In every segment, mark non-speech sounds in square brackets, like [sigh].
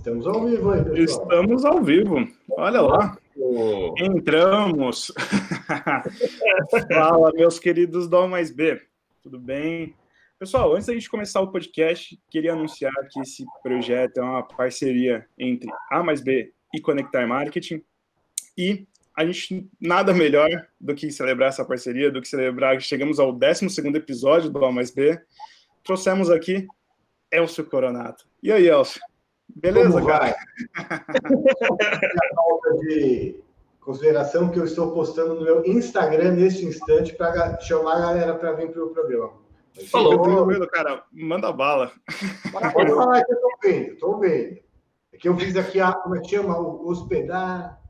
Estamos ao vivo aí, pessoal. Estamos ao vivo. Olha lá. Entramos. [laughs] Fala, meus queridos do A mais B. Tudo bem? Pessoal, antes da gente começar o podcast, queria anunciar que esse projeto é uma parceria entre A mais B e Conectar Marketing. E a gente nada melhor do que celebrar essa parceria, do que celebrar que chegamos ao 12 episódio do A mais B. Trouxemos aqui Elcio Coronato. E aí, Elcio? Beleza, Como cara? a falta de consideração que eu estou postando no meu Instagram neste instante para chamar a galera para vir para o programa. Falou, tranquilo, cara. Manda bala. Pode falar que eu estou vendo, estou vendo. É que eu fiz aqui a, como é que chama? O hospedar.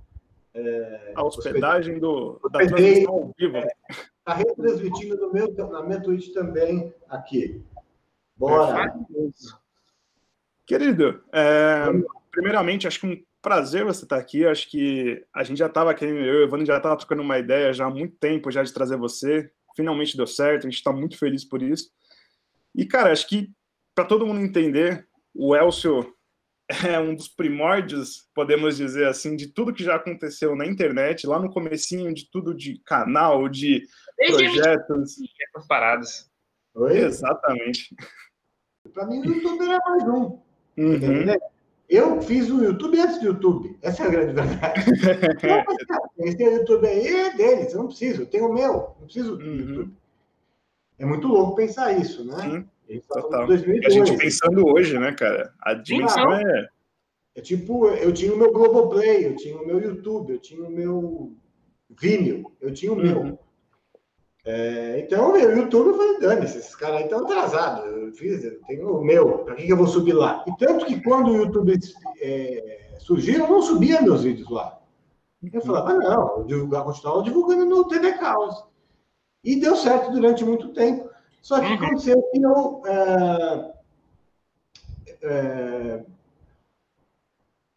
É, a hospedagem do, da transmissão ao vivo. Está é, retransmitindo no meu, na minha Twitch também aqui. Bora. Querido, é, primeiramente, acho que um prazer você estar aqui. Acho que a gente já estava aqui, eu e o Evandro já estava trocando uma ideia já há muito tempo já de trazer você. Finalmente deu certo, a gente está muito feliz por isso. E, cara, acho que para todo mundo entender, o Elcio é um dos primórdios, podemos dizer assim, de tudo que já aconteceu na internet, lá no comecinho de tudo de canal, de projetos. Essas paradas. Oi? Exatamente. Para mim, o YouTube era mais um. Uhum. Eu fiz o YouTube antes do YouTube. Essa é a grande verdade. [laughs] Esse YouTube aí é deles, eu não preciso, eu tenho o meu, não preciso do uhum. YouTube. É muito louco pensar isso, né? Sim, tá total. A gente pensando hoje, né, cara? A dimensão é... é. Tipo, eu tinha o meu Globoplay, eu tinha o meu YouTube, eu tinha o meu Vimeo, eu tinha o uhum. meu. É, então, o YouTube, eu falei, dane esses caras aí estão atrasados. Eu fiz, eu tenho o meu, para que, que eu vou subir lá? E tanto que quando o YouTube é, surgiu, eu não subia meus vídeos lá. Eu falava, ah, não, eu divulgar, continuava divulgando no TV Caos. E deu certo durante muito tempo. Só que uhum. aconteceu que eu, é, é,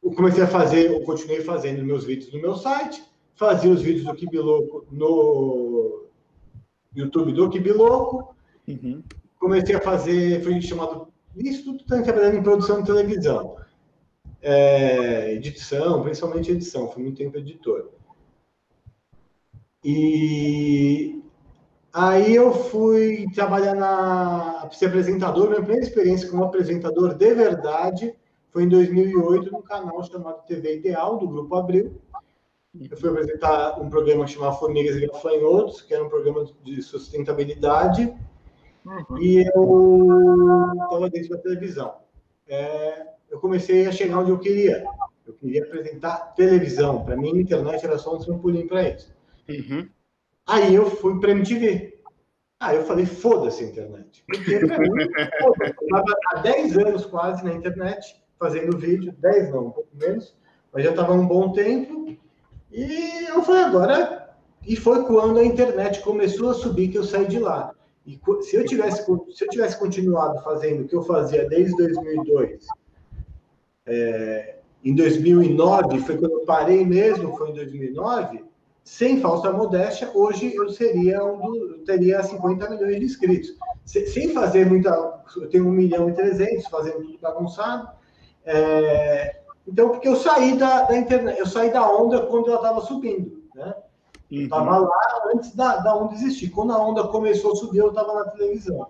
eu comecei a fazer, eu continuei fazendo meus vídeos no meu site, fazia os vídeos do Kibiloco no YouTube do Kibiloco. Uhum. Comecei a fazer, foi chamado. Isso tudo está trabalhando em produção de televisão. É, edição, principalmente edição, fui muito tempo editor. E aí eu fui trabalhar na. ser apresentador, minha primeira experiência como apresentador de verdade foi em 2008 num canal chamado TV Ideal, do Grupo Abril. Eu fui apresentar um programa chamado Formigas e Gafanhotos, que era um programa de sustentabilidade, uhum. e eu estava dentro da televisão. É, eu comecei a chegar onde eu queria. Eu queria apresentar televisão. Para mim, a internet era só um trampolim para isso. Uhum. Aí eu fui para MTV. Aí eu falei, foda-se a internet. Porque para mim, foda Eu estava há 10 anos quase na internet, fazendo vídeo, 10 não, um pouco menos, mas já estava um bom tempo. E eu falei, agora. E foi quando a internet começou a subir que eu saí de lá. E se eu tivesse, se eu tivesse continuado fazendo o que eu fazia desde 2002, é, em 2009, foi quando eu parei mesmo, foi em 2009, sem falsa modéstia, hoje eu seria um do, teria 50 milhões de inscritos. sem fazer muita. Eu tenho 1 milhão e 300, fazendo tudo bagunçado. É, então, porque eu saí da, da internet, eu saí da onda quando ela estava subindo, né? Eu estava uhum. lá antes da, da onda existir. Quando a onda começou a subir, eu estava na televisão.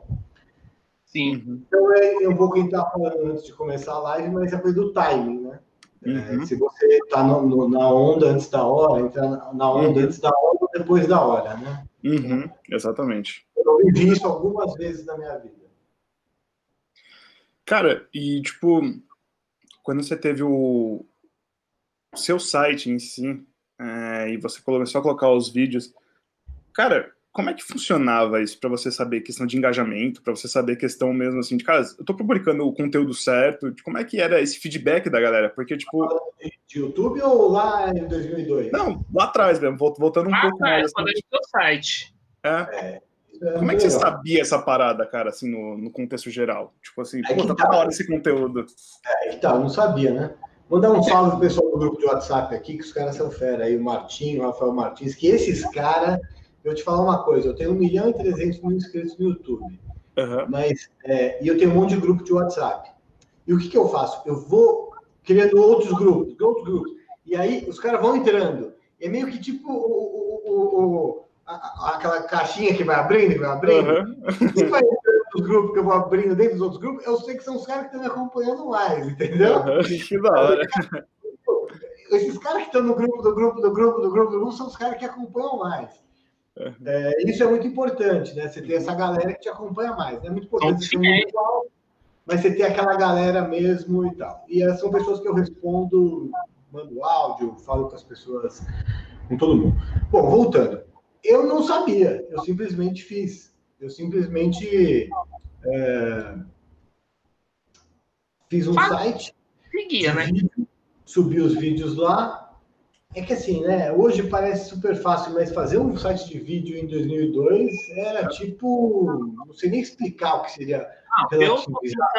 Sim. Então, é, eu vou tentar falando antes de começar a live, mas é coisa do timing, né? É, uhum. É, se você está na onda antes da hora, entra na onda uhum. antes da hora ou depois da hora, né? Uhum. Exatamente. Eu vivi isso algumas vezes na minha vida. Cara, e tipo, quando você teve o seu site em si, é, e você começou a colocar os vídeos, cara, como é que funcionava isso para você saber questão de engajamento, para você saber questão mesmo assim de, cara, eu tô publicando o conteúdo certo, de como é que era esse feedback da galera? Porque, tipo. De YouTube ou lá em 2002? Não, lá atrás mesmo, voltando um ah, pouco mais. Quando assim. é site. É. é. Como é que você sabia essa parada, cara, assim, no, no contexto geral? Tipo assim, é pô, tá toda hora esse conteúdo. É, então, não sabia, né? Vou dar um salve pro pessoal do grupo de WhatsApp aqui, que os caras são fera aí, o Martinho, o Rafael Martins, que esses caras, eu te falar uma coisa, eu tenho 1 milhão e 300 mil inscritos no YouTube, uhum. mas, é, e eu tenho um monte de grupo de WhatsApp. E o que, que eu faço? Eu vou criando outros grupos, outros grupos. E aí os caras vão entrando. É meio que tipo o, o, o, a, aquela caixinha que vai abrindo, que vai abrindo. Uhum. E vai entrando nos grupos que eu vou abrindo dentro dos outros grupos, eu sei que são os caras que estão me acompanhando mais, entendeu? Uhum. [laughs] Que da hora. [laughs] Esses caras que estão no grupo, do grupo, do grupo, do grupo, do grupo, são os caras que acompanham mais. Uhum. É, isso é muito importante, né? Você ter essa galera que te acompanha mais. É muito importante ser muito mas você ter aquela galera mesmo e tal. E são pessoas que eu respondo, mando áudio, falo com as pessoas, com todo mundo. Bom, voltando. Eu não sabia, eu simplesmente fiz. Eu simplesmente é, fiz um site. Seguia, né? Subi os vídeos lá, é que assim, né? Hoje parece super fácil, mas fazer um site de vídeo em 2002 era tipo, não sei nem explicar o que seria. Ah, eu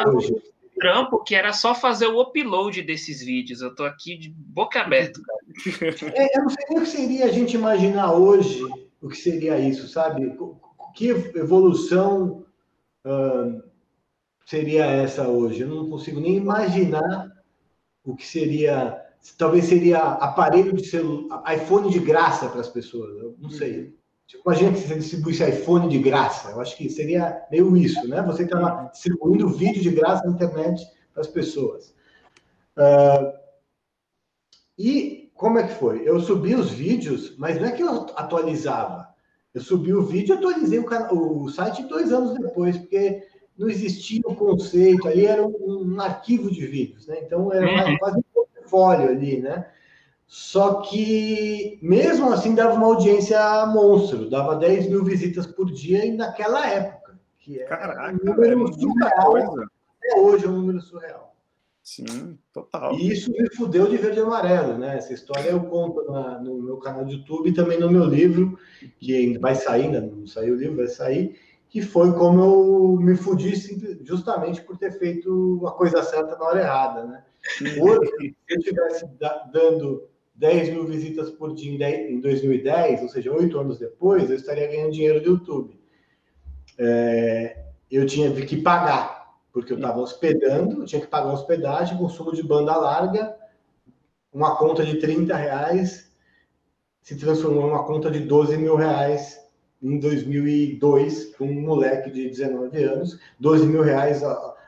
hoje. trampo que era só fazer o upload desses vídeos. Eu tô aqui de boca aberta, [laughs] É, eu não sei nem o que seria a gente imaginar hoje o que seria isso, sabe? Que evolução uh, seria essa hoje? Eu não consigo nem imaginar o que seria talvez seria aparelho de celular, iPhone de graça para as pessoas. Eu não sei. Tipo, imagina que você distribuísse iPhone de graça. Eu acho que seria meio isso, né? Você está distribuindo vídeo de graça na internet para as pessoas. Uh, e como é que foi? Eu subi os vídeos, mas não é que eu atualizava. Eu subi o vídeo e atualizei o, o, site dois anos depois, porque não existia o um conceito, ali era um, um, arquivo de vídeos, né? Então era uhum. quase portfólio ali, né? Só que, mesmo assim, dava uma audiência monstro, dava 10 mil visitas por dia e naquela época, que é Caraca, um número é surreal. Coisa. Até hoje é um número surreal. Sim, total. E isso me fudeu de verde e amarelo, né? Essa história eu conto na, no meu canal de YouTube e também no meu livro, que ainda vai sair, ainda não saiu o livro, vai sair, que foi como eu me fudi justamente por ter feito a coisa certa na hora errada, né? Hoje, se eu estivesse dando 10 mil visitas por dia em 2010, ou seja, oito anos depois, eu estaria ganhando dinheiro do YouTube. É, eu tinha que pagar, porque eu estava hospedando, tinha que pagar hospedagem, consumo de banda larga, uma conta de 30 reais se transformou em uma conta de 12 mil reais em 2002, com um moleque de 19 anos. 12 mil reais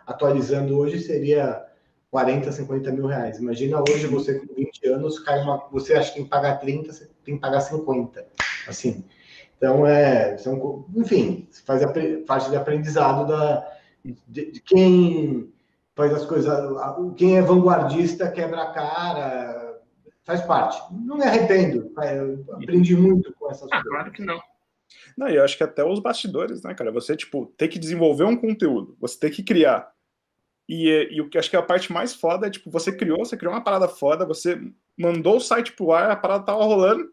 atualizando hoje seria 40, 50 mil reais. Imagina hoje você com 20 anos, cai uma, você acha que tem que pagar 30, você tem que pagar 50. Assim. Então, é, são, enfim, faz parte de aprendizado da, de, de, quem faz as coisas, quem é vanguardista quebra a cara, faz parte. Não me arrependo, aprendi muito com essas ah, coisas. Claro que não. Não, e eu acho que até os bastidores, né, cara? Você, tipo, tem que desenvolver um conteúdo, você tem que criar. E, e o que acho que é a parte mais foda é, tipo, você criou, você criou uma parada foda, você mandou o site pro ar, a parada tava rolando,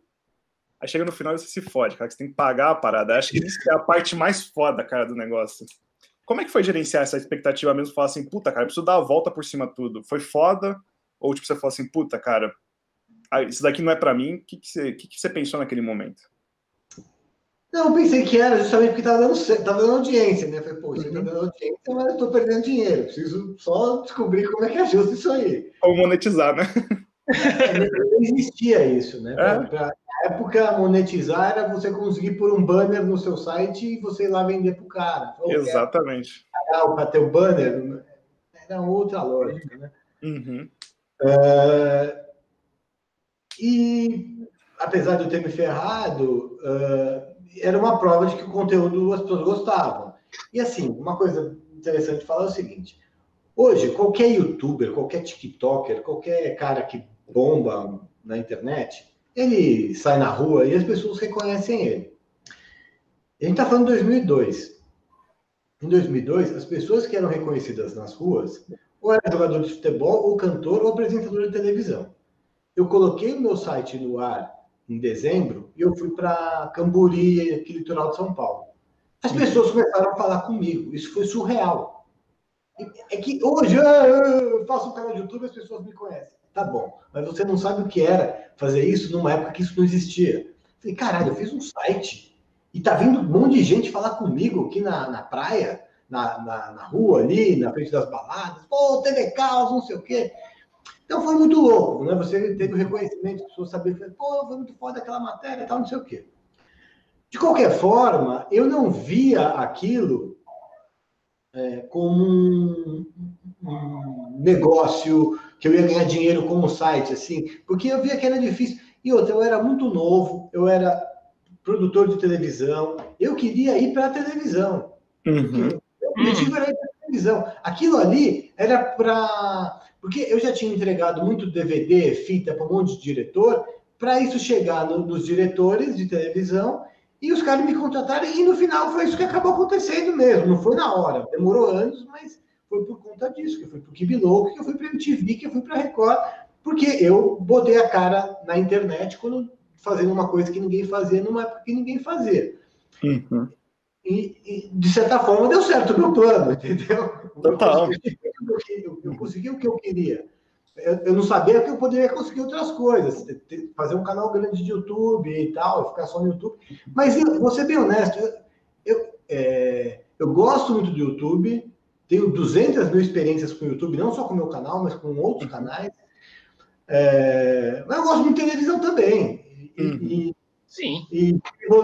aí chega no final e você se fode, cara, que você tem que pagar a parada. Acho que isso é a parte mais foda, cara, do negócio. Como é que foi gerenciar essa expectativa mesmo? Falar assim, puta, cara, preciso dar a volta por cima de tudo. Foi foda? Ou, tipo, você falou assim, puta, cara, isso daqui não é para mim. O que, que, você, que, que você pensou naquele momento? Não, eu pensei que era justamente porque estava dando, tava dando audiência, né? Falei, pô, isso uhum. tá dando audiência, mas eu estou perdendo dinheiro. Preciso só descobrir como é que ajusta isso aí. Ou monetizar, né? É, não existia isso, né? É. Pra, na época, monetizar era você conseguir pôr um banner no seu site e você ir lá vender para o cara. Exatamente. Para ter o banner, era outra lógica, né? Uhum. Uh, e apesar de eu ter me ferrado, uh, era uma prova de que o conteúdo as pessoas gostavam. E assim, uma coisa interessante falar é o seguinte: hoje, qualquer youtuber, qualquer TikToker, qualquer cara que bomba na internet, ele sai na rua e as pessoas reconhecem ele. A gente está falando de 2002. Em 2002, as pessoas que eram reconhecidas nas ruas ou eram jogador de futebol, ou cantor, ou apresentador de televisão. Eu coloquei o meu site no ar em dezembro, e eu fui para Camburi, aqui litoral de São Paulo. As pessoas começaram a falar comigo, isso foi surreal. É que hoje eu faço um canal de YouTube e as pessoas me conhecem. Tá bom, mas você não sabe o que era fazer isso numa época que isso não existia. Falei, caralho, eu fiz um site e tá vindo um monte de gente falar comigo aqui na, na praia, na, na, na rua ali, na frente das baladas. Pô, TV Caos, não sei o quê. Então foi muito louco, né? Você teve o reconhecimento, as pessoas sabiam, pô, foi muito foda aquela matéria, tal, não sei o quê. De qualquer forma, eu não via aquilo é, como um, um, negócio que eu ia ganhar dinheiro com um site, assim, porque eu via que era difícil. E outra, eu era muito novo, eu era produtor de televisão, eu queria ir para a televisão. Uhum. O objetivo era ir para a televisão. Aquilo ali era para. Porque eu já tinha entregado muito DVD, fita para um monte de diretor, para isso chegar no, nos diretores de televisão e os caras me contrataram, e no final foi isso que acabou acontecendo mesmo. Não foi na hora, demorou anos, mas foi por conta disso, que eu fui para o Kibilow, que eu fui para a MTV, que eu fui para a Record, porque eu botei a cara na internet quando fazendo uma coisa que ninguém fazia numa época que ninguém fazia. Uhum. E, e, de certa forma, deu certo o meu plano, entendeu? Total. Eu, eu consegui o que eu queria. Eu, eu, não sabia que eu poderia conseguir outras coisas, fazer um canal grande de YouTube e tal, ficar só no YouTube. Mas eu, vou ser bem honesto, eu, eu, é, eu gosto muito do YouTube, tenho 200 mil experiências com o YouTube, não só com o meu canal, mas com outros canais. É, mas eu gosto muito de televisão também. E, uhum. e, Sim. E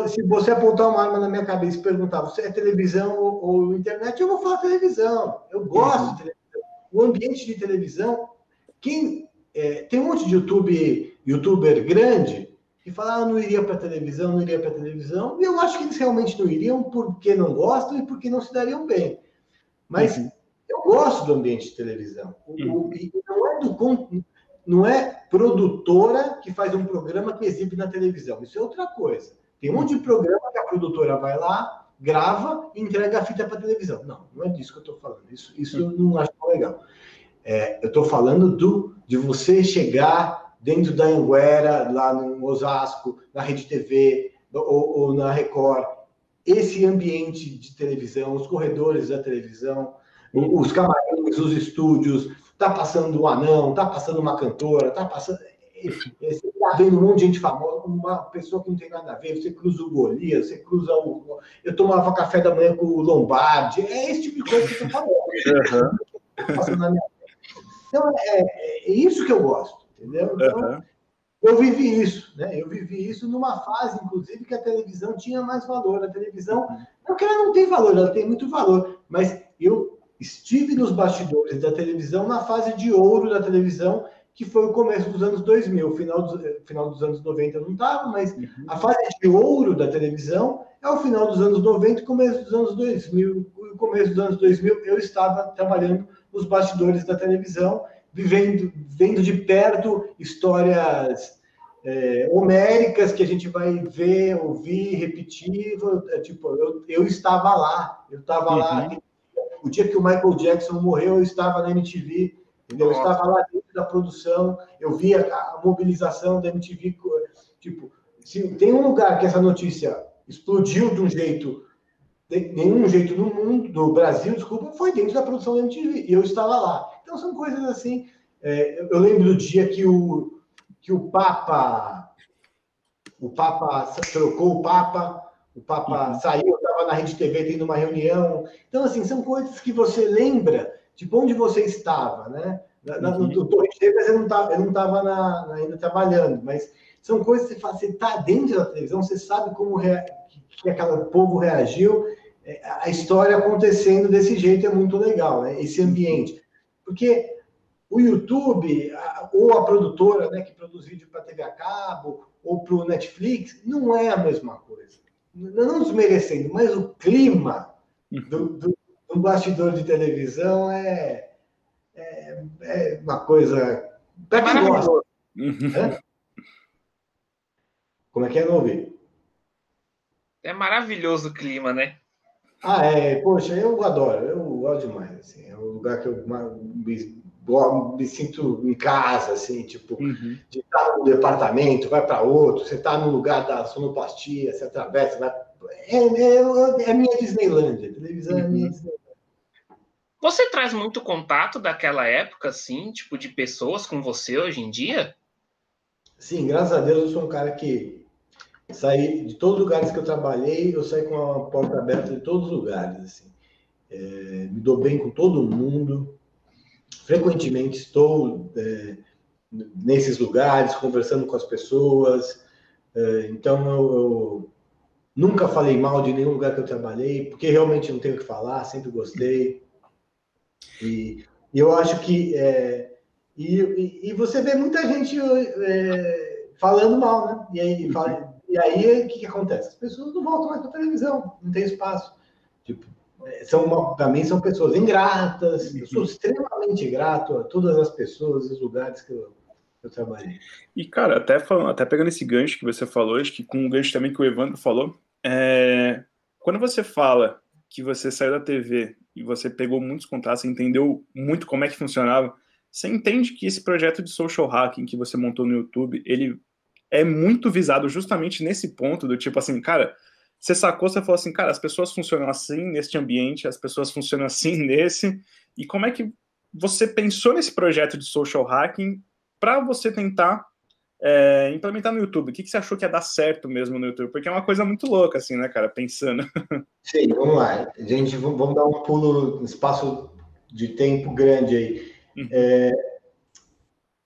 se você apontar uma arma na minha cabeça e perguntar, você é televisão ou, ou internet, eu vou falar televisão. Eu gosto uhum. de televisão. O ambiente de televisão quem é, tem um monte de YouTube, youtuber grande que fala, ah, não iria para televisão, não iria para televisão. E eu acho que eles realmente não iriam porque não gostam e porque não se dariam bem. Mas uhum. eu gosto do ambiente de televisão. Uhum. Não é do não é produtora que faz um programa que exibe na televisão. Isso é outra coisa. Tem um monte de programa que a produtora vai lá, grava e entrega a fita para televisão. Não, não é disso que eu estou falando. Isso, isso eu não acho legal. É, eu estou falando do, de você chegar dentro da Anguera, lá no Osasco, na Rede TV ou, ou na Record, esse ambiente de televisão, os corredores da televisão, os camarins, os estúdios, tá passando um anão, tá passando uma cantora, tá passando. Você tá vendo um monte de gente famosa, uma pessoa que não tem nada a ver, você cruza o Golias, você cruza o. Eu tomava café da manhã com o Lombardi, é esse tipo de coisa que eu falando. Uhum. Tá então, é, é, é isso que eu gosto, entendeu? Então, uhum. Eu vivi isso, né? Eu vivi isso numa fase, inclusive, que a televisão tinha mais valor. A televisão, não que ela não tem valor, ela tem muito valor, mas eu estive nos bastidores da televisão na fase de ouro da televisão, que foi o começo dos anos 2000. Final dos, final dos anos 90 eu não estava, mas uhum. a fase de ouro da televisão é o final dos anos 90 e começo dos anos 2000. O começo dos anos 2000 eu estava trabalhando nos bastidores da televisão, vivendo, vendo de perto histórias é, homéricas que a gente vai ver, ouvir, repetir. É, tipo, eu, eu estava lá, eu estava uhum. lá. O dia que o Michael Jackson morreu, eu estava na MTV, entendeu? Eu estava lá dentro da produção, eu via a mobilização da MTV. Tipo, se tem um lugar que essa notícia explodiu de um jeito nenhum jeito no mundo, no Brasil, desculpa, foi dentro da produção da MTV. E eu estava lá. Então são coisas assim. É, eu lembro do dia que o, que o Papa. O Papa trocou o Papa, o Papa uhum. saiu, eu estava na Rede TV tendo uma reunião. Então, assim, são coisas que você lembra de onde você estava, né? Na, uhum. No Torre Gêmeas eu não estava, ainda trabalhando, mas são coisas que você está dentro da televisão, você sabe como rea, que, que aquele povo reagiu, a história acontecendo desse jeito é muito legal, né? Esse ambiente. Porque o YouTube, ou a produtora né, que produz vídeo para TV a cabo, ou para o Netflix, não é a mesma coisa. Não desmerecendo, mas o clima do, do, do bastidor de televisão é, é, é uma coisa. Para quem gosta. Uhum. Como é que é, não ouvi? É maravilhoso o clima, né? Ah, é, poxa, eu adoro, eu gosto demais, assim, é um lugar que eu me, me sinto em casa, assim, tipo, uhum. de estar no departamento, vai para outro, você está no lugar da sonoplastia, você atravessa, vai... é, é, é, a minha Disneylandia, a televisão uhum. é a minha uhum. Disneylandia. Você traz muito contato daquela época, assim, tipo, de pessoas com você hoje em dia? Sim, graças a Deus eu sou um cara que saí de todos os lugares que eu trabalhei, eu saí com a porta aberta de todos os lugares. Assim. É, me dou bem com todo mundo. Frequentemente estou é, nesses lugares, conversando com as pessoas. É, então, eu, eu, nunca falei mal de nenhum lugar que eu trabalhei, porque realmente não tenho o que falar, sempre gostei. E, eu acho que. É, e, e, você vê muita gente é, falando mal, né? E aí, fala, [laughs] e aí o que, que, acontece? As pessoas não voltam mais para televisão, não tem espaço. Tipo, é, são para mim são pessoas ingratas. Eu sou extremamente grato a todas as pessoas, os lugares que eu, eu trabalhei. E, cara, até, falando, até pegando esse gancho que você falou, acho que com um gancho também que o Evandro falou, é... quando você fala que você saiu da TV e você pegou muitos contatos, entendeu muito como é que funcionava, você entende que esse projeto de social hacking que você montou no YouTube, ele é muito visado justamente nesse ponto do tipo assim, cara, você sacou, você falou assim, cara, as pessoas funcionam assim neste ambiente, as pessoas funcionam assim [laughs] nesse, e como é que você pensou nesse projeto de social hacking para você tentar é, implementar no YouTube? O que, que você achou que ia dar certo mesmo no YouTube? Porque é uma coisa muito louca, assim, né, cara? Pensando. [laughs] Sim, vamos lá. Gente, vamos dar um pulo, um espaço de tempo grande aí. Uhum. É,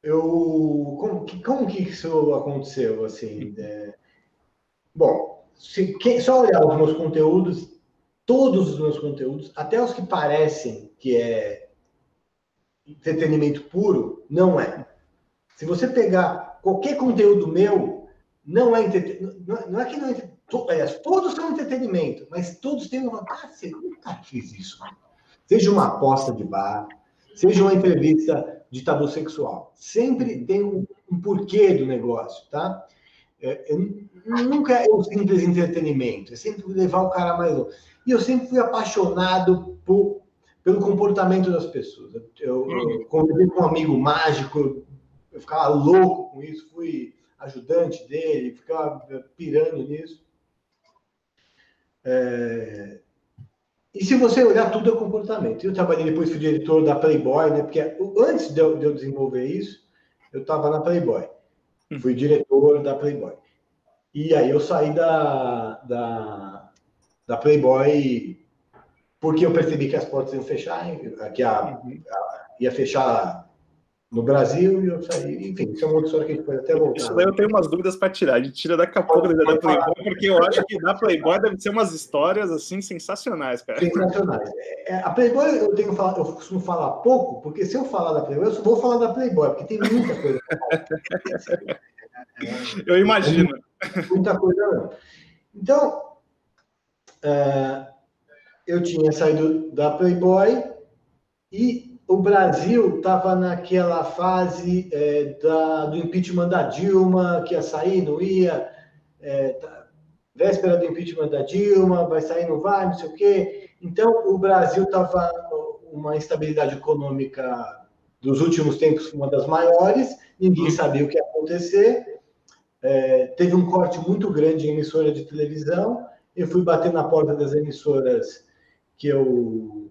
eu, como, como que isso aconteceu, assim? É, bom, se, quem, só olhar os meus conteúdos, todos os meus conteúdos, até os que parecem que é entretenimento puro, não é. Se você pegar qualquer conteúdo meu, não é entretenimento. Não é que não é aliás, todos são entretenimento, mas todos têm uma. Ah, você nunca fez isso. Seja uma aposta de bar, seja uma entrevista de tabu sexual. Sempre tem um, um porquê do negócio, tá? É, nunca é um simples entretenimento, é sempre levar o cara mais longe. E eu sempre fui apaixonado por, pelo comportamento das pessoas. Eu, eu uhum. convivi com um amigo mágico, eu ficava louco com isso, fui ajudante dele, ficava pirando nisso. É... E se você olhar, tudo é comportamento. Eu trabalhei depois, fui diretor da Playboy, né? Porque antes de eu, de eu desenvolver isso, eu estava na Playboy. Hum. Fui diretor da Playboy. E aí eu saí da, da, da Playboy porque eu percebi que as portas iam fechar, que a, uhum. a ia fechar no Brasil e eu saí. Enfim, isso é uma outra história que a gente pode até voltar. Isso daí eu tenho umas dúvidas para tirar. A gente tira daqui a pouco da, da Playboy, porque eu acho que na Playboy deve ser umas histórias assim sensacionais, cara. Sensacionais. É, a Playboy eu tenho falado, eu costumo falar pouco, porque se eu falar da Playboy, eu só vou falar da Playboy, porque tem muita coisa. eu imagino. Muita coisa mesmo. Então, é, eu tinha saído da Playboy e o Brasil estava naquela fase é, da, do impeachment da Dilma, que ia sair, não ia, é, tá, véspera do impeachment da Dilma, vai sair, não vai, não sei o quê. Então, o Brasil estava uma instabilidade econômica dos últimos tempos, uma das maiores, ninguém sabia o que ia acontecer. É, teve um corte muito grande em emissora de televisão. Eu fui bater na porta das emissoras que eu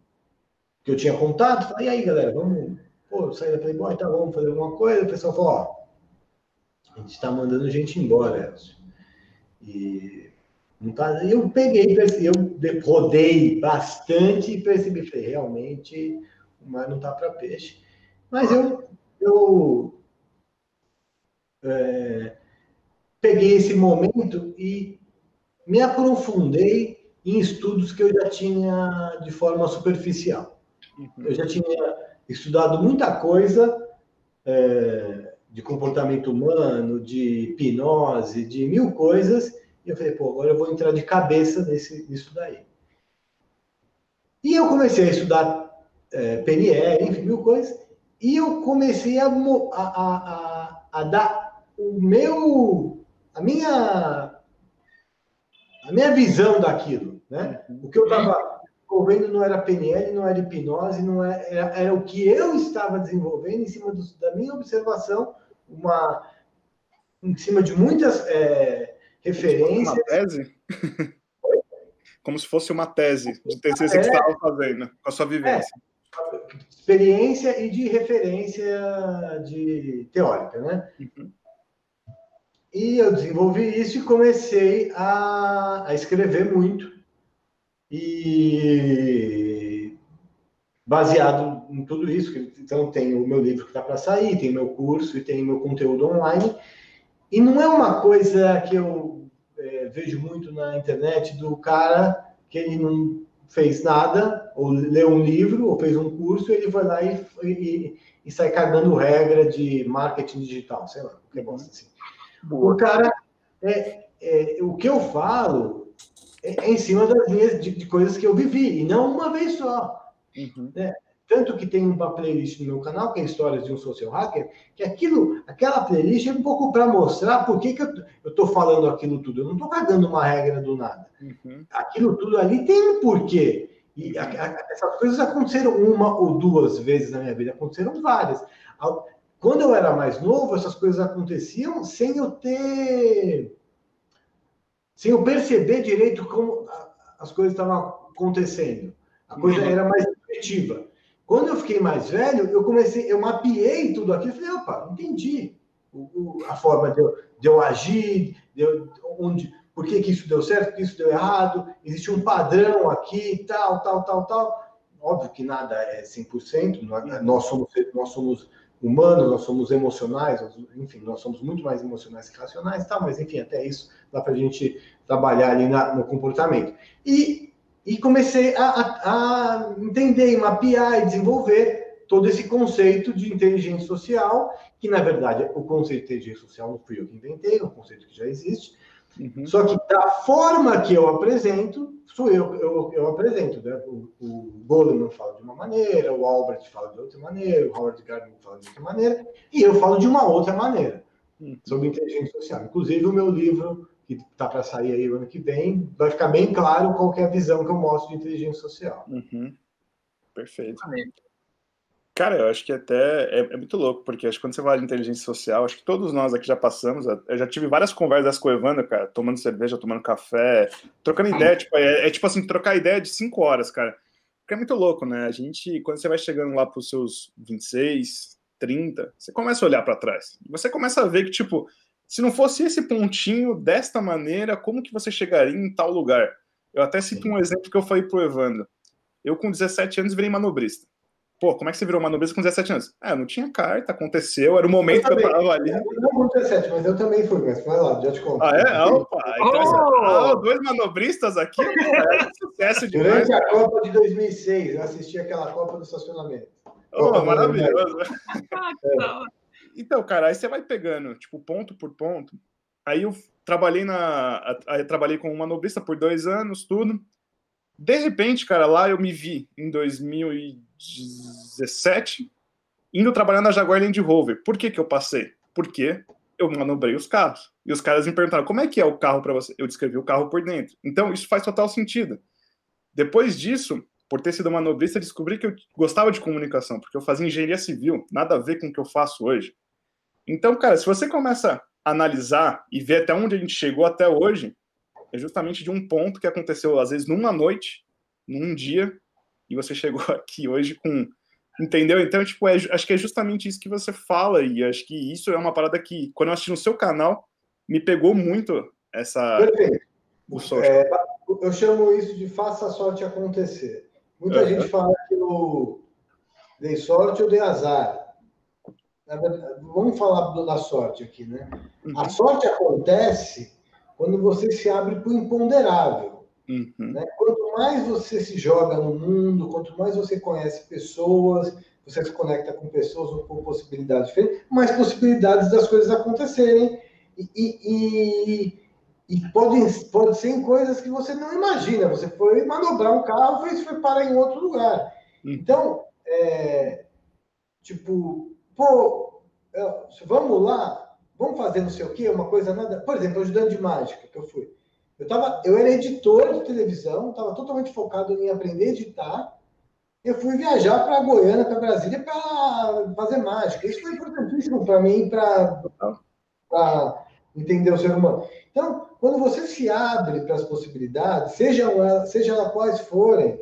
que eu tinha contato, falei, e aí, galera, vamos pô, sair da Playboy, tá, vamos fazer alguma coisa. O pessoal falou, ó, a gente está mandando gente embora, Elcio. E não tá... eu peguei, eu rodei bastante e percebi, falei, realmente o mar não tá para peixe. Mas eu, eu é, peguei esse momento e me aprofundei em estudos que eu já tinha de forma superficial. Uhum. Eu já tinha estudado muita coisa é, de comportamento humano, de hipnose, de mil coisas, e eu falei, pô, agora eu vou entrar de cabeça nesse, nisso daí. E eu comecei a estudar é, PNL, enfim, mil coisas, e eu comecei a, a, a, a dar o meu, a minha, a minha visão daquilo, né? O que eu estava desenvolvendo não era PNL, não era hipnose, não era, era, era o que eu estava desenvolvendo em cima do, da minha observação, uma, em cima de muitas é, referências. Uma tese? Como se fosse uma tese de TCC que você estava fazendo, com a sua vivência. É, experiência e de referência de teórica, né? Uhum. E eu desenvolvi isso e comecei a, a escrever muito e baseado em tudo isso. Então, tem o meu livro que está para sair, tem meu curso e tem meu conteúdo online. E não é uma coisa que eu é, vejo muito na internet do cara que ele não fez nada, ou leu um livro, ou fez um curso, ele vai lá e, e, e sai cagando regra de marketing digital, sei lá, qualquer bosta assim. Boa. O cara, é, é, o que eu falo em cima das minhas de, de, coisas que eu vivi, e não uma vez só. Uhum. Né? Tanto que tem uma playlist no meu canal, que é Histórias de um Social Hacker, que aquilo, aquela playlist é um pouco para mostrar por que, que eu estou falando aquilo tudo. Eu não estou cagando uma regra do nada. Uhum. Aquilo tudo ali tem um porquê. E a, a, essas coisas aconteceram uma ou duas vezes na minha vida, aconteceram várias. Quando eu era mais novo, essas coisas aconteciam sem eu ter. Sem eu perceber direito como as coisas estavam acontecendo. A coisa uhum. era mais efetiva. Quando eu fiquei mais velho, eu comecei, eu mapeei tudo aquilo e falei, opa, entendi o, o, a forma de eu, de eu agir, de eu, onde, por que, que isso deu certo, por que isso deu errado, existe um padrão aqui, tal, tal, tal, tal. Óbvio que nada é 100%, nós, nós, somos, nós somos humanos, nós somos emocionais, enfim, nós somos muito mais emocionais que racionais, tal, mas enfim, até isso dá para a gente trabalhar ali na, no comportamento. E e comecei a, a, a entender, mapear e desenvolver todo esse conceito de inteligência social, que na verdade o conceito de inteligência social não fui eu que inventei, é um conceito que já existe. Uhum. Só que da forma que eu apresento, sou eu eu, eu apresento. Né? O, o Goleman fala de uma maneira, o Albert fala de outra maneira, o Howard Gardner fala de outra maneira, e eu falo de uma outra maneira uhum. sobre inteligência social. Inclusive, o meu livro que está para sair aí o ano que vem, vai ficar bem claro qual é a visão que eu mostro de inteligência social. Uhum. Perfeito. Cara, eu acho que até é, é, muito louco, porque acho que quando você fala de inteligência social, acho que todos nós aqui já passamos, eu já tive várias conversas com o Evandro, cara, tomando cerveja, tomando café, trocando ideia, tipo, é, é, tipo assim, trocar ideia de cinco horas, cara. Porque é muito louco, né? A gente, quando você vai chegando lá para os seus 26, 30, você começa a olhar para trás. Você começa a ver que, tipo, se não fosse esse pontinho desta maneira, como que você chegaria em tal lugar? Eu até cito um exemplo que eu falei pro Evandro. Eu, com 17 anos, virei manobrista. Pô, como é que você virou manobrista com 17 anos? Ah, eu não tinha carta, aconteceu, era o momento eu que eu tava ali. Eu não com 17, mas eu também fui, mas vai lá, já te conto. Ah, é? Opa! Então, oh! ah, dois manobristas aqui, é sucesso demais. Durante a Copa de 2006, eu assisti aquela Copa do estacionamento. Oh, maravilhoso. Ah, é. Então, cara, aí você vai pegando, tipo, ponto por ponto. Aí eu trabalhei na. Aí trabalhei como manobrista por dois anos, tudo. De repente, cara, lá eu me vi em 2017 indo trabalhar na Jaguar Land Rover. Por que que eu passei? Porque eu manobrei os carros. E os caras me perguntaram, como é que é o carro para você? Eu descrevi o carro por dentro. Então, isso faz total sentido. Depois disso, por ter sido manobrista, descobri que eu gostava de comunicação, porque eu fazia engenharia civil, nada a ver com o que eu faço hoje. Então, cara, se você começa a analisar e ver até onde a gente chegou até hoje, é justamente de um ponto que aconteceu, às vezes, numa noite, num dia, e você chegou [laughs] aqui hoje com. Entendeu? Então, tipo, é, acho que é justamente isso que você fala, e acho que isso é uma parada que, quando eu assisti no seu canal, me pegou muito essa. Perfeito. É, eu chamo isso de faça a sorte acontecer. Muita uhum. gente fala que eu dei sorte ou dei azar vamos falar da sorte aqui, né? Uhum. A sorte acontece quando você se abre para o imponderável. Uhum. Né? Quanto mais você se joga no mundo, quanto mais você conhece pessoas, você se conecta com pessoas com possibilidades diferentes, mais possibilidades das coisas acontecerem. E, e, e, e podem, pode ser em coisas que você não imagina. Você foi manobrar um carro, e foi parar em outro lugar. Uhum. Então, é, tipo, pô, vamos lá, vamos fazer não sei o quê, uma coisa nada. Por exemplo, ajudante de mágica que eu fui. Eu, tava, eu era editor de televisão, estava totalmente focado em aprender a editar. Eu fui viajar para Goiânia, para Brasília, para fazer mágica. Isso foi importantíssimo para mim, para entender o ser humano. Então, quando você se abre para as possibilidades, sejam seja elas quais forem,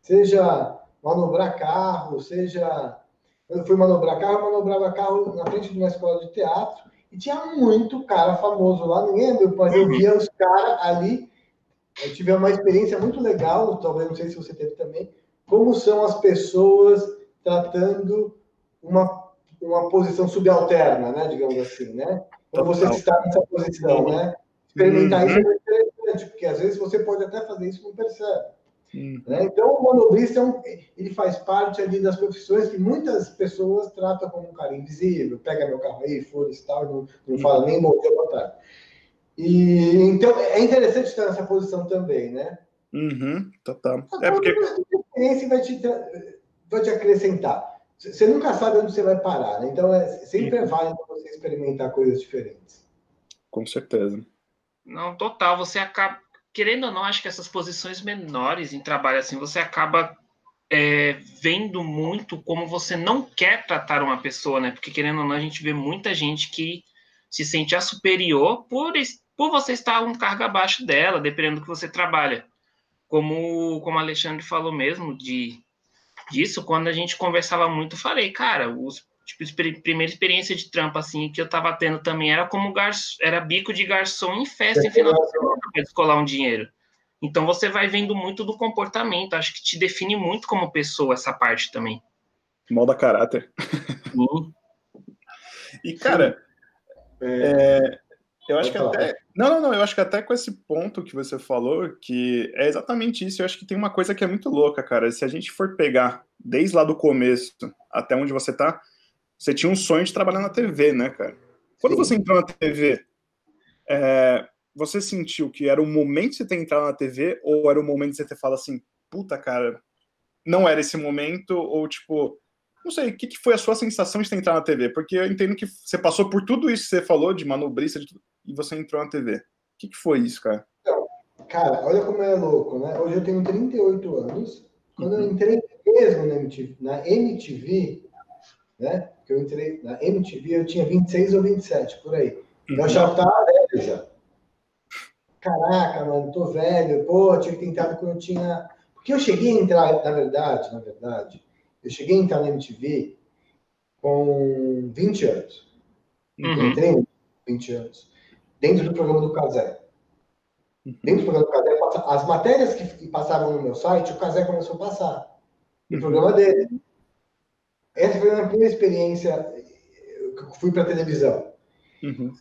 seja manobrar carro, seja eu fui manobrar carro, eu manobrava carro na frente de uma escola de teatro e tinha muito cara famoso lá, ninguém é meu, mas eu via os caras ali. Eu tive uma experiência muito legal, talvez não sei se você teve também, como são as pessoas tratando uma, uma posição subalterna, né, digamos assim, né? Quando você está nessa posição, né? Experimentar uhum. isso é muito interessante, porque às vezes você pode até fazer isso e não percebe. Uhum. Né? Então, o manobrista é um, ele faz parte ali das profissões que muitas pessoas tratam como um cara invisível, pega meu carro aí, foda-se tal, não, não fala nem dia, boa tarde. E, então, é interessante estar nessa posição também, né? Uhum, total. É porque... A experiência vai te, vai te acrescentar. Você nunca sabe onde você vai parar, né? Então, é, sempre é válido você experimentar coisas diferentes. Com certeza. Não, total. Você acaba, querendo ou não, acho que essas posições menores em trabalho assim, você acaba é, vendo muito como você não quer tratar uma pessoa, né? Porque querendo ou não, a gente vê muita gente que se sente a superior por, por você estar um cargo abaixo dela, dependendo do que você trabalha. Como, como o Alexandre falou mesmo de disso, quando a gente conversava muito, falei, cara, os tipo, primeira experiência de trampo, assim, que eu tava tendo também era como garçom, era bico de garçom em festa em final de semana para descolar um dinheiro. Então você vai vendo muito do comportamento, acho que te define muito como pessoa essa parte também. Molda caráter. Sim. e, cara, é, eu acho que até. Não, não, não. Eu acho que até com esse ponto que você falou, que é exatamente isso. Eu acho que tem uma coisa que é muito louca, cara. Se a gente for pegar desde lá do começo até onde você tá, você tinha um sonho de trabalhar na TV, né, cara? Quando Sim. você entrou na TV, é, você sentiu que era o momento de você ter entrado na TV ou era o momento de você ter falado assim, puta, cara, não era esse momento, ou tipo, não sei, o que, que foi a sua sensação de ter entrado na TV? Porque eu entendo que você passou por tudo isso que você falou, de manobrista, de tudo, e você entrou na TV. O que, que foi isso, cara? Então, cara, olha como é louco, né? Hoje eu tenho 38 anos. Quando uhum. eu entrei mesmo na MTV, na MTV né? Que eu entrei na MTV, eu tinha 26 ou 27, por aí. Uhum. Eu já tava velho já. Caraca, mano, tô velho. Pô, tinha que ter entrado quando eu tinha. Porque eu cheguei a entrar, na verdade, na verdade, eu cheguei a entrar na MTV com 20 anos. Uhum. Entrei com 20 anos. Dentro do programa do Casé. Uhum. Dentro do programa do Casé, as matérias que passavam no meu site, o Casé começou a passar. No programa dele. Essa foi a minha primeira experiência que eu fui para televisão. Uhum.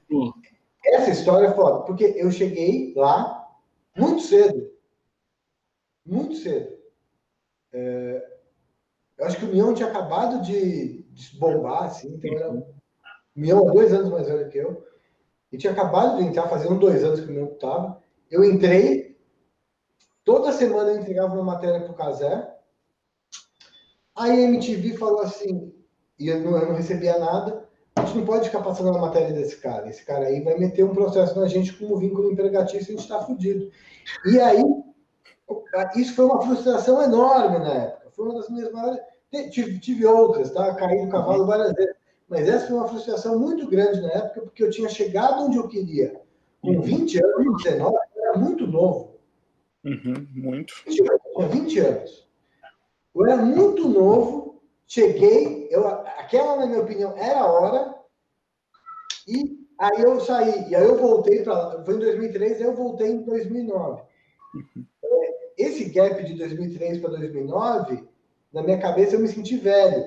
Essa história é foda, porque eu cheguei lá muito cedo. Muito cedo. É, eu acho que o Mion tinha acabado de, de bombar, assim, então era. O Mion é dois anos mais velho que eu. E tinha acabado de entrar, fazendo dois anos que o Mion estava. Eu entrei, toda semana eu entregava uma matéria para o Casé. Aí a MTV falou assim, e eu não, eu não recebia nada, gente não pode ficar passando a matéria desse cara. Esse cara aí vai meter um processo na gente como vínculo empregatício e a gente está fudido. E aí, isso foi uma frustração enorme na época. Foi uma das minhas maiores. Tive, tive outras, tá? Caí do cavalo várias vezes. Mas essa foi uma frustração muito grande na época, porque eu tinha chegado onde eu queria. Com 20 anos, 19, eu era muito novo. Uhum, muito. Com 20 anos. Eu era muito novo, cheguei, eu, aquela, na minha opinião, era a hora, e aí eu saí, e aí eu voltei para. Foi em 2003, aí eu voltei em 2009. Uhum. Esse gap de 2003 para 2009, na minha cabeça, eu me senti velho.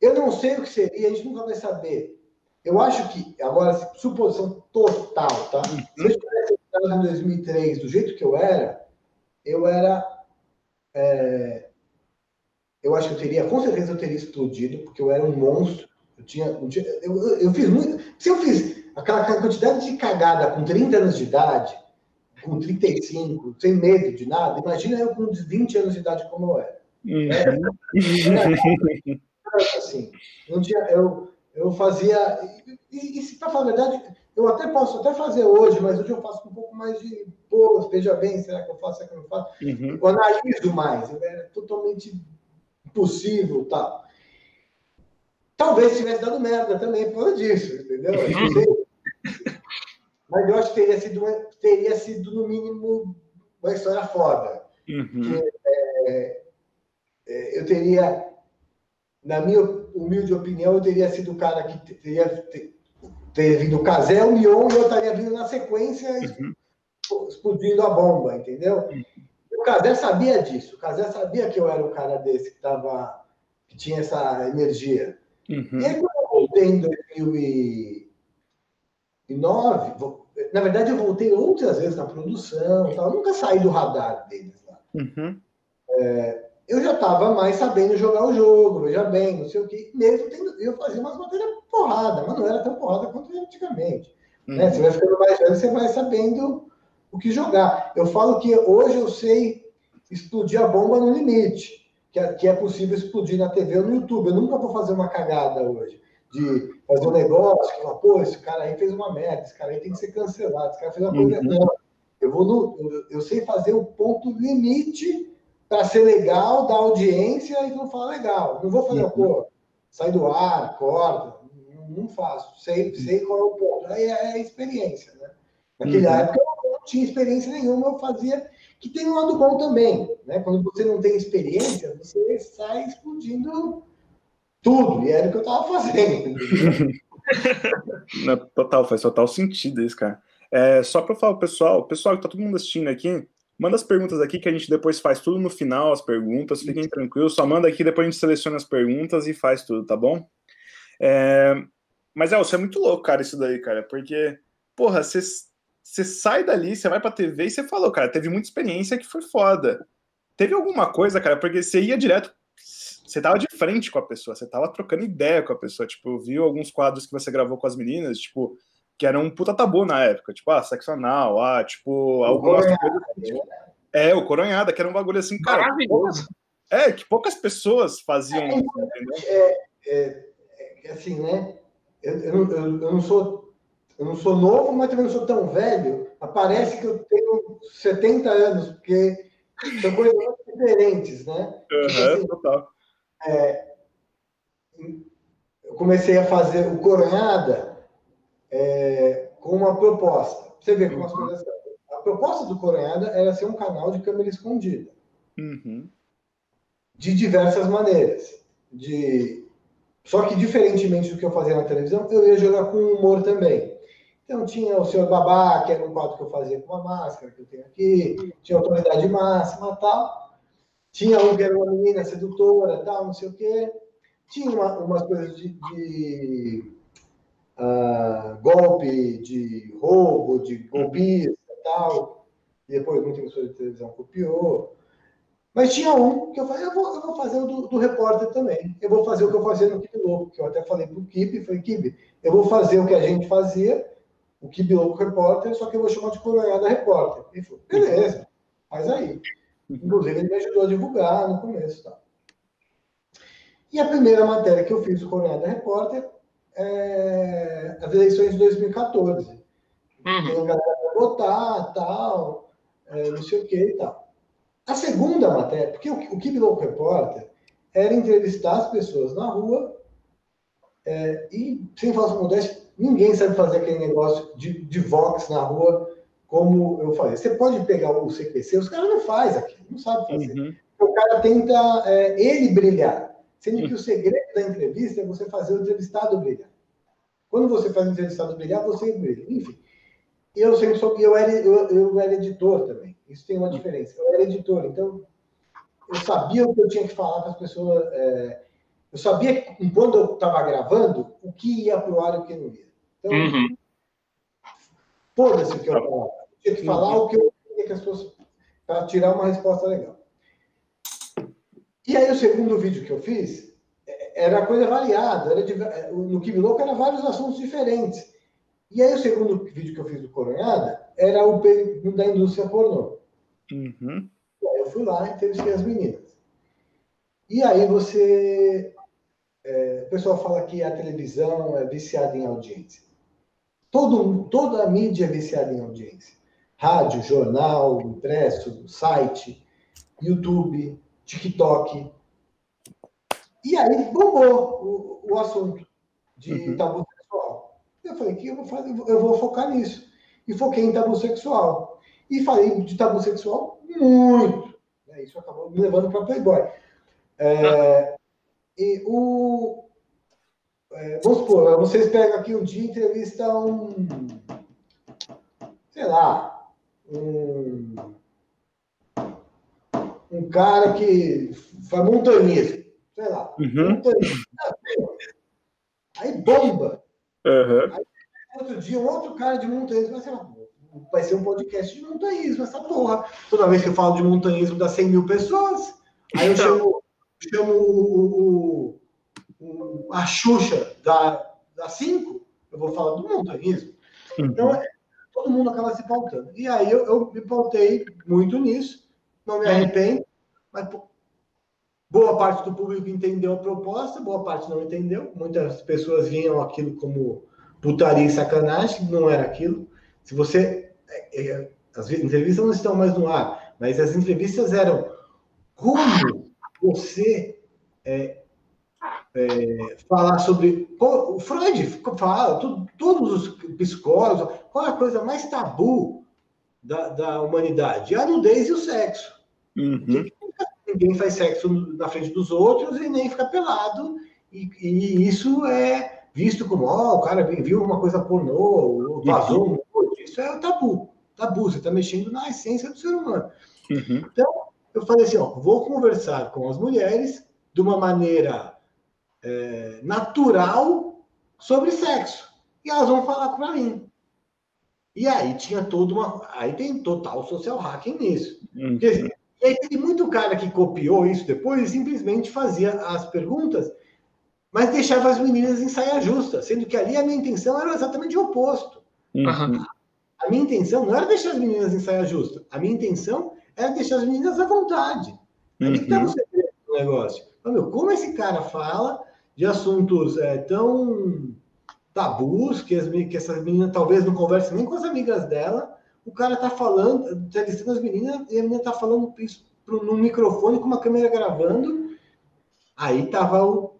Eu não sei o que seria, a gente nunca vai saber. Eu acho que, agora, suposição total, tá? Uhum. Se eu tivesse em 2003 do jeito que eu era, eu era. É, eu acho que eu teria, com certeza eu teria explodido, porque eu era um monstro. Eu tinha, eu, eu, eu fiz muito. Se eu fiz aquela quantidade de cagada com 30 anos de idade, com 35, sem medo de nada, imagina eu com 20 anos de idade como eu era. Uhum. É, assim, um dia eu, eu fazia. E, e se para falar a verdade, eu até posso até fazer hoje, mas hoje eu faço um pouco mais de. Pô, veja bem, será que eu faço? Será que eu não faço? Uhum. Eu analiso mais. Era totalmente possível, tal. Talvez tivesse dado merda também por causa disso, entendeu? Mas eu acho que teria sido, teria sido no mínimo, uma história foda. Uhum. é, é, eu teria, na minha humilde opinião, eu teria sido o cara que teria, ter, ter vindo o Casé, o Mion, e eu estaria vindo na sequência uhum. explodindo a bomba, entendeu? Uhum. O Casé sabia disso. O Casé sabia que eu era um cara desse que estava que tinha essa energia. Uhum. E aí, quando eu voltei em 2009, na verdade, eu voltei outras vezes na produção, tal. nunca saí do radar deles lá. Uhum. É, eu já estava mais sabendo jogar o jogo, veja bem, não sei o que. Mesmo tendo, eu fazia umas matérias porrada, mas não era tão porrada quanto antigamente. Né? Uhum. Né? Você vai ficando mais velho, você vai sabendo o que jogar. Eu falo que hoje eu sei explodir a bomba no limite, que é, que é possível explodir na TV ou no YouTube. Eu nunca vou fazer uma cagada hoje de fazer um negócio que fala, pô, esse cara aí fez uma merda, esse cara aí tem que ser cancelado, esse cara fez uma coisa. Uhum. Não. Eu vou no, eu, sei fazer o ponto limite para ser legal, dar audiência e não falar legal. Não vou fazer, uhum. pô, sai do ar, corta. Não, não faço. Sei, sei qual é o ponto. Aí é a experiência, né? Naquela uhum. época eu não tinha experiência nenhuma, eu fazia. Que tem um lado bom também, né? Quando você não tem experiência, você sai explodindo tudo. E era o que eu estava fazendo. [laughs] total, faz total sentido isso, cara. É, só para falar, pessoal, pessoal que tá todo mundo assistindo aqui, Manda as perguntas aqui que a gente depois faz tudo no final, as perguntas, fiquem tranquilos. Só manda aqui, depois a gente seleciona as perguntas e faz tudo, tá bom? É... Mas, é, você é muito louco, cara, isso daí, cara, porque, porra, você, você sai dali, você vai pra TV e você falou, cara, teve muita experiência que foi foda. Teve alguma coisa, cara, porque você ia direto, você tava de frente com a pessoa, você tava trocando ideia com a pessoa, tipo, viu alguns quadros que você gravou com as meninas, tipo, que era um puta tabu na época, tipo, ah, sexo anal, ah, tipo, algumas coisas. Tipo, é, o coronhada, que era um bagulho assim, cara. Maravilhoso. É, que poucas pessoas faziam é? É, é, é, assim, né? Eu, eu, eu, eu, não sou, eu não sou novo, mas também não sou tão velho. Parece que eu tenho 70 anos, porque são coisas diferentes, né? Uhum, total. É, eu comecei a fazer o coronhada é, com uma proposta. Você vê como as uhum. coisas são. A proposta do Coronhada era ser um canal de câmera escondida. Uhum. De diversas maneiras. De... Só que, diferentemente do que eu fazia na televisão, eu ia jogar com humor também. Então, tinha o Senhor Babá, que era um quadro que eu fazia com uma máscara, que eu tenho aqui. Tinha Autoridade Máxima tal. Tinha um que era uma menina sedutora, tal, não sei o quê. Tinha uma, umas coisas de, de uh, golpe de roubo, de golpista tal. E depois muita emissora de televisão copiou. Mas tinha um que eu falei, eu vou, eu vou fazer o do, do, repórter também. Eu vou fazer o que eu fazia no Kibe Louco, que eu até falei para o Kibe, falei, Kibe, eu vou fazer o que a gente fazia, o Kibe Louco Repórter, só que eu vou chamar de Coronhada Repórter. Ele falou, beleza, faz aí. Inclusive, ele me ajudou a divulgar no começo. Tá? E a primeira matéria que eu fiz do Coronhada Repórter é, as eleições de 2014. Uhum. Então, a galera vai votar, tal, é, não sei o que e tal. A segunda matéria, porque o, o que o repórter era entrevistar as pessoas na rua é, e, sem falsa modéstia, ninguém sabe fazer aquele negócio de, de Vox na rua como eu falei. Você pode pegar o CPC, os caras não fazem aquilo, não sabem fazer. Uhum. O cara tenta é, ele brilhar. Sendo que o segredo da entrevista é você fazer o entrevistado brilhar. Quando você faz o entrevistado brilhar, você brilha. Enfim, eu sempre soube, eu era, eu, eu era editor também. Isso tem uma diferença. Eu era editor, então eu sabia o que eu tinha que falar para as pessoas. É, eu sabia, quando eu estava gravando, o que ia para o ar e o que não ia. Então, uhum. foda-se o que eu. Eu tinha que falar o que eu queria que as pessoas. para tirar uma resposta legal. E aí, o segundo vídeo que eu fiz é, era coisa variada. Era de, no Kibi Louco era vários assuntos diferentes. E aí, o segundo vídeo que eu fiz do Coronhada era o da indústria pornô. Uhum. E aí eu fui lá e entrevistei as meninas. E aí você. É, o pessoal fala que a televisão é viciada em audiência. Todo, toda a mídia é viciada em audiência. Rádio, jornal, impresso, site, YouTube, TikTok. E aí bombou o, o assunto de uhum. tabu sexual. Eu falei que eu vou, fazer, eu vou focar nisso. E foquei em tabu sexual. E falei de tabu sexual muito. Né? Isso acabou me levando para Playboy. É, e o. É, vamos supor, vocês pegam aqui um dia e entrevistam um. Sei lá. Um um cara que faz montanhismo, sei lá, uhum. montanhismo. Aí bomba. Uhum. Aí, outro dia, um outro cara de montanhismo vai ser, vai ser um podcast de montanhismo, essa porra. Toda vez que eu falo de montanhismo, dá 100 mil pessoas. Aí eu então... chamo, chamo o, o, a Xuxa da, da 5, eu vou falar do montanhismo. Uhum. Então, é, todo mundo acaba se pautando. E aí eu, eu me pautei muito nisso, não me arrependo, mas boa parte do público entendeu a proposta, boa parte não entendeu. Muitas pessoas viam aquilo como putaria e sacanagem, não era aquilo. Se você. É, é, as entrevistas não estão mais no ar, mas as entrevistas eram como você é, é, falar sobre. O Freud fala, todos os psicólogos, qual é a coisa mais tabu da, da humanidade? A nudez e o sexo. Uhum. Ninguém faz sexo na frente dos outros e nem fica pelado, e, e isso é visto como, ó, oh, o cara viu uma coisa pornô, vazou um isso é tabu. Tabu, você está mexendo na essência do ser humano. Uhum. Então, eu falei assim, ó, vou conversar com as mulheres de uma maneira é, natural sobre sexo. E elas vão falar para mim. E aí tinha toda uma. Aí tem total social hacking nisso. Uhum. Porque, e aí teve muito cara que copiou isso depois e simplesmente fazia as perguntas, mas deixava as meninas em saia justa, sendo que ali a minha intenção era exatamente o oposto. Uhum. A minha intenção não era deixar as meninas em saia justa, a minha intenção era deixar as meninas à vontade. Uhum. Ali que estava o segredo do negócio. Então, meu, como esse cara fala de assuntos é, tão tabus que, as, que essas meninas talvez não conversem nem com as amigas dela. O cara tá falando, entrevistando as meninas, e a menina tá falando isso no microfone com uma câmera gravando. Aí tava o,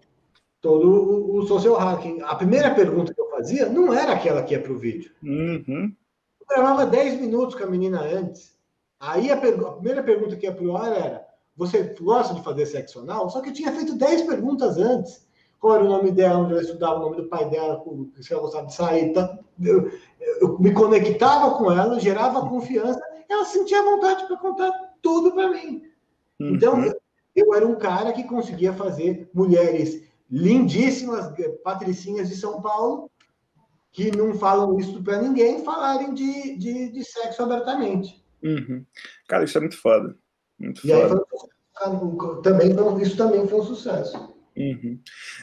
todo o, o social hacking. A primeira pergunta que eu fazia não era aquela que ia para o vídeo. Uhum. Eu gravava 10 minutos com a menina antes. Aí a, a primeira pergunta que ia para o ar era: Você gosta de fazer sexo anal? Só que eu tinha feito 10 perguntas antes qual era o nome dela, onde ela estudava, o nome do pai dela, se ela gostava de sair. Tá? Eu, eu, me conectava com ela, gerava confiança, ela sentia vontade para contar tudo para mim. Uhum. Então, eu, eu era um cara que conseguia fazer mulheres lindíssimas, patricinhas de São Paulo, que não falam isso para ninguém, falarem de, de, de sexo abertamente. Uhum. Cara, isso é muito foda. Muito e foda. Aí também, isso também foi um sucesso. Uhum.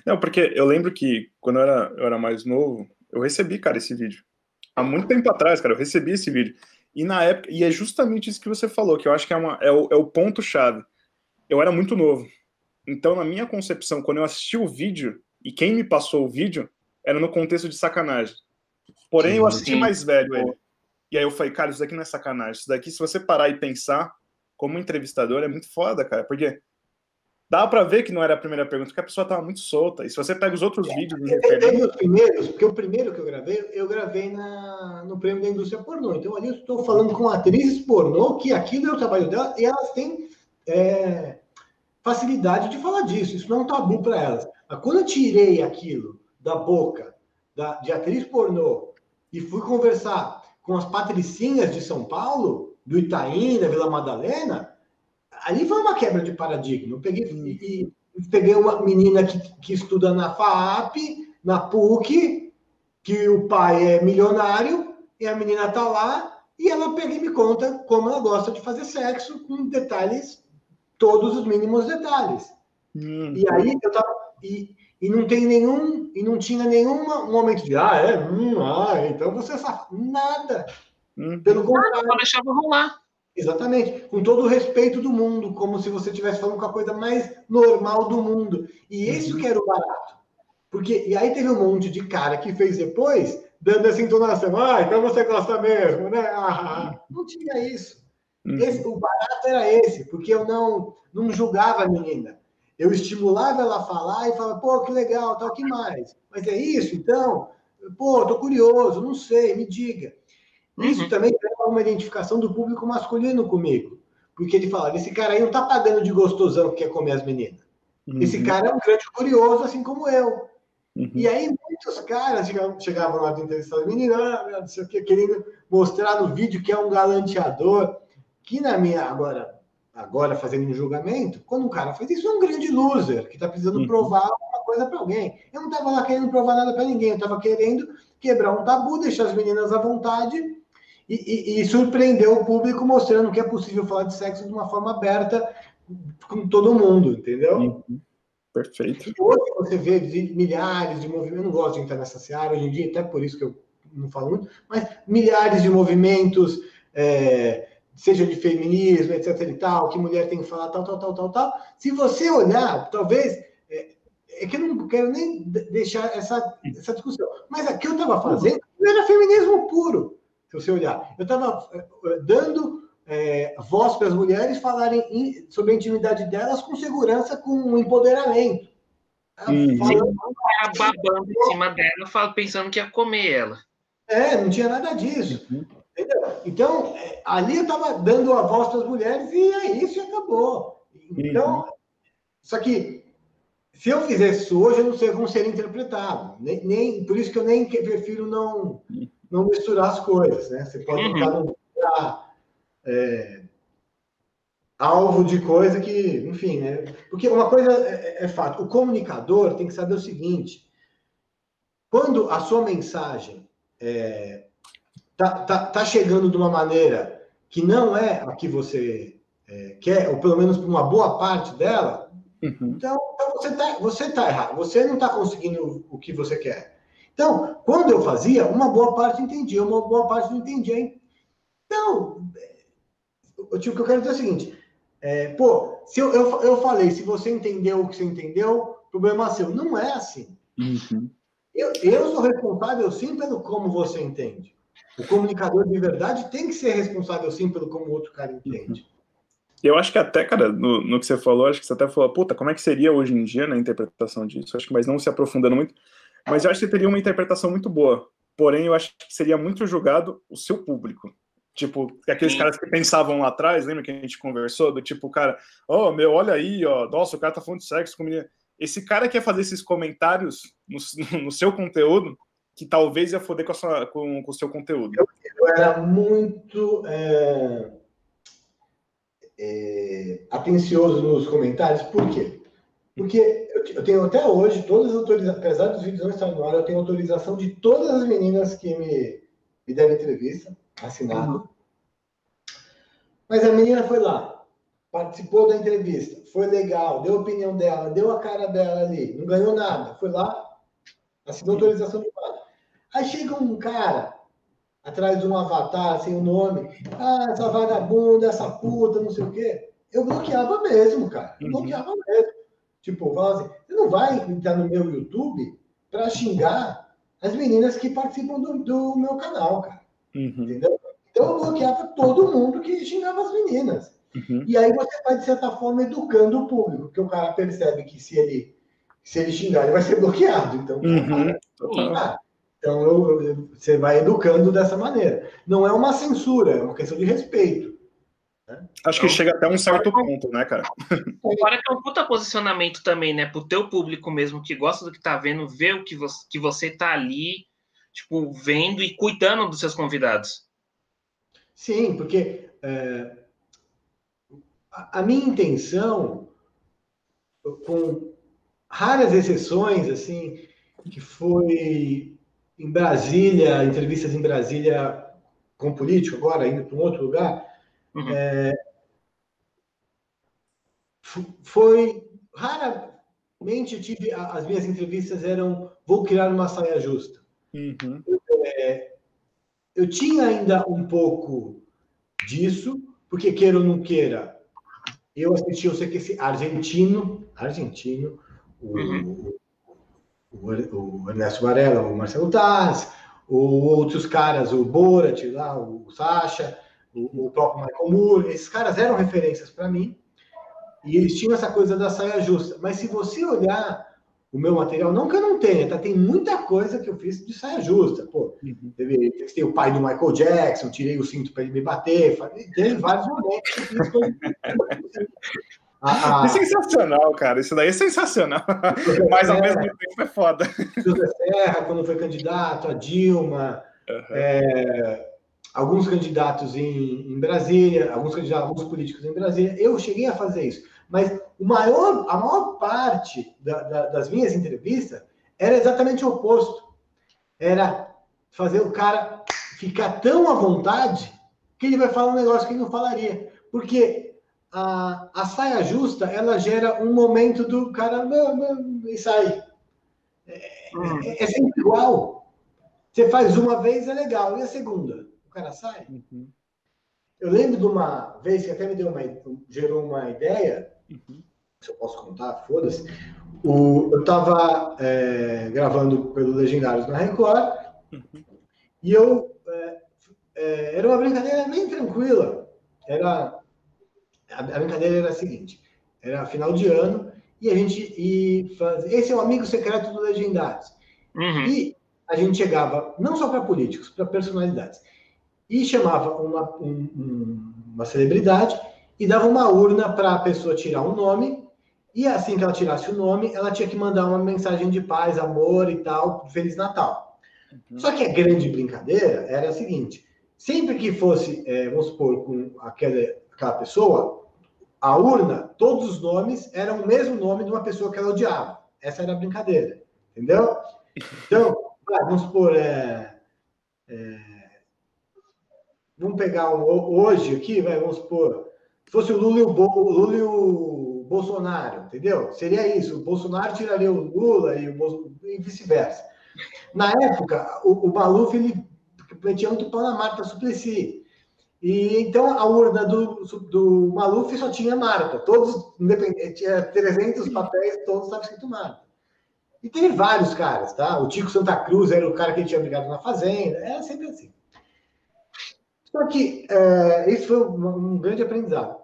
Não, porque eu lembro que quando eu era, eu era mais novo, eu recebi, cara, esse vídeo. Há muito tempo atrás, cara, eu recebi esse vídeo. E na época, e é justamente isso que você falou, que eu acho que é, uma, é o, é o ponto-chave. Eu era muito novo. Então, na minha concepção, quando eu assisti o vídeo, e quem me passou o vídeo, era no contexto de sacanagem. Porém, eu assisti mais velho ele. E aí eu falei, cara, isso daqui não é sacanagem. Isso daqui, se você parar e pensar, como entrevistador, é muito foda, cara. Porque dá para ver que não era a primeira pergunta, porque a pessoa estava muito solta. E se você pega os outros é, vídeos... Eu tenho os primeiros, porque o primeiro que eu gravei, eu gravei na, no prêmio da indústria pornô. Então ali eu estou falando com atrizes pornô, que aquilo é o trabalho delas, e elas têm é, facilidade de falar disso. Isso não é um tabu para elas. Mas quando eu tirei aquilo da boca da, de atriz pornô e fui conversar com as patricinhas de São Paulo, do Itaim, da Vila Madalena, ali foi uma quebra de paradigma. Eu peguei, e, e peguei uma menina que, que estuda na FAAP, na PUC, que o pai é milionário, e a menina tá lá, e ela pega e me conta como ela gosta de fazer sexo, com detalhes, todos os mínimos detalhes. Hum. E aí eu tava. E, e não tem nenhum. E não tinha nenhum momento de, ah, é, hum, ah, então você sabe. Nada. Hum. Pelo contrário. Só deixava rolar. Exatamente, com todo o respeito do mundo, como se você estivesse falando com a coisa mais normal do mundo. E isso uhum. que era o barato. Porque, e aí teve um monte de cara que fez depois, dando essa entonação, ah, então você gosta mesmo, né? Ah, não tinha isso. Uhum. Esse, o barato era esse, porque eu não, não julgava a menina. Eu estimulava ela a falar e falava, pô, que legal, tal, que mais? Mas é isso, então? Pô, tô curioso, não sei, me diga. Isso uhum. também é uma identificação do público masculino comigo. Porque ele fala, esse cara aí não tá pagando de gostosão que quer comer as meninas. Uhum. Esse cara é um grande curioso, assim como eu. Uhum. E aí muitos caras chegavam, chegavam lá de entrevistar as meninas, ah, não sei o que, querendo mostrar no vídeo que é um galanteador, que na minha, agora, agora fazendo um julgamento, quando um cara faz isso, é um grande loser, que está precisando uhum. provar uma coisa para alguém. Eu não estava lá querendo provar nada para ninguém, eu estava querendo quebrar um tabu, deixar as meninas à vontade e, e, e, surpreender o público mostrando que é possível falar de sexo de uma forma aberta com todo mundo, entendeu? Uhum. Perfeito. E hoje você vê milhares de movimentos, eu não gosto de entrar nessa seara hoje em dia, até por isso que eu não falo muito, mas milhares de movimentos, é, seja de feminismo, etc e tal, que mulher tem que falar tal, tal, tal, tal, tal. Se você olhar, talvez, é, é que eu não quero nem deixar essa, essa discussão, mas aqui eu estava fazendo era feminismo puro, se você olhar. Eu estava é, dando é, voz para as mulheres falarem in, sobre a intimidade delas com segurança, com empoderamento. Hum. Falando, babando em cima dela, pensando que ia comer ela. É, não tinha nada disso. Uhum. Entendeu? Então, ali eu estava dando a voz para as mulheres e é isso e acabou. Então, uhum. só que se eu fizesse isso hoje, eu não sei como seria interpretado. Nem, nem, por isso que eu nem prefiro não, não misturar as coisas. Né? Você pode uhum. ficar no é, alvo de coisa que, enfim, né? Porque uma coisa é, é, é fato, o comunicador tem que saber o seguinte: quando a sua mensagem é, tá, tá, tá chegando de uma maneira que não é a que você é, quer, ou pelo menos uma boa parte dela, uhum. então, então, você está você tá errado, você não está conseguindo o, que você quer. Então, quando eu fazia, uma boa parte entendia, uma boa parte não entendia. Então, o que eu quero dizer é o seguinte: é, pô, se eu, eu, eu falei, se você entendeu o que você entendeu, problema seu. Não é assim. Uhum. Eu, eu sou responsável sim pelo como você entende. O comunicador de verdade tem que ser responsável sim pelo como o outro cara entende. Eu acho que até, cara, no, no, que você falou, acho que você até falou, puta, como é que seria hoje em dia na interpretação disso? Acho que, mas não se aprofundando muito. Mas eu acho que teria uma interpretação muito boa. Porém, eu acho que seria muito julgado o seu público. Tipo, aqueles Sim. caras que pensavam lá atrás, lembra que a gente conversou? Do tipo, cara, oh, meu, olha aí, ó, nossa, o cara tá falando de sexo com menina. Esse cara quer fazer esses comentários no, [laughs] no seu conteúdo, que talvez ia foder com, a sua, com, com o seu conteúdo. Eu, eu era muito é, é, atencioso nos comentários, por quê? Porque eu, tenho até hoje, todas as autorizações, apesar dos vídeos não estarem no ar, eu tenho autorização de todas as meninas que me, me deram entrevista, assinado. Uhum. Mas a menina foi lá, participou da entrevista, foi legal, deu a opinião dela, deu a cara dela ali, não ganhou nada, foi lá, assinou autorização de fato. Aí chega um cara atrás de um avatar sem o um nome. Ah, essa vagabunda, essa puta, não sei o quê. Eu bloqueava mesmo, cara. Eu uhum. bloqueava mesmo. Tipo, falava assim, você não vai entrar no meu YouTube para xingar as meninas que participam do, do meu canal, cara. Uhum. Entendeu? Então eu bloqueava todo mundo que xingava as meninas. Uhum. E aí você vai, de certa forma, educando o público, porque o cara percebe que se ele, se ele xingar, ele vai ser bloqueado. Então, uhum. cara, então, eu, eu, você vai educando dessa maneira. Não é uma censura, é uma questão de respeito. Né? Acho que então, chega até um certo ponto, né, cara? Agora que é um puta posicionamento também, né, pro teu público mesmo, que gosta do que tá vendo, ver o que você, que você tá ali, tipo, vendo e cuidando dos seus convidados. Sim, porque é, a, a minha intenção, com raras exceções, assim, que foi em Brasília, entrevistas em Brasília com político, agora indo para um outro lugar, uhum. é, foi raramente tive as minhas entrevistas eram vou criar uma saia justa. Uhum. É, eu tinha ainda um pouco disso, porque queira ou não queira, eu assisti o CQC argentino, argentino, o, uhum o, Ernesto Varela, o Marcelo Taz, o, outros caras, o Borat lá, o Sacha, o, o próprio Michael Moore, esses caras eram referências para mim e eles tinham essa coisa da saia justa. Mas se você olhar o meu material, não que eu não tenha, tá? Tem muita coisa que eu fiz de saia justa. Pô, uhum. teve, tem o pai do Michael Jackson, tirei o cinto para ele me bater, teve vários momentos que eu fiz coisa. [laughs] Ah, é sensacional, cara. Isso daí é sensacional. Mas ao mesmo tempo é foda. José Serra, quando foi candidato, a Dilma. Uhum. É, alguns candidatos em, em Brasília, alguns candidatos, alguns políticos em Brasília. Eu cheguei a fazer isso, mas o maior, a maior parte da, da, das minhas entrevistas era exatamente o oposto. Era fazer o cara ficar tão à vontade que ele vai falar um negócio que ele não falaria. Porque a, a saia justa, ela gera um momento do cara e sai. É, uhum. é, é, sempre igual. Você faz uma vez, é legal. E a segunda? Cara sai. Uhum. Eu lembro de uma vez que até me deu uma, gerou uma ideia, uhum. se eu posso contar, foda-se. eu estava é, gravando pelo Legendários na Record, uhum. e eu é, é, era uma brincadeira bem tranquila. Era a, a, brincadeira era a seguinte: era final de ano e a gente e faz, esse é o amigo secreto do Legendários. Uhum. E a gente chegava não só para políticos, para personalidades e chamava uma, um, uma celebridade e dava uma urna para a pessoa tirar um nome e assim que ela tirasse o nome, ela tinha que mandar uma mensagem de paz, amor e tal, Feliz Natal. Uhum. Só que a grande brincadeira era a seguinte: sempre que fosse, é, vamos supor, com aquela, aquela pessoa, a urna, todos os nomes eram o mesmo nome de uma pessoa que ela odiava. Essa era a brincadeira, entendeu? Então, vamos supor, é, é, vamos pegar um, hoje aqui, vai, vamos supor, se fosse o Lula e o, Bo, o Lula e o Bolsonaro, entendeu? Seria isso, o Bolsonaro tiraria o Lula e, o e vice-versa. Na época, o, o Maluf, ele muito pau na Marta Suplicy. E então a urna do, do Maluf só tinha Marta, todos, independente, tinha 300 papéis, todos estavam escrito Marta. E teve vários caras, tá? O Tico Santa Cruz era o cara que tinha brigado na Fazenda, era sempre assim. Só que é, isso foi um, um grande aprendizado.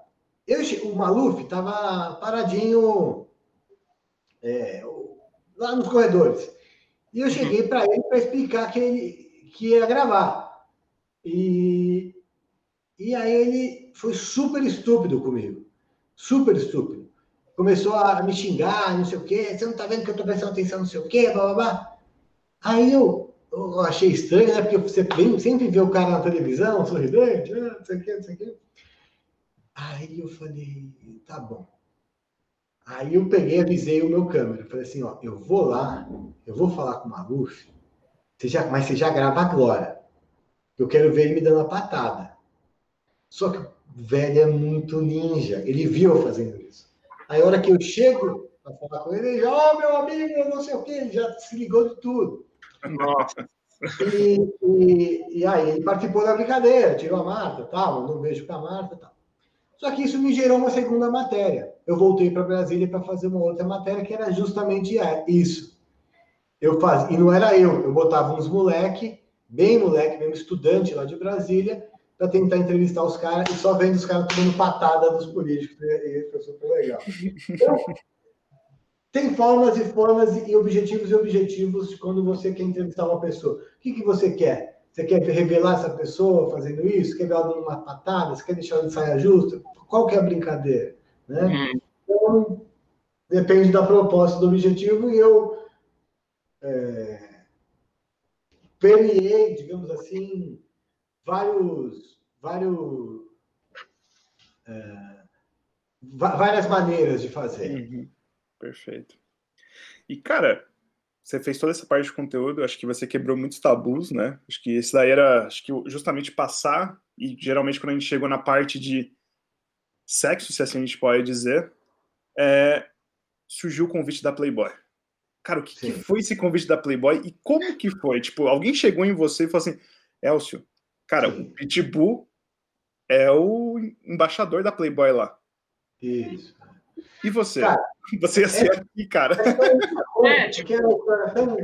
Eu, o Maluf estava paradinho é, lá nos corredores. E eu cheguei para ele para explicar que ele que ia gravar. E, e aí ele foi super estúpido comigo. Super estúpido. Começou a me xingar, não sei o quê. Você não tá vendo que eu tô prestando atenção, não sei o quê, blá blá blá. Aí eu, eu achei estranho, né? Porque você sempre vê o cara na televisão, sorridente, ah, não sei o quê, não sei o quê. Aí eu falei, tá bom. Aí eu peguei, avisei o meu câmera. Falei assim, ó, eu vou lá, eu vou falar com o Maluf, você já, mas você já grava agora. Eu quero ver ele me dando a patada. Só que o velho é muito ninja. Ele viu eu fazendo isso. Aí a hora que eu chego para falar com ele, ele já, ó, oh, meu amigo, não sei o quê, ele já se ligou de tudo. Nossa. E, e, e, aí ele participou da brincadeira, tirou a Marta, tal, mandou um beijo para a Marta tal. Só que isso me gerou uma segunda matéria. Eu voltei para Brasília para fazer uma outra matéria que era justamente isso eu fazia, e não era eu, eu botava uns moleque, bem moleque mesmo, estudante lá de Brasília, para tentar entrevistar os caras e só vendo os caras tomando patada dos políticos. E isso foi super legal. Então, tem formas e formas e objetivos e objetivos quando você quer entrevistar uma pessoa. O que, que você quer? Você quer revelar essa pessoa fazendo isso? Quer ver ela dando uma patada? Você quer deixar ela de saia justa? Qual que é a brincadeira? Né? Uhum. Então, depende da proposta, do objetivo, e eu é, permeei, digamos assim, vários, vários, é, várias maneiras de fazer. Uhum. Perfeito. E, cara, você fez toda essa parte de conteúdo, acho que você quebrou muitos tabus, né? Acho que esse daí era, acho que justamente passar, e geralmente quando a gente chegou na parte de sexo, se assim a gente pode dizer, é, surgiu o convite da Playboy. Cara, o que, que, foi esse convite da Playboy e como que foi? Tipo, alguém chegou em você e falou assim: Elcio, cara, Sim. o Pitbull é o embaixador da Playboy lá. Isso. E você? Cara, [laughs] você ia ser é, aqui, cara. É, [laughs] é tipo... é tão,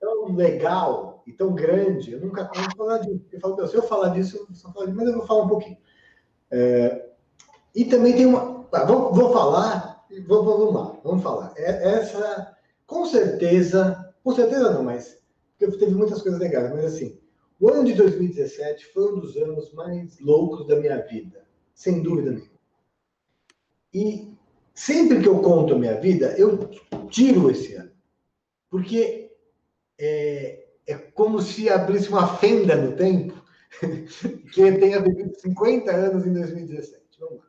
tão legal e tão grande. Eu nunca vou falar disso. Eu falo, se eu falar disso, eu só falo disso, mas eu vou falar um pouquinho. É, e também tem uma. Tá, vou, vou falar, vou, vamos lá, vamos falar. É, essa com certeza, com certeza não, mas porque teve muitas coisas legais, mas assim, o ano de 2017 foi um dos anos mais loucos da minha vida, sem dúvida nenhuma. E sempre que eu conto a minha vida, eu tiro esse ano, porque é, é como se abrisse uma fenda no tempo [laughs] que tenha vivido 50 anos em 2017. Vamos lá.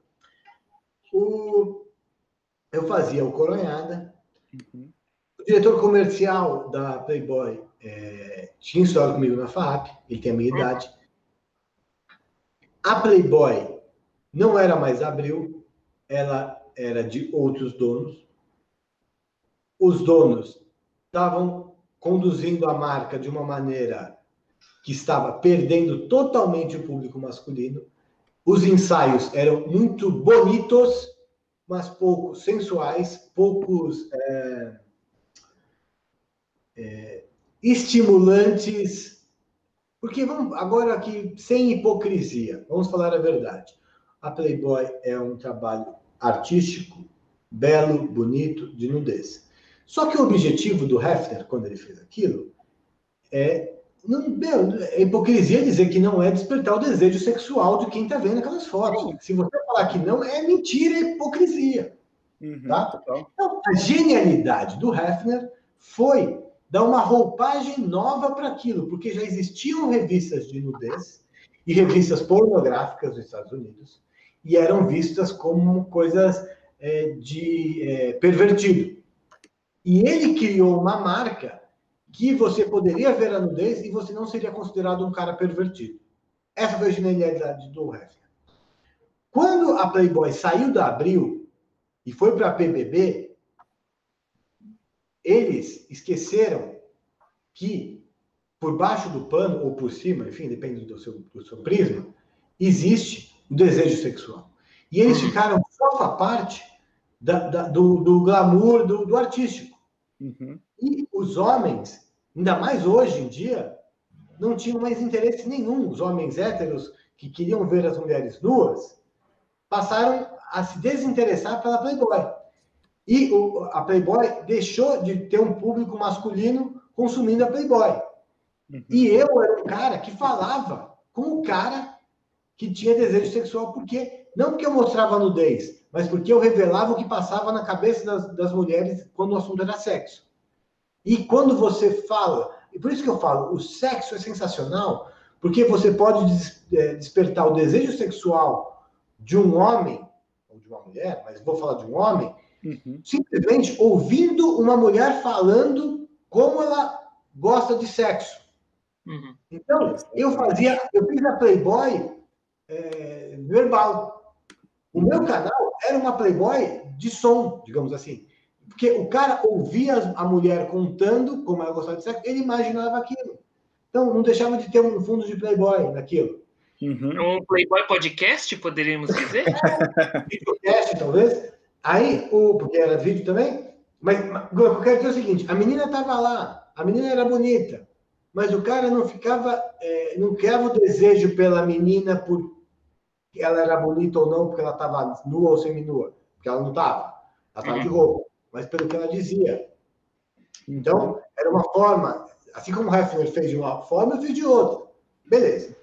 O, eu fazia o Coronhada. Uhum. O diretor comercial da Playboy é, tinha história comigo na FAP, ele tem a minha idade. A Playboy não era mais Abril, ela era de outros donos. Os donos estavam conduzindo a marca de uma maneira que estava perdendo totalmente o público masculino. Os ensaios eram muito bonitos, mas pouco sensuais, poucos é, é, estimulantes. Porque vamos agora aqui, sem hipocrisia, vamos falar a verdade. A Playboy é um trabalho artístico, belo, bonito, de nudez. Só que o objetivo do Hefner, quando ele fez aquilo, é não, meu, é hipocrisia dizer que não é despertar o desejo sexual de quem está vendo aquelas fotos. Sim. Se você falar que não, é mentira, é hipocrisia. Uhum, tá? Então, a genialidade do Hefner foi dar uma roupagem nova para aquilo, porque já existiam revistas de nudez e revistas pornográficas nos Estados Unidos, e eram vistas como coisas é, de é, pervertido. E ele criou uma marca que você poderia ver a nudez e você não seria considerado um cara pervertido. Essa foi a genialidade do Hefner. Quando a Playboy saiu da Abril e foi para a PBB, eles esqueceram que por baixo do pano ou por cima, enfim, depende do seu, do seu prisma, existe o desejo sexual. E eles uhum. ficaram só a parte da, da, do, do glamour do, do artístico. Uhum. E os homens ainda mais hoje em dia, não tinham mais interesse nenhum. Os homens héteros que queriam ver as mulheres nuas passaram a se desinteressar pela Playboy. E o, a Playboy deixou de ter um público masculino consumindo a Playboy. Uhum. E eu era um cara que falava com o cara que tinha desejo sexual, porque não porque eu mostrava nudez, mas porque eu revelava o que passava na cabeça das, das mulheres quando o assunto era sexo. E quando você fala, e por isso que eu falo, o sexo é sensacional, porque você pode des, é, despertar o desejo sexual de um homem, ou de uma mulher, mas vou falar de um homem, uhum. simplesmente ouvindo uma mulher falando como ela gosta de sexo. Uhum. Então, eu fazia, eu fiz a Playboy é, verbal. O meu canal era uma Playboy de som, digamos assim. Porque o cara ouvia a mulher contando como ela gostava de sexo, ele imaginava aquilo. Então, não deixava de ter um fundo de Playboy naquilo. Uhum. Um Playboy podcast, poderíamos dizer? [laughs] Videocast, talvez. Aí, o, porque era vídeo também. Mas eu quero dizer o seguinte: a menina estava lá, a menina era bonita, mas o cara não ficava, é, não criava o desejo pela menina por ela era bonita ou não, porque ela estava nua ou semi-nua, porque ela não estava. Ela estava uhum. de roupa mas pelo que ela dizia. Então, era uma forma, assim como o Hefner fez de uma forma, eu fiz de outra. Beleza.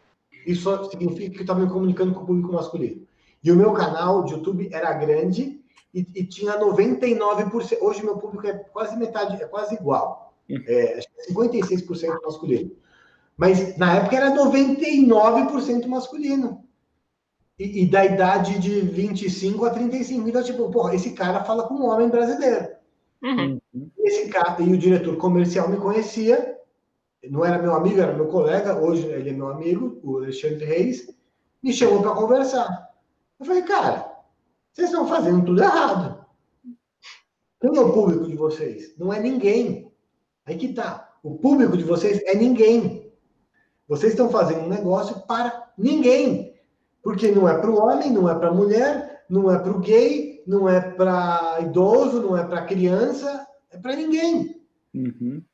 Isso significa que eu estava me comunicando com o público masculino. E o meu canal de YouTube era grande e, e tinha 99%. Hoje meu público é quase metade, é quase igual. É, acho que 56% é masculino. Mas na época era 99% masculino e, e, da idade de 25 a 35. Então, tipo, porra, esse cara fala com um homem brasileiro. Uhum. Esse cara, e o diretor comercial me conhecia, não era meu amigo, era meu colega, hoje ele é meu amigo, o Alexandre Reis, me chamou para conversar. Eu falei, cara, vocês estão fazendo tudo errado. Quem é o público de vocês? Não é ninguém. Aí que tá. O público de vocês é ninguém. Vocês estão fazendo um negócio para ninguém. Porque não é para o homem, não é para a mulher, não é para o gay, não é para idoso, não é para criança, é para ninguém. Uhum.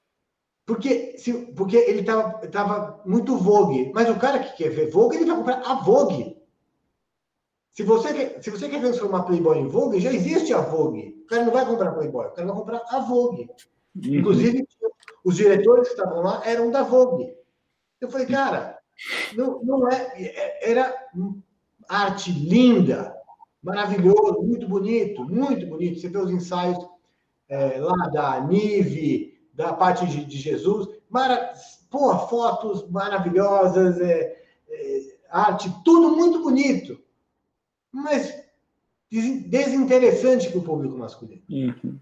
Porque, se, porque ele estava tava muito Vogue. Mas o cara que quer ver Vogue, ele vai comprar a Vogue. Se você, quer, se você quer transformar Playboy em Vogue, já existe a Vogue. O cara não vai comprar Playboy, o cara vai comprar a Vogue. Uhum. Inclusive, os diretores que estavam lá eram da Vogue. Eu falei, cara, não, não é, é, era arte linda, maravilhoso, muito bonito, muito bonito. Você vê os ensaios é, lá da Nive, da parte de, de Jesus, mara, pô, fotos maravilhosas, é, é, arte, tudo muito bonito, mas desinteressante para o público masculino. Uhum.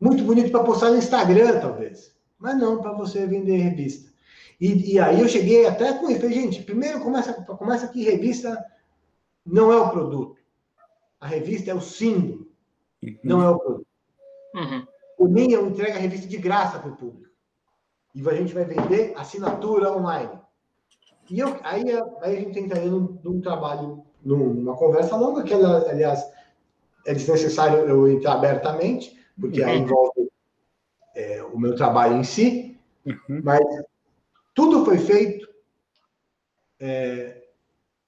Muito bonito para postar no Instagram, talvez, mas não para você vender revista. E, e, aí eu cheguei até com isso, gente, primeiro começa, começa que revista não é o produto. A revista é o símbolo, uhum. não é o produto. Uhum. O mim eu entrego a revista de graça para o público. E a gente vai vender assinatura online. E eu, aí, aí a gente entraria num, num trabalho, numa conversa longa, que, aliás, é desnecessário eu entrar abertamente, porque aí uhum. envolve é, o meu trabalho em si, uhum. mas tudo foi feito é,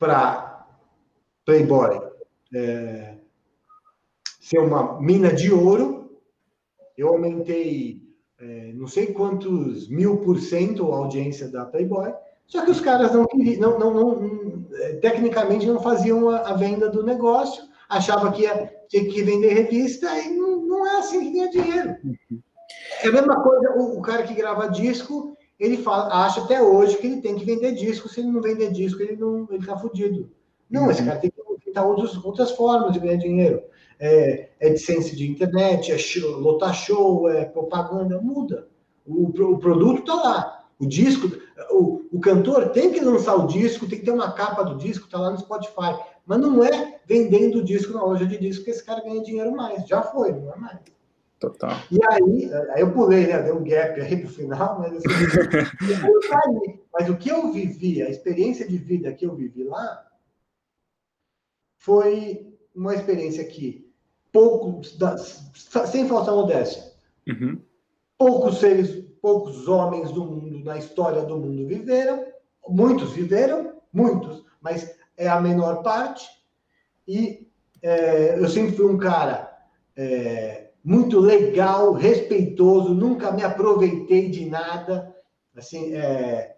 para Playboy é, ser uma mina de ouro. Eu aumentei é, não sei quantos mil por cento a audiência da Playboy, só que os caras não, não, não, não é, tecnicamente não faziam a, a, venda do negócio, achava que ia ter que vender revista e não, não é assim que ganha dinheiro. É a mesma coisa, o, o, cara que grava disco, ele fala, acha até hoje que ele tem que vender disco, se ele não vender disco, ele não ele tá fudido. Não, uhum. esse cara tem que tentar outros, outras formas de ganhar dinheiro. É, é licença de internet, é show, lotar show, é propaganda, muda. O, o produto está lá. O disco, o, o cantor tem que lançar o disco, tem que ter uma capa do disco, tá lá no Spotify. Mas não é vendendo o disco na loja de disco que esse cara ganha dinheiro mais. Já foi, não é mais. Total. E aí, aí eu pulei, né? Dei um gap aí pro final, mas assim, [laughs] Mas o que eu vivi, a experiência de vida que eu vivi lá, foi uma experiência que poucos, sem falsa modéstia, uhum. poucos seres poucos homens do mundo, na história do mundo, viveram. Muitos viveram, muitos, mas é a menor parte. E é, eu sempre fui um cara é, muito legal, respeitoso, nunca me aproveitei de nada. Assim, é,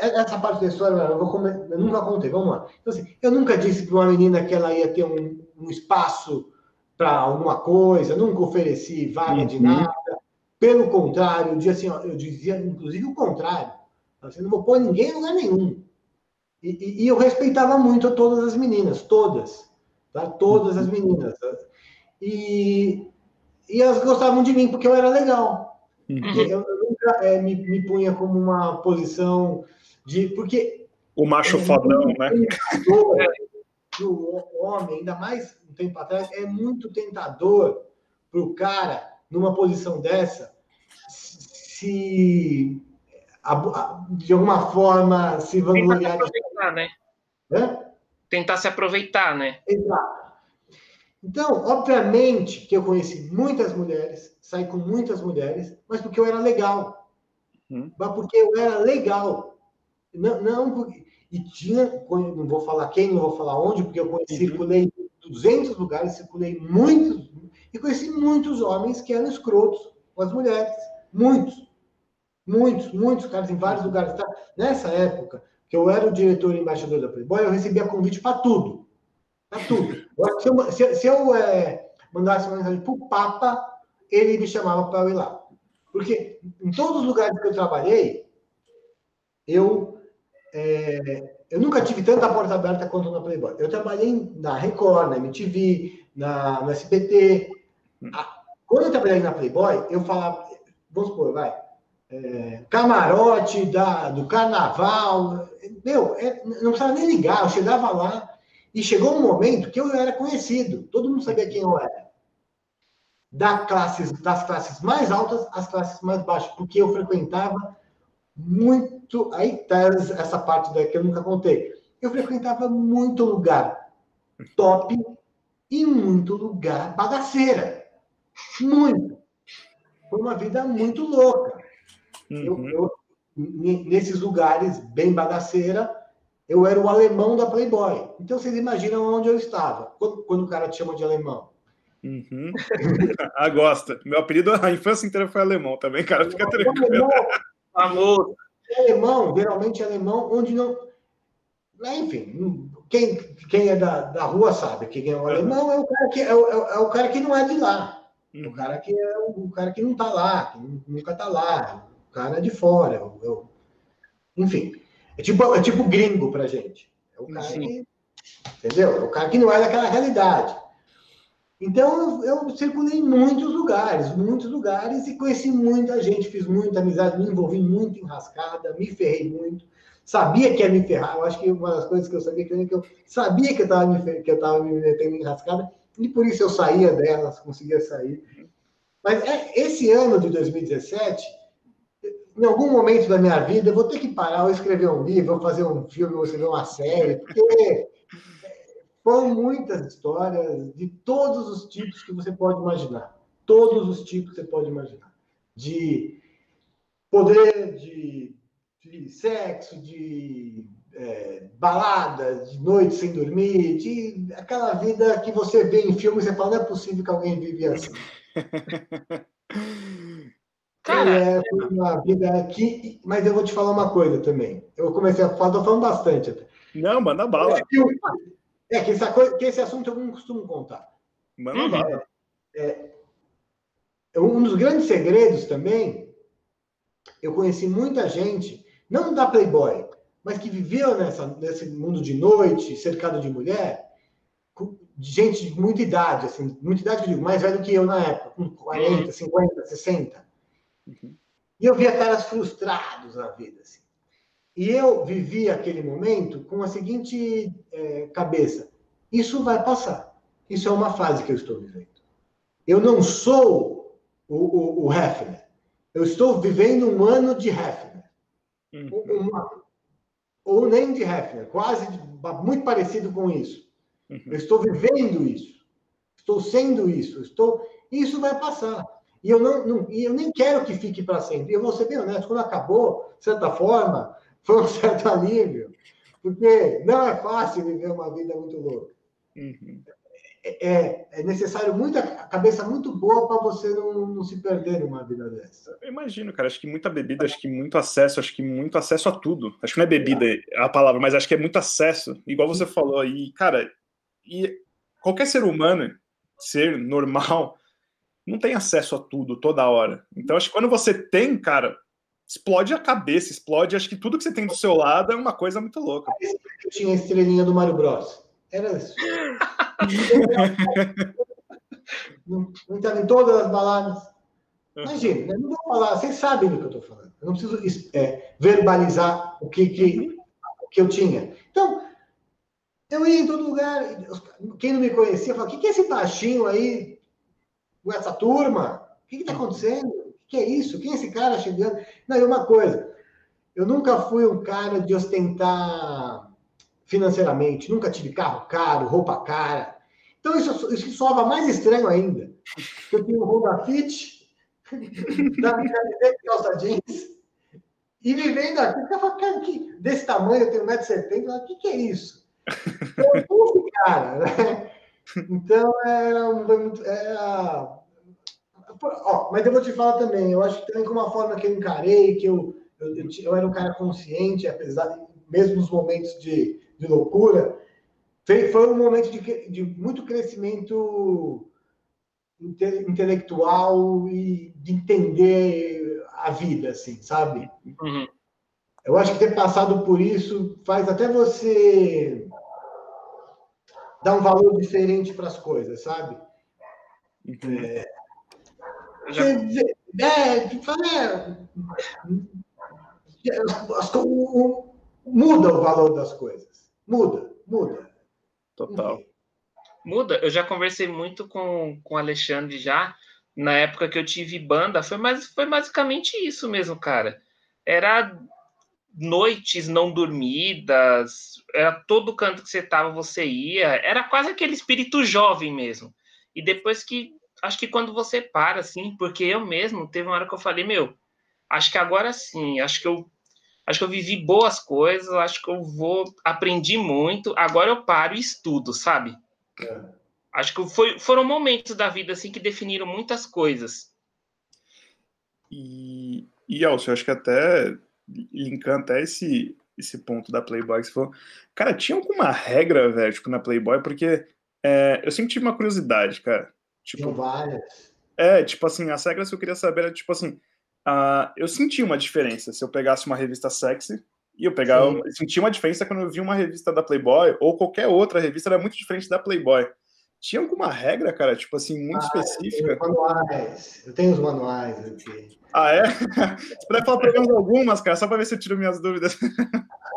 essa parte da história eu, comer, eu, nunca contei. Vamos lá. Então, assim, eu nunca disse para uma menina que ela ia ter um, um espaço para alguma coisa, nunca ofereci vaga de uhum. nada. Pelo contrário, eu dizia, assim, ó, eu dizia inclusive o contrário. Assim, não vou pôr ninguém em lugar nenhum. E, e, e, eu respeitava muito todas as meninas, todas. Tá? Todas as meninas. Tá? E, e elas gostavam de mim porque eu era legal. Uhum. Eu, eu, nunca é, me, me punha como uma posição de. Porque. O macho é, fodão, né? O homem, ainda mais um tempo atrás, é muito tentador para o cara numa posição dessa, se de alguma forma se vangloriar. Tentar se aproveitar, né? Hã? Tentar se aproveitar, né? Exato. Então, obviamente que eu conheci muitas mulheres, saí com muitas mulheres, mas porque eu era legal. Hum. Mas porque eu era legal. Não, não porque... E tinha, não vou falar quem, não vou falar onde, porque eu conheci, uhum. circulei 200 lugares, circulei muitos, e conheci muitos homens que eram escrotos com as mulheres. Muitos. Muitos, muitos caras em vários lugares. Tá? Nessa época, que eu era o diretor e embaixador da Playboy, eu recebia convite para tudo. Para tudo. Se eu, se, se eu é, mandasse uma mensagem para o Papa, ele me chamava para ir lá. Porque em todos os lugares que eu trabalhei, eu, é, eu nunca tive tanta porta aberta quanto na Playboy. Eu trabalhei na Record, na MTV, na, no SBT, quando eu trabalhei na Playboy, eu falava, vamos supor, vai, é, camarote da, do carnaval, meu, é, não precisava nem ligar, eu chegava lá e chegou um momento que eu era conhecido, todo mundo sabia quem eu era. Da classes, das classes mais altas às classes mais baixas, porque eu frequentava muito. Aí tá essa parte daqui que eu nunca contei. Eu frequentava muito lugar top e muito lugar bagaceira. Muito. Foi uma vida muito louca. Uhum. Eu, eu, nesses lugares bem bagaceira, eu era o alemão da Playboy. Então vocês imaginam onde eu estava, quando, quando o cara te chama de alemão. Uhum. [laughs] ah, gosta. Meu apelido a infância inteira foi alemão também, cara. Fica tranquilo. Amor. Alemão, geralmente alemão, onde não. Enfim, quem, quem é da, da rua sabe quem é o alemão é o cara que, é o, é o cara que não é de lá. O cara que é o, o cara que não está lá, que nunca está lá. O cara é de fora. Eu, eu... Enfim. É tipo, é tipo gringo pra gente. É o cara Sim. que. Entendeu? É o cara que não é daquela realidade. Então, eu, eu circulei em muitos lugares, muitos lugares, e conheci muita gente, fiz muita amizade, me envolvi muito em rascada, me ferrei muito. Sabia que ia me ferrar, eu acho que uma das coisas que eu sabia que eu sabia que eu estava me, que eu tava me metendo em rascada, e por isso eu saía delas, conseguia sair. Mas é, esse ano de 2017, em algum momento da minha vida, eu vou ter que parar, ou escrever um livro, ou fazer um filme, ou escrever uma série, porque foram muitas histórias de todos os tipos que você pode imaginar. Todos os tipos que você pode imaginar. De poder, de, de sexo, de é, baladas, de noite sem dormir, de aquela vida que você vê em filme e fala, não é possível que alguém vive assim. [laughs] Cara, é, foi uma vida aqui, mas eu vou te falar uma coisa também. Eu comecei a falar, tô falando bastante até. Não, manda bala. É que, essa coisa, que esse assunto eu não costumo contar. Manda uhum. bala. É, um dos grandes segredos também, eu conheci muita gente, não da Playboy, mas que viveu nessa, nesse mundo de noite, cercado de mulher, de gente de muita idade, assim, muita idade, eu digo, mais velho que eu na época, com 40, 50, 60. Uhum. E eu via caras frustrados na vida, assim. E eu vivi aquele momento com a seguinte é, cabeça: isso vai passar. Isso é uma fase que eu estou vivendo. Eu não sou o, o, o Hefner. Eu estou vivendo um ano de Hefner. Uhum. Uma, ou nem de Hefner, quase muito parecido com isso. Uhum. Eu estou vivendo isso. Estou sendo isso. Estou. Isso vai passar. E eu não, não e eu nem quero que fique para sempre. Eu vou ser bem honesto. Quando acabou, de certa forma, [laughs] foi um certo alívio, porque não é fácil viver uma vida muito louca. Uhum. É, é, é necessário muita cabeça muito boa para você não, não, se perder numa vida dessa. Eu imagino, cara. Acho que muita bebida, acho que muito acesso, acho que muito acesso a tudo. Acho que não é bebida é. a palavra, mas acho que é muito acesso. Igual você falou aí, cara. E qualquer ser humano, ser normal, não tem acesso a tudo toda hora. Então, acho que quando você tem, cara, explode a cabeça, explode. Acho que tudo que você tem do seu lado é uma coisa muito louca. Eu tinha a estrelinha do Mario Bros. Era isso. [laughs] não estava em todas as baladas. Imagina, eu não vou falar, vocês sabem do que eu estou falando. Eu não preciso é, verbalizar o que, que, o que eu tinha. Então, eu ia em todo lugar. Quem não me conhecia falava: o que, que é esse baixinho aí essa turma? O que está acontecendo? que é isso? Quem é esse cara chegando? Não, e uma coisa, eu nunca fui um cara de ostentar financeiramente, nunca tive carro caro, roupa cara. Então isso, isso soava mais estranho ainda. Eu um Honda Fit, [laughs] da minha calça jeans, e vivendo aqui, eu falava, cara, que, desse tamanho, eu tenho 1,70m, o que, que é isso? Eu não cara, né? Então era, era Ó, mas eu vou te falar também, eu acho que também com uma forma que eu encarei, que eu, eu, eu, eu era um cara consciente, apesar de, mesmo nos momentos de, de loucura, foi, foi um momento de, de muito crescimento inte, intelectual e de entender a vida, assim, sabe? Uhum. Eu acho que ter passado por isso faz até você dar um valor diferente para as coisas, sabe? Uhum. É, já... É, muda o valor das coisas. Muda, muda. Total. Muda. Eu já conversei muito com, com o Alexandre já, na época que eu tive banda, foi, mais, foi basicamente isso mesmo, cara. Era noites não dormidas, era todo canto que você tava, você ia, era quase aquele espírito jovem mesmo. E depois que acho que quando você para, assim, porque eu mesmo, teve uma hora que eu falei, meu, acho que agora sim, acho que eu acho que eu vivi boas coisas, acho que eu vou aprendi muito, agora eu paro e estudo, sabe? É. Acho que foi, foram momentos da vida assim que definiram muitas coisas. E, e Elcio, acho que até linkando até esse, esse ponto da Playboy, que você falou, cara, tinha alguma regra, velho, tipo, na Playboy, porque é, eu sempre tive uma curiosidade, cara. Tipo, várias. É, tipo assim, as regras que eu queria saber era, tipo assim, uh, eu senti uma diferença se eu pegasse uma revista sexy E eu pegava, eu sentia uma diferença quando eu vi uma revista da Playboy ou qualquer outra revista, era muito diferente da Playboy. Tinha alguma regra, cara, tipo assim, muito ah, específica? Eu tenho manuais, eu tenho os manuais aqui. Ah, é? [laughs] Você pode falar menos algumas, cara, só para ver se eu tiro minhas dúvidas.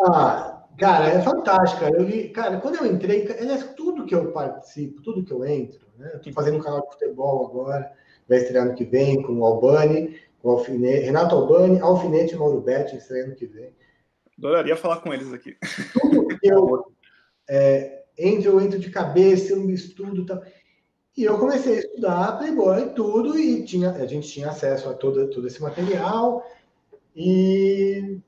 Ah, cara, é fantástico, cara. Eu li, cara, quando eu entrei, aliás, tudo que eu participo, tudo que eu entro, né? Eu tô fazendo um canal de futebol agora, vai estrear ano que vem com o Albani, com o Alfinete, Renato Albani, Alfinete e Mauro Betti, estreia ano que vem. Adoraria falar com eles aqui. Tudo que eu é, entro, eu entro de cabeça, eu estudo tal. E eu comecei a estudar Playboy e tudo, e tinha, a gente tinha acesso a todo, todo esse material. E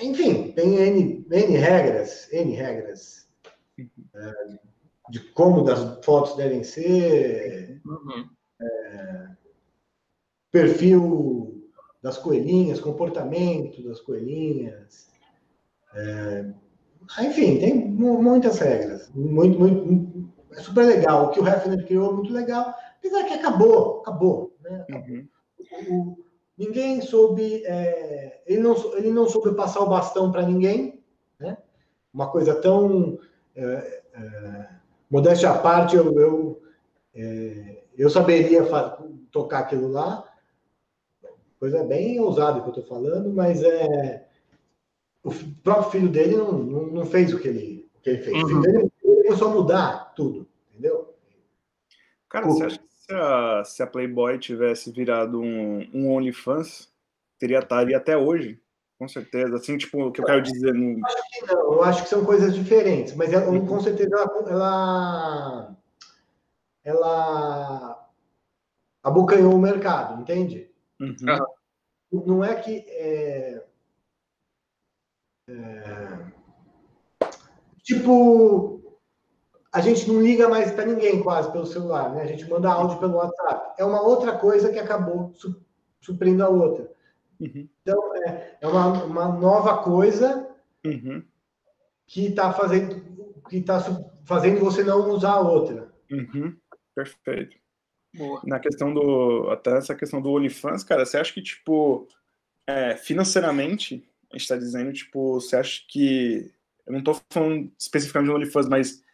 enfim, tem N, N regras, N regras é, de como as fotos devem ser, uhum. é, perfil das coelhinhas, comportamento das coelhinhas. É, enfim, tem muitas regras. Muito, muito, é super legal. O que o Hefner criou é muito legal, apesar que acabou, acabou. Né? Uhum. O, ninguém soube, é, ele, não, ele não soube passar o bastão para ninguém, né? Uma coisa tão é, é, modéstia à parte, eu eu, é, eu saberia tocar aquilo lá, coisa bem ousada que eu estou falando, mas é o próprio filho dele não, não, não fez o que ele, o que ele fez. Uhum. Dele começou a mudar tudo, entendeu? Cara, você acha que se a, se a Playboy tivesse virado um, um OnlyFans, teria estaria até hoje, com certeza. Assim, tipo, o que eu quero dizer. No... Eu acho que não, eu acho que são coisas diferentes, mas ela, uhum. com certeza ela, ela, abocanhou o mercado, entende? Uhum. Não é que. É, é, tipo, a gente não liga mais para ninguém quase pelo celular, né? A gente manda áudio pelo WhatsApp. É uma outra coisa que acabou su suprindo a outra. Uhum. Então, é, é uma, uma, nova coisa uhum. que está fazendo, que tá fazendo você não usar a outra. Uhum. Perfeito. Boa. Na questão do. Até essa questão do OnlyFans, cara, você acha que, tipo, é, financeiramente, a gente está dizendo, tipo, você acha que. Eu não estou falando especificamente do OnlyFans, mas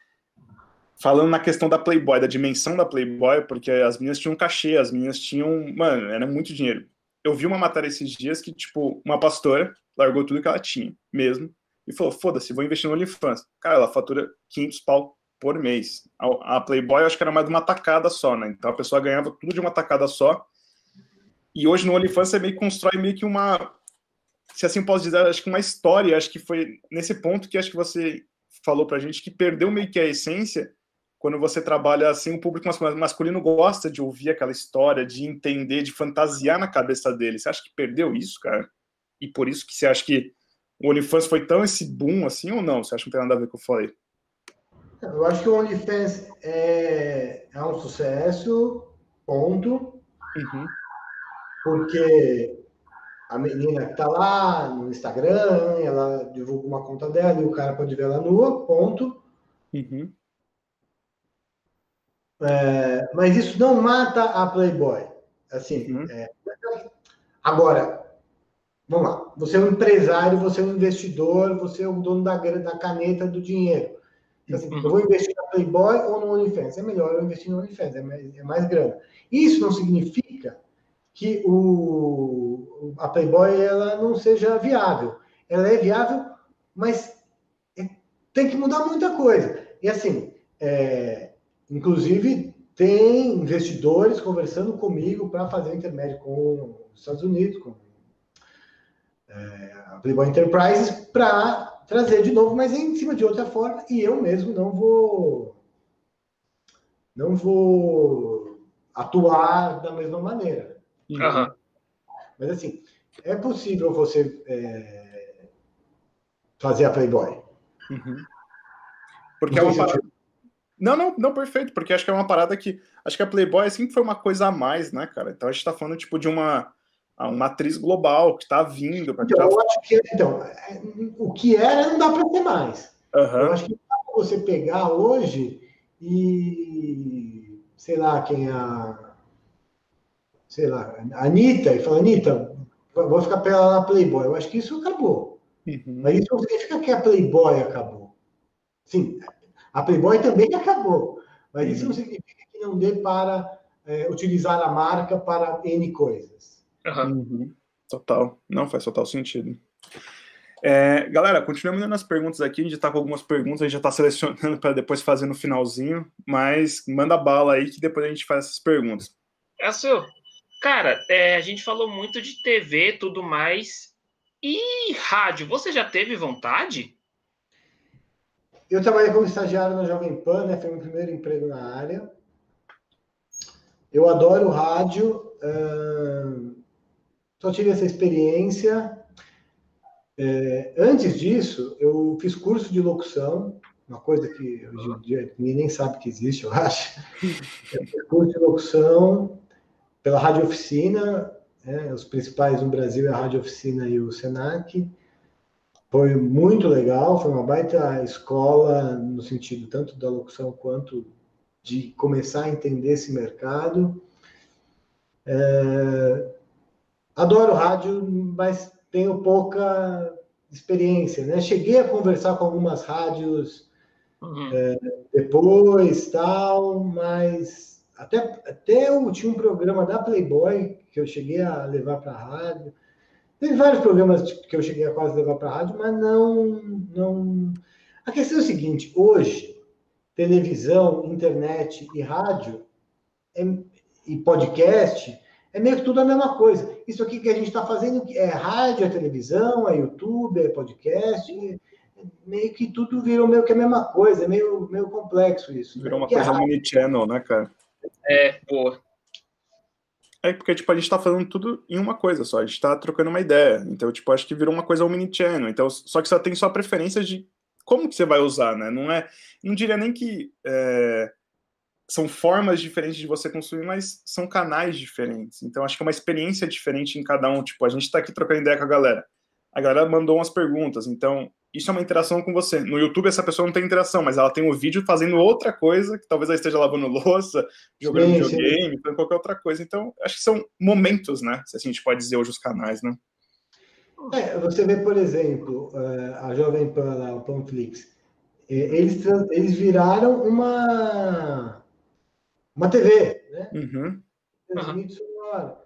falando na questão da Playboy, da dimensão da Playboy, porque as meninas tinham cachê, as meninas tinham, mano, era muito dinheiro. Eu vi uma matéria esses dias que, tipo, uma pastora largou tudo que ela tinha, mesmo, e falou, foda-se, vou investir no OnlyFans. Cara, ela fatura 500 pau por mês. A, a Playboy, eu acho que era mais de uma tacada só, né? Então a pessoa ganhava tudo de uma tacada só. E hoje no OnlyFans você meio que constrói meio que uma, se assim posso dizer, acho que uma história, acho que foi nesse ponto que acho que você falou pra gente que perdeu meio que a essência quando você trabalha assim, o público masculino gosta de ouvir aquela história, de entender, de fantasiar na cabeça dele. Você acha que perdeu isso, cara? E por isso que você acha que o OnlyFans foi tão esse boom assim ou não? Você acha que não tem nada a ver com o que eu falei? Eu acho que o OnlyFans é, é um sucesso, ponto. Uhum. Porque a menina que tá lá no Instagram, ela divulga uma conta dela e o cara pode ver ela nua, ponto. Uhum. É, mas isso não mata a Playboy. Assim, uhum. é, agora, vamos lá. Você é um empresário, você é um investidor, você é o dono da, da caneta do dinheiro. Então, assim, uhum. Eu vou investir na Playboy ou no OnlyFans? É melhor eu investir no OnlyFans, é mais, é mais grana. Isso não significa que o, a Playboy ela não seja viável. Ela é viável, mas é, tem que mudar muita coisa. E assim, é, Inclusive, tem investidores conversando comigo para fazer intermédio com os Estados Unidos, com é, a Playboy Enterprises, para trazer de novo, mas em cima de outra forma, e eu mesmo não vou não vou atuar da mesma maneira. Uhum. Mas assim, é possível você é, fazer a Playboy. Uhum. Porque é uma parada, não, não, não, perfeito, porque acho que é uma parada que. Acho que a Playboy sempre foi uma coisa a mais, né, cara? Então a gente tá falando, tipo, de uma, uma atriz global que tá vindo. Então, tirar... eu acho que. Então, é, o que era não dá para ter mais. Uhum. Eu acho que dá pra você pegar hoje e. Sei lá, quem é a. Sei lá, a Anitta, e falar, Anitta, vou ficar pela Playboy. Eu acho que isso acabou. Uhum. Mas isso não significa que a Playboy acabou. Sim, a Playboy também acabou. Mas uhum. isso não significa que não dê para é, utilizar a marca para N coisas. Uhum. Total. Não faz total sentido. É, galera, continuamos dando as perguntas aqui. A gente está com algumas perguntas, a gente já está selecionando para depois fazer no finalzinho, mas manda bala aí que depois a gente faz essas perguntas. É seu. Cara, é, a gente falou muito de TV tudo mais. E rádio, você já teve vontade? Eu trabalhei como estagiário na Jovem Pan, né? Foi meu primeiro emprego na área. Eu adoro rádio. Uh, só tive essa experiência. É, antes disso, eu fiz curso de locução, uma coisa que hoje em dia ninguém nem sabe que existe, eu acho. Eu [laughs] fiz curso de locução pela Rádio Oficina, né, os principais no Brasil é a Rádio Oficina e o Senac. Foi muito legal, foi uma baita escola no sentido tanto da locução quanto de começar a entender esse mercado. É, adoro rádio, mas tenho pouca experiência, né? Cheguei a conversar com algumas rádios uhum. é, depois, tal, mas até, até eu tinha um programa da Playboy que eu cheguei a levar para a rádio. Tem vários programas que eu cheguei a quase levar para a rádio, mas não, não. A questão é o seguinte: hoje, televisão, internet e rádio é, e podcast é meio que tudo a mesma coisa. Isso aqui que a gente está fazendo é rádio, é televisão, é YouTube, é podcast, é meio que tudo virou meio que a mesma coisa, é meio, meio complexo isso. Virou uma coisa mini-channel, né, cara? É, boa. É porque, tipo, a gente tá falando tudo em uma coisa só, a gente tá trocando uma ideia. Então, tipo, acho que virou uma coisa mini-channel. Então, só que só tem só preferência de como que você vai usar, né? Não é... Não diria nem que... É são formas diferentes de você consumir, mas são canais diferentes. Então, acho que é uma experiência diferente em cada um. Tipo, a gente está aqui trocando ideia com a galera. A galera mandou umas perguntas, então isso é uma interação com você. No YouTube, essa pessoa não tem interação, mas ela tem um vídeo fazendo outra coisa, que talvez ela esteja lavando louça, jogando sim, videogame, sim. qualquer outra coisa. Então, acho que são momentos, né? Se a gente pode dizer hoje os canais, né? É, você vê, por exemplo, eh, a Jovem Pan, o Panflix, eh, eles, eles viraram uma uma TV, né? Uhum. Transmite sonora.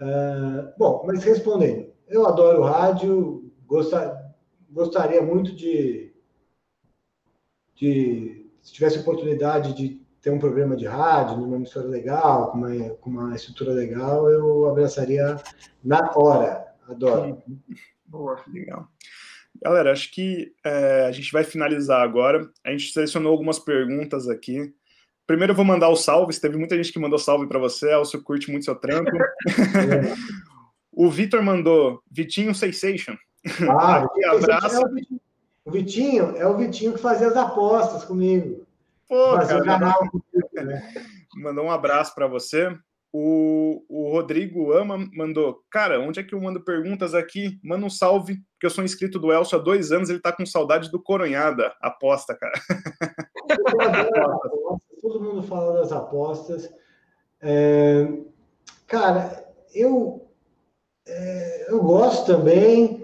Uh, bom, mas respondendo, eu adoro rádio, gostar, gostaria muito de, de, se tivesse oportunidade de ter um programa de rádio, numa emissora legal, com uma, com uma estrutura legal, eu abraçaria na hora. Adoro. [laughs] Boa, legal. Galera, acho que é, a gente vai finalizar agora. A gente selecionou algumas perguntas aqui. Primeiro eu vou mandar o salve. Teve muita gente que mandou salve para você. Elcio curte muito seu trampo. [laughs] [laughs] o Vitor mandou Vitinho Sensation. Ah, Aqui, abraço. É o, Vitinho, é o Vitinho que fazia as apostas comigo. Pô, cara, canal né? Mandou um abraço para você. O, o Rodrigo Ama mandou, cara, onde é que eu mando perguntas aqui? Manda um salve, porque eu sou inscrito do Elcio há dois anos, ele tá com saudade do Coronhada. Aposta, cara. [laughs] Todo mundo fala das apostas. É, cara, eu, é, eu gosto também,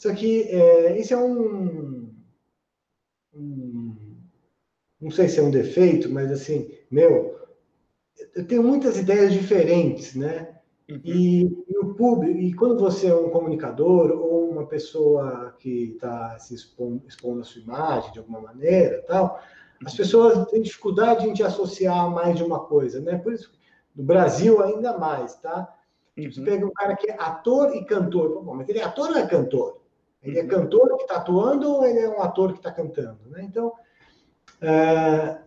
só que é, isso é um, um. Não sei se é um defeito, mas assim, meu eu tenho muitas ideias diferentes, né? Uhum. E, e, o público, e quando você é um comunicador ou uma pessoa que está se expondo, expondo a sua imagem de alguma maneira, tal, as pessoas têm dificuldade em te associar a mais de uma coisa, né? Por isso, no Brasil ainda mais, tá? Uhum. Você pega um cara que é ator e cantor, Bom, mas ele é ator ou é cantor? Ele é uhum. cantor que está atuando ou ele é um ator que está cantando, né? Então, é,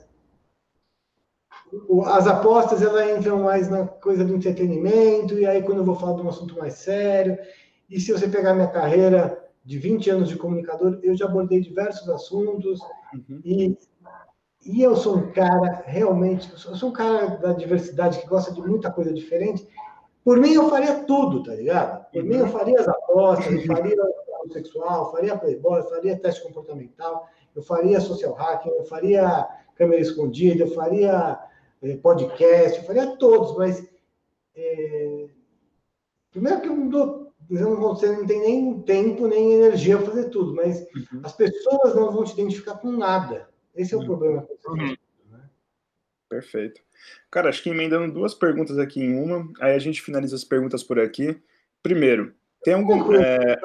as apostas elas entram mais na coisa do entretenimento, e aí quando eu vou falar de um assunto mais sério, e se você pegar minha carreira de 20 anos de comunicador, eu já abordei diversos assuntos, uhum. e, e eu sou um cara realmente, eu sou um cara da diversidade que gosta de muita coisa diferente. Por mim, eu faria tudo, tá ligado? Por uhum. mim, eu faria as apostas, eu faria sexual, faria playboy, eu faria teste comportamental, eu faria social hacking, eu faria câmera escondida, eu faria é, podcast, eu faria todos, mas é, primeiro que eu não dou você não tem nem tempo, nem energia para fazer tudo, mas uhum. as pessoas não vão te identificar com nada. Esse é o uhum. problema. Uhum. Né? Perfeito. Cara, acho que emendando duas perguntas aqui em uma, aí a gente finaliza as perguntas por aqui. Primeiro, tem algum. É...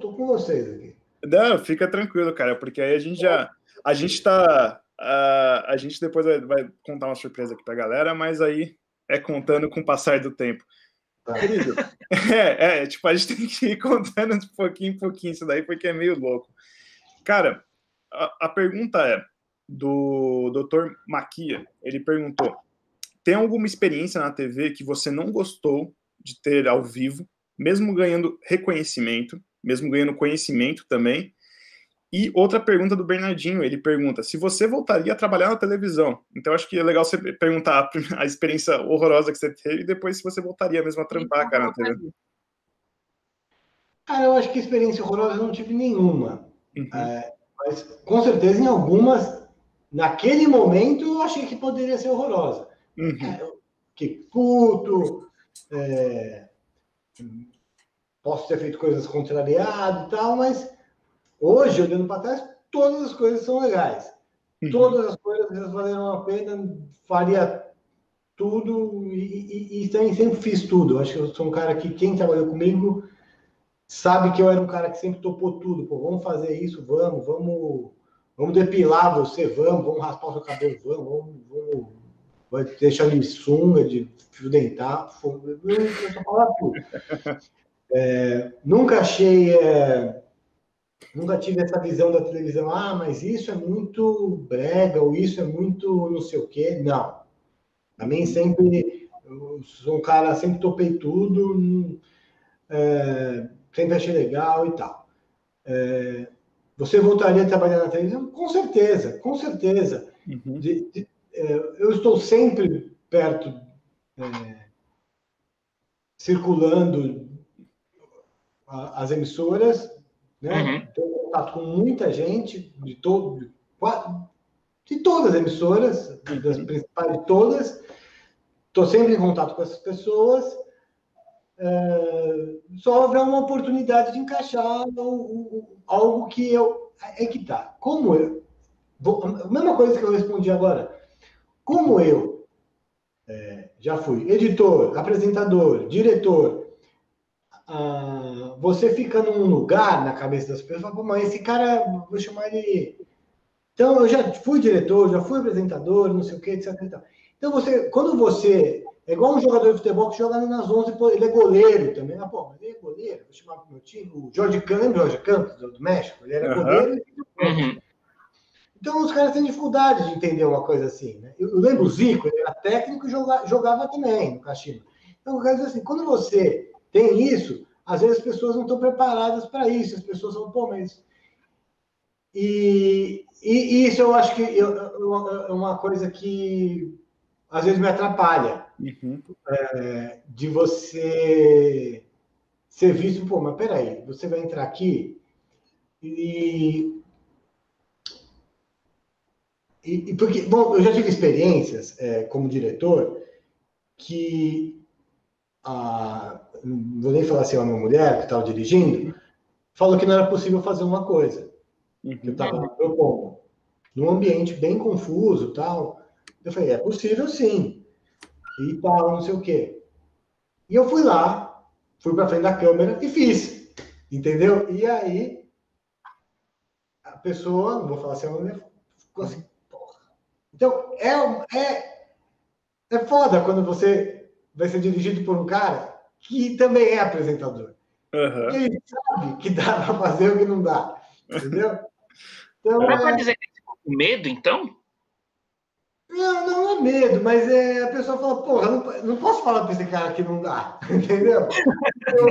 Tô com vocês aqui. Não, fica tranquilo, cara, porque aí a gente já. A gente tá. A, a gente depois vai, vai contar uma surpresa aqui pra galera, mas aí é contando com o passar do tempo. Tá. Querido, [laughs] é, é, tipo, a gente tem que ir contando de pouquinho em pouquinho isso daí, porque é meio louco. Cara, a, a pergunta é do Dr. Maquia. Ele perguntou: tem alguma experiência na TV que você não gostou de ter ao vivo, mesmo ganhando reconhecimento, mesmo ganhando conhecimento também? E outra pergunta do Bernardinho, ele pergunta se você voltaria a trabalhar na televisão. Então acho que é legal você perguntar a, experiência horrorosa que você teve e depois se você voltaria mesmo a trampar, cara, na TV. Ah, eu acho que experiência horrorosa eu não tive nenhuma. Uhum. É, mas com certeza em algumas, naquele momento eu achei que poderia ser horrorosa. Uhum. É, que puto, é, posso ter feito coisas contrariadas e tal, mas Hoje, olhando para trás, todas as coisas são legais. Uhum. Todas as coisas valeram a pena, faria tudo e, e, e, sempre fiz tudo. Acho que eu sou um cara que quem trabalhou comigo sabe que eu era um cara que sempre topou tudo. Pô, vamos fazer isso, vamos, vamos, vamos depilar você, vamos, vamos raspar o seu cabelo, vamos, vamos, vamos deixar de sunga, de fio dentar, eu, eu falar tudo. [laughs] É, nunca achei é, nunca tive essa visão da televisão, ah, mas isso é muito brega, ou isso é muito não sei o quê. Não. A mim sempre, eu sou um cara, sempre topei tudo, é, sempre achei legal e tal. É, você voltaria a trabalhar na televisão? Com certeza, com certeza. Uhum. De, de, é, eu estou sempre perto, é, circulando as emissoras, né? Uhum. Tenho contato com muita gente de todo, de todas as emissoras, das principais de todas. Estou sempre em contato com essas pessoas. É, só haver uma oportunidade de encaixar o, o, algo que eu. É que tá. Como eu. Vou, a mesma coisa que eu respondi agora. Como eu é, já fui editor, apresentador, diretor, ah, você fica num lugar na cabeça das pessoas, fala, mas esse cara, vou chamar ele. Então, eu já fui diretor, já fui apresentador, não sei o que, etc. Então, você, quando você. É igual um jogador de futebol que joga nas 11, ele é goleiro também. Ah, pô, ele é goleiro, vou chamar pro meu time. O Jorge Campos, lembra o Jorge Campos, do México? Ele era uhum. goleiro. Uhum. Então, os caras têm dificuldade de entender uma coisa assim. Né? Eu, eu lembro o Zico, ele era técnico e jogava, jogava também no Caxima. Então, eu quero dizer assim, quando você tem isso, às vezes as pessoas não estão preparadas para isso, as pessoas falam, pô, mas. E, e, isso eu acho que é uma coisa que às vezes me atrapalha. Uhum. É, de você ser visto, pô, mas peraí, você vai entrar aqui e, e, e porque, bom, eu já tive experiências é, como diretor que a, não vou nem falar assim, uma mulher que estava dirigindo, falou que não era possível fazer uma coisa. Uhum. Que eu estava propondo. Num ambiente bem confuso tal. Eu falei, é possível sim. E tal, não sei o quê. E eu fui lá, fui para frente da câmera e fiz. Entendeu? E aí, a pessoa, não vou falar assim, a mulher ficou assim, porra. Então, é, é, é foda quando você vai ser dirigido por um cara que também é apresentador. Uhum. Ele sabe que dá para fazer o que não dá. Entendeu? Então, Dá é... para dizer que ficou com medo, então? Não, não é medo, mas é, a pessoa fala, porra, não, não posso falar para esse cara que não dá, [laughs] entendeu? Então,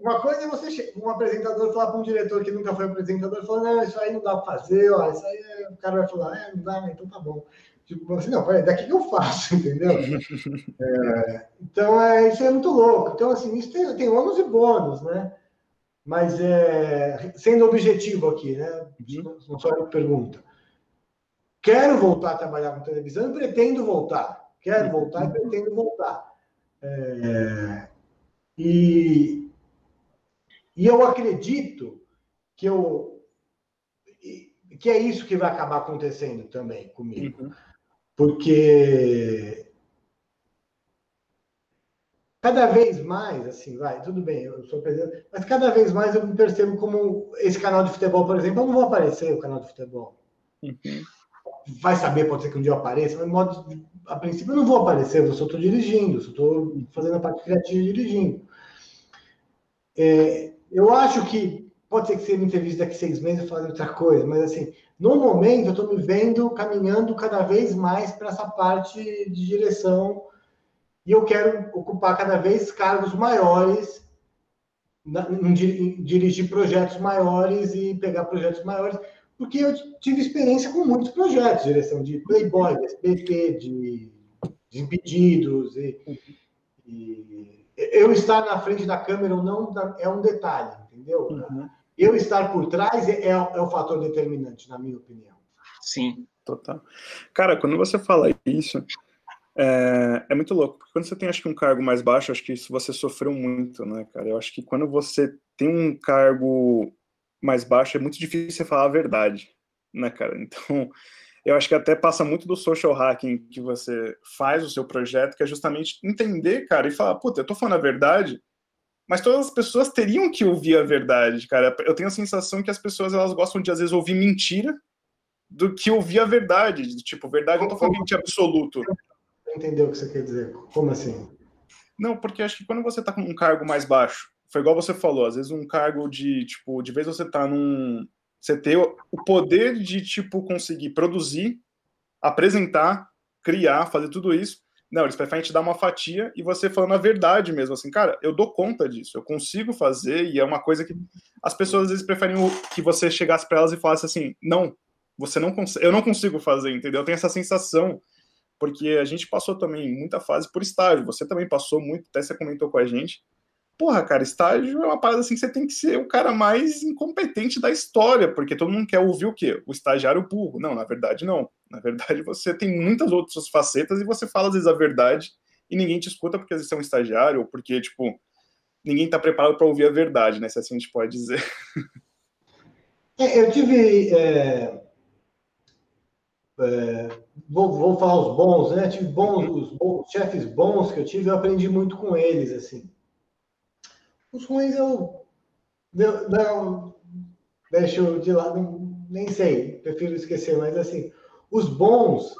uma coisa é você, um apresentador, falar para um diretor que nunca foi apresentador, falar, não, isso aí não dá para fazer, ó, isso aí o cara vai falar, é, não dá, mas então tá bom. Tipo, assim, não, peraí, daqui que eu faço, [laughs] entendeu? [laughs] É, então, é, isso é muito louco. Então, assim, isso tem, tem ônus e bônus, né? Mas, é, sendo objetivo aqui, né? Uhum. Não só me pergunta. Quero voltar a trabalhar com televisão e pretendo voltar. Quero uhum. voltar e pretendo voltar. É, e, E eu acredito que eu que é isso que vai acabar acontecendo também comigo. Uhum. Porque cada vez mais, assim, vai, tudo bem, eu sou presidente, mas cada vez mais eu me percebo como esse canal de futebol, por exemplo, eu não vou aparecer o canal de futebol. Uhum. Vai saber, pode ser que um dia eu apareça, mas modo, a princípio eu não vou aparecer, eu só estou dirigindo, só estou fazendo a parte criativa e dirigindo. É, eu acho que pode ser que você me entreviste daqui seis meses e fale outra coisa, mas assim, no momento eu estou me vendo caminhando cada vez mais para essa parte de direção e eu quero ocupar cada vez cargos maiores, em dirigir projetos maiores e pegar projetos maiores, porque eu tive experiência com muitos projetos, direção de Playboy, de SBT, de Desimpedidos, e, e, eu estar na frente da câmera ou não é um detalhe, entendeu? Uhum. Eu estar por trás é, é o fator determinante, na minha opinião. Sim, total. Cara, quando você fala isso, é, é, muito louco, porque quando você tem, acho que, um cargo mais baixo, acho que isso você sofreu muito, né, cara? Eu acho que quando você tem um cargo mais baixo, é muito difícil você falar a verdade, né, cara? Então, eu acho que até passa muito do social hacking que você faz o seu projeto, que é justamente entender, cara, e falar, puta, eu tô falando a verdade, mas todas as pessoas teriam que ouvir a verdade, cara. Eu tenho a sensação que as pessoas, elas gostam de, às vezes, ouvir mentira do que ouvir a verdade. Tipo, verdade, não tô falando de absoluto entender o que você quer dizer. Como assim? Não, porque acho que quando você está com um cargo mais baixo, foi igual você falou, às vezes um cargo de, tipo, de vez você tá num. Você ter o poder de, tipo, conseguir produzir, apresentar, criar, fazer tudo isso. Não, eles preferem te dar uma fatia e você falando a verdade mesmo, assim, cara, eu dou conta disso, eu consigo fazer, e é uma coisa que as pessoas às vezes preferem que você chegasse para elas e falasse assim, não, você não consegue, eu não consigo fazer, entendeu? Eu tenho essa sensação porque a gente passou também muita fase por estágio. Você também passou muito, até você comentou com a gente. Porra, cara, estágio é uma parada assim que você tem que ser o cara mais incompetente da história, porque todo mundo quer ouvir o quê? O estagiário burro. Não, na verdade, não. Na verdade, você tem muitas outras facetas e você fala às vezes a verdade e ninguém te escuta porque às vezes você é um estagiário ou porque, tipo, ninguém está preparado para ouvir a verdade, né? Se assim a gente pode dizer. É, eu tive. É é, vou, vou, falar os bons, né? Tive bons, os bons, chefes bons que eu tive, eu aprendi muito com eles, assim. Os ruins eu não, deixo de lado, nem sei, prefiro esquecer, mas assim, os bons,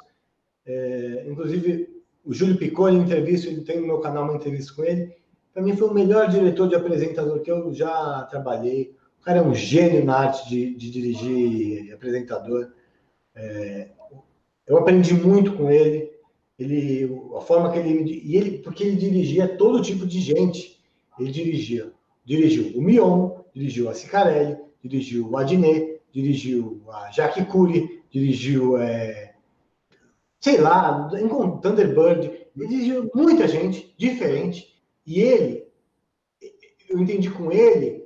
é, inclusive o Júlio Piccoli, em entrevista, ele tem no meu canal uma entrevista com ele, para mim foi o melhor diretor de apresentador que eu já trabalhei. O cara é um gênio na arte de, de dirigir apresentador. É, eu aprendi muito com ele. Ele, a forma que ele e ele, porque ele dirigia todo tipo de gente. Ele dirigia, dirigiu o Mion, dirigiu a Cicarelli, dirigiu o Adnet, dirigiu a Jacques Cury, dirigiu, é, sei lá, Thunderbird, ele dirigiu muita gente diferente. E ele, eu entendi com ele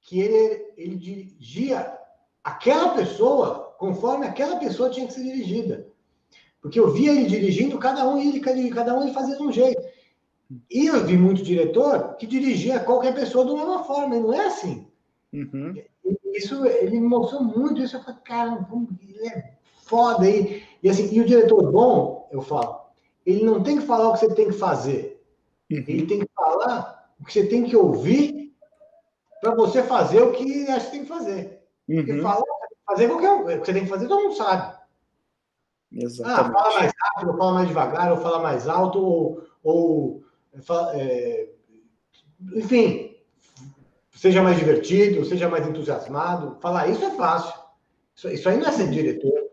que ele, ele dirigia aquela pessoa conforme aquela pessoa tinha que ser dirigida. Porque eu via ele dirigindo, cada um ele, cada um ele fazia de um jeito. E eu vi muito diretor que dirigia qualquer pessoa de uma forma, e não é assim. Uhum. Isso, ele me mostrou muito isso. Eu falei, cara, ele é foda aí. E, assim, e o diretor bom, eu falo, ele não tem que falar o que você tem que fazer. Uhum. Ele tem que falar o que você tem que ouvir para você fazer o que acha que tem que fazer. Uhum. Porque falar fazer qualquer um. O que você tem que fazer, todo mundo sabe. Exatamente. Ah, fala mais rápido, ou fala mais devagar, ou fala mais alto, ou. ou é, enfim, seja mais divertido, seja mais entusiasmado. Falar isso é fácil. Isso, isso aí não é ser diretor.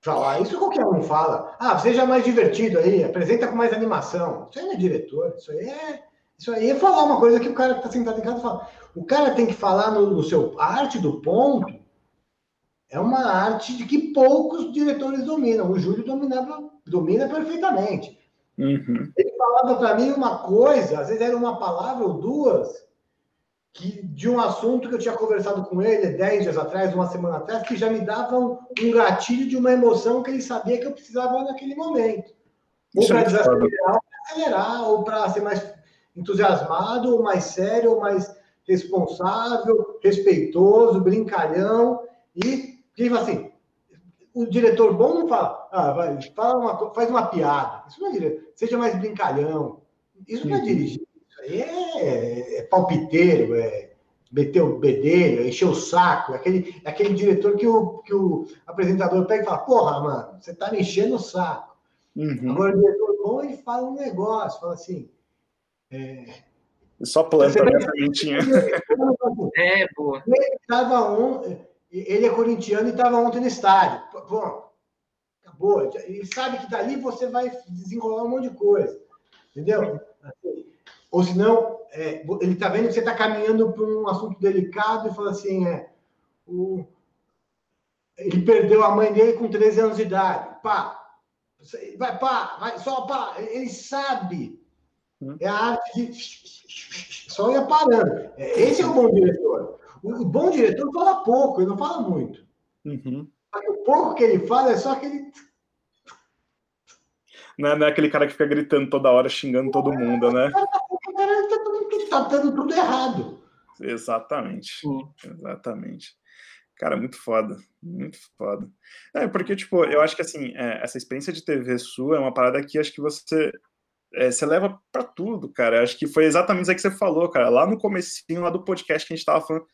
Falar isso qualquer um fala. Ah, seja mais divertido aí, apresenta com mais animação. Isso aí não é diretor, isso aí é. Isso aí é falar uma coisa que o cara que está sentado em casa fala. O cara tem que falar no, no seu. A arte do ponto é uma arte de que poucos diretores dominam. O Júlio dominava, domina perfeitamente. Uhum. Ele falava para mim uma coisa, às vezes era uma palavra ou duas, que de um assunto que eu tinha conversado com ele dez dias atrás, uma semana atrás, que já me davam um gatilho de uma emoção que ele sabia que eu precisava naquele momento. Ou para é desacelerar, ou para acelerar, ou para ser mais entusiasmado, ou mais sério, ou mais responsável, respeitoso, brincalhão e que assim, o diretor bom não fala, ah, vai, fala uma, faz uma piada. Isso não é diretor. Seja mais brincalhão. Isso não é dirigir. Isso aí é, é palpiteiro, é meter o bedelho, é encher o saco. É aquele, é aquele diretor que o, que o apresentador pega e fala, porra, mano, você tá me enchendo o saco. Uhum. Agora, o diretor bom, ele fala um negócio, fala assim... É, só planta né, a sementinha. É, boa. Ele, tava on... ele é corintiano e estava ontem no estádio. Pô, acabou. Ele sabe que dali você vai desenrolar um monte de coisa. Entendeu? Assim, ou senão, é, ele está vendo que você está caminhando para um assunto delicado e fala assim: é, o... ele perdeu a mãe dele com 13 anos de idade. Pá, vai, pá, vai, só pá. Ele sabe. Hum. É a arte de. Só ia parando. É, esse é o bom diretor. O bom diretor fala pouco, ele não fala muito. Uhum. O pouco que ele fala é só aquele não é, não é aquele cara que fica gritando toda hora, xingando todo mundo, né? O cara tá dando tudo errado. Exatamente. Exatamente. Cara, muito foda. Muito foda. É, porque, tipo, eu acho que, assim, é, essa experiência de TV sua é uma parada que acho que você é, você leva para tudo, cara. Acho que foi exatamente isso que você falou, cara. Lá no comecinho, lá do podcast que a gente tava falando,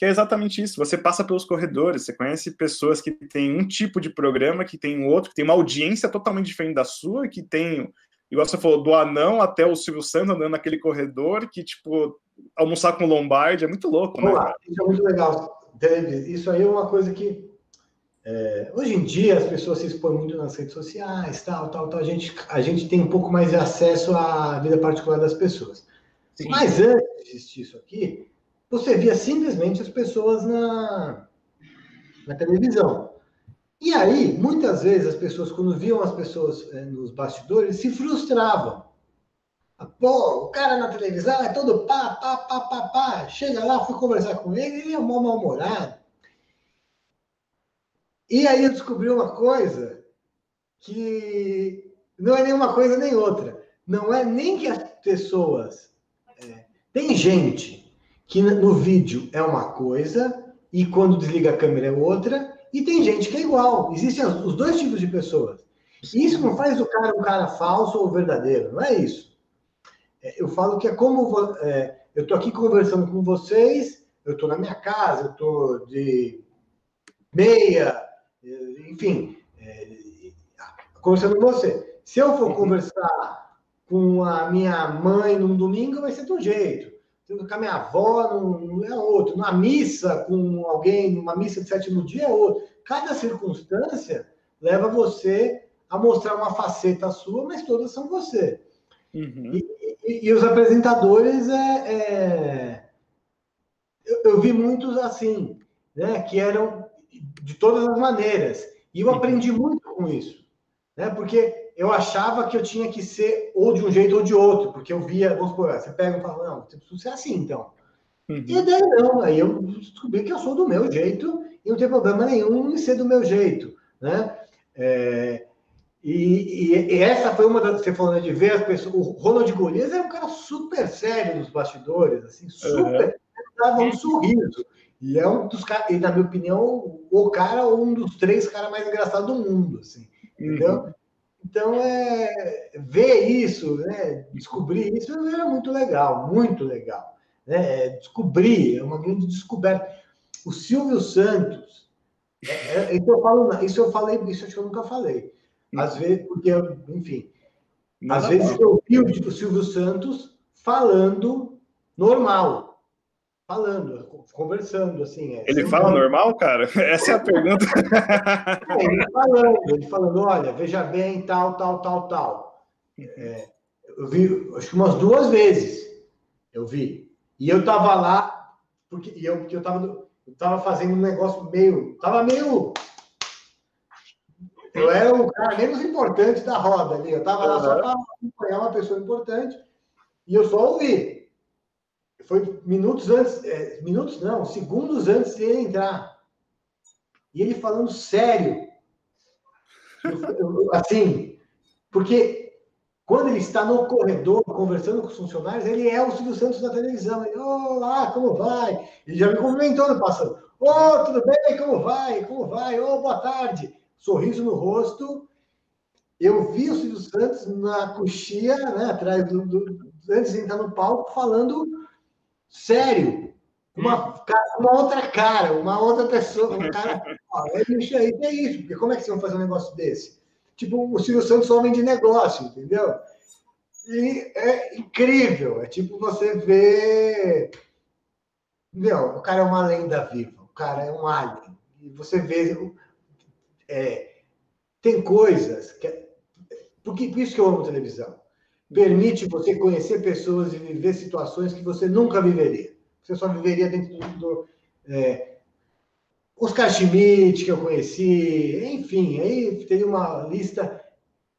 que é exatamente isso. Você passa pelos corredores, você conhece pessoas que têm um tipo de programa, que tem outro, que tem uma audiência totalmente diferente da sua, que tem, igual você falou, do anão até o Silvio Santos andando naquele corredor, que, tipo, almoçar com Lombardi é muito louco, né? Isso é muito legal. Isso aí é uma coisa que é, hoje em dia as pessoas se expõem muito nas redes sociais, tal, tal, tal. A gente, a gente tem um pouco mais de acesso à vida particular das pessoas. Sim. Mas antes de existir isso aqui, você via simplesmente as pessoas na, na televisão. E aí, muitas vezes, as pessoas, quando viam as pessoas é, nos bastidores, se frustravam. Pô, o cara na televisão é todo pá, pá, pá, pá, pá. Chega lá, fui conversar com ele, ele é mal mal-humorado. E aí eu descobri uma coisa que não é nenhuma coisa nem outra. Não é nem que as pessoas. É, tem gente que no vídeo é uma coisa e quando desliga a câmera é outra, e tem gente que é igual. Existem os dois tipos de pessoas. Isso não faz do cara um cara falso ou verdadeiro, não é isso. É, eu falo que é como é, eu estou aqui conversando com vocês, eu estou na minha casa, eu estou de meia, enfim, é, conversando com você. Se eu for uhum. conversar com a minha mãe num domingo, vai ser de um jeito com a minha avó não, é outro. Na missa com alguém, numa missa de sétimo dia é outro. Cada circunstância leva você a mostrar uma faceta sua, mas todas são você. Uhum. E, e, e, os apresentadores é, é... Eu, eu, vi muitos assim, né, que eram de todas as maneiras. E eu uhum. aprendi muito com isso, né, porque eu achava que eu tinha que ser ou de um jeito ou de outro, porque eu via, vamos supor, você pega e fala, não, você precisa ser assim, então. Uhum. E daí não, aí eu descobri que eu sou do meu jeito e não tem problema nenhum em ser do meu jeito, né? É, e, e, e, essa foi uma das você falando de ver as pessoas. O Ronald Golias é um cara super sério nos bastidores, assim, super. Uhum. Dava um sorriso. E é um dos caras, e na minha opinião, o cara, um dos três caras mais engraçados do mundo, assim, entendeu? Então, é, ver isso, né, descobrir isso era muito legal, muito legal. Né? É, descobrir, é uma grande descoberta. O Silvio Santos, é, é, isso, eu falo, isso eu falei, isso acho que eu nunca falei. Às vezes, porque, enfim, às vezes eu vi o Silvio Santos falando normal, falando, conversando, assim. É, ele fala normal, cara? [laughs] Essa é a pergunta. Ele falando, ele falando, olha, veja bem, tal, tal, tal, tal. É, eu vi, acho que umas duas vezes, eu vi. E eu tava lá, porque eu, porque eu tava, eu tava fazendo um negócio meio, tava meio... Eu era o cara menos importante da roda ali, eu tava lá só para acompanhar uma pessoa importante, e eu só ouvi foi minutos antes, é, minutos não, segundos antes de ele entrar. E ele falando sério. assim, porque Quando ele está no corredor conversando com os funcionários, ele é o Silvio Santos da televisão. Ele, olá, como vai? Ele já me cumprimentou no passado. Ô, oh, tudo bem? Como vai? Como vai? Ô, oh, boa tarde. Sorriso no rosto. Eu vi o Silvio Santos na coxia, né, atrás do, do, antes de entrar no palco, falando sério. Uma, uma outra cara, uma outra pessoa, um [laughs] cara. Ó, é isso aí, é isso, porque como é que vocês vão fazer um negócio desse? tipo o Silvio Santos, homem de negócio, entendeu? E é incrível, é tipo você vê. Meu, o cara é uma lenda viva, o cara é um alien. E você vê. É, tem coisas que. É, porque, por isso que eu amo televisão. Permite você conhecer pessoas e viver situações que você nunca viveria. Você só viveria dentro do. do é, Oscar Schmidt, que eu conheci, enfim, aí teria uma lista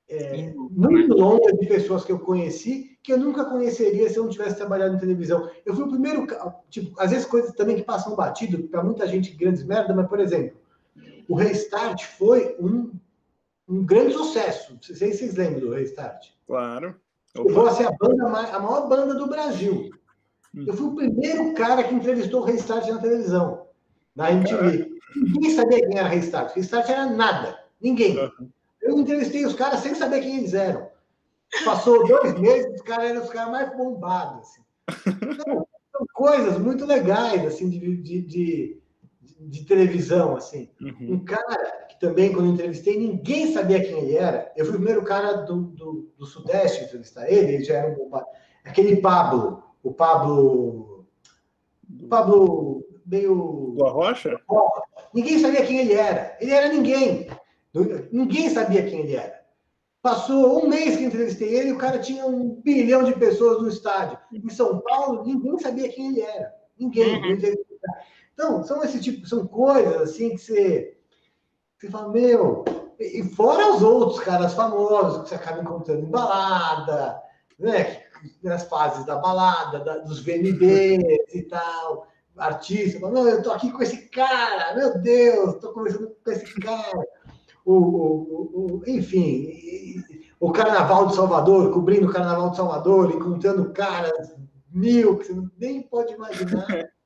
é, muito longa de pessoas que eu conheci que eu nunca conheceria se eu não tivesse trabalhado em televisão. Eu fui o primeiro, tipo, às vezes coisas também que passam batido para muita gente grandes merda, mas por exemplo, o Restart foi um, um grande sucesso. Não sei se vocês lembram do Restart. Claro. Chegou a ser a, banda, a maior banda do Brasil. Hum. Eu fui o primeiro cara que entrevistou o Restart na televisão, na MTV. Ninguém sabia quem era Restart. Restart era nada. Ninguém. Eu entrevistei os caras sem saber quem eles eram. Passou dois meses, os caras eram os caras mais bombados. Assim. Então, são coisas muito legais assim de, de, de, de televisão. assim. Uhum. Um cara também, quando eu entrevistei, ninguém sabia quem ele era. Eu fui o primeiro cara do, do, do Sudeste a entrevistar ele, ele já era um. Aquele Pablo, o Pablo. O Pablo meio. Do Arrocha? Ninguém sabia quem ele era. Ele era ninguém. Ninguém sabia quem ele era. Passou um mês que entrevistei ele e o cara tinha um bilhão de pessoas no estádio. Em São Paulo, ninguém sabia quem ele era. Ninguém. Uhum. Então, são esse tipo, são coisas assim que você, você fala, meu, e fora os outros caras famosos que você acaba encontrando em balada, né? Nas fases da balada, da, dos VMBs e tal artista, fala, não, eu tô aqui com esse cara, meu Deus, tô conversando com esse cara. O, o, o, enfim, o Carnaval de Salvador, cobrindo o Carnaval de Salvador, encontrando caras mil que você nem pode imaginar. [laughs]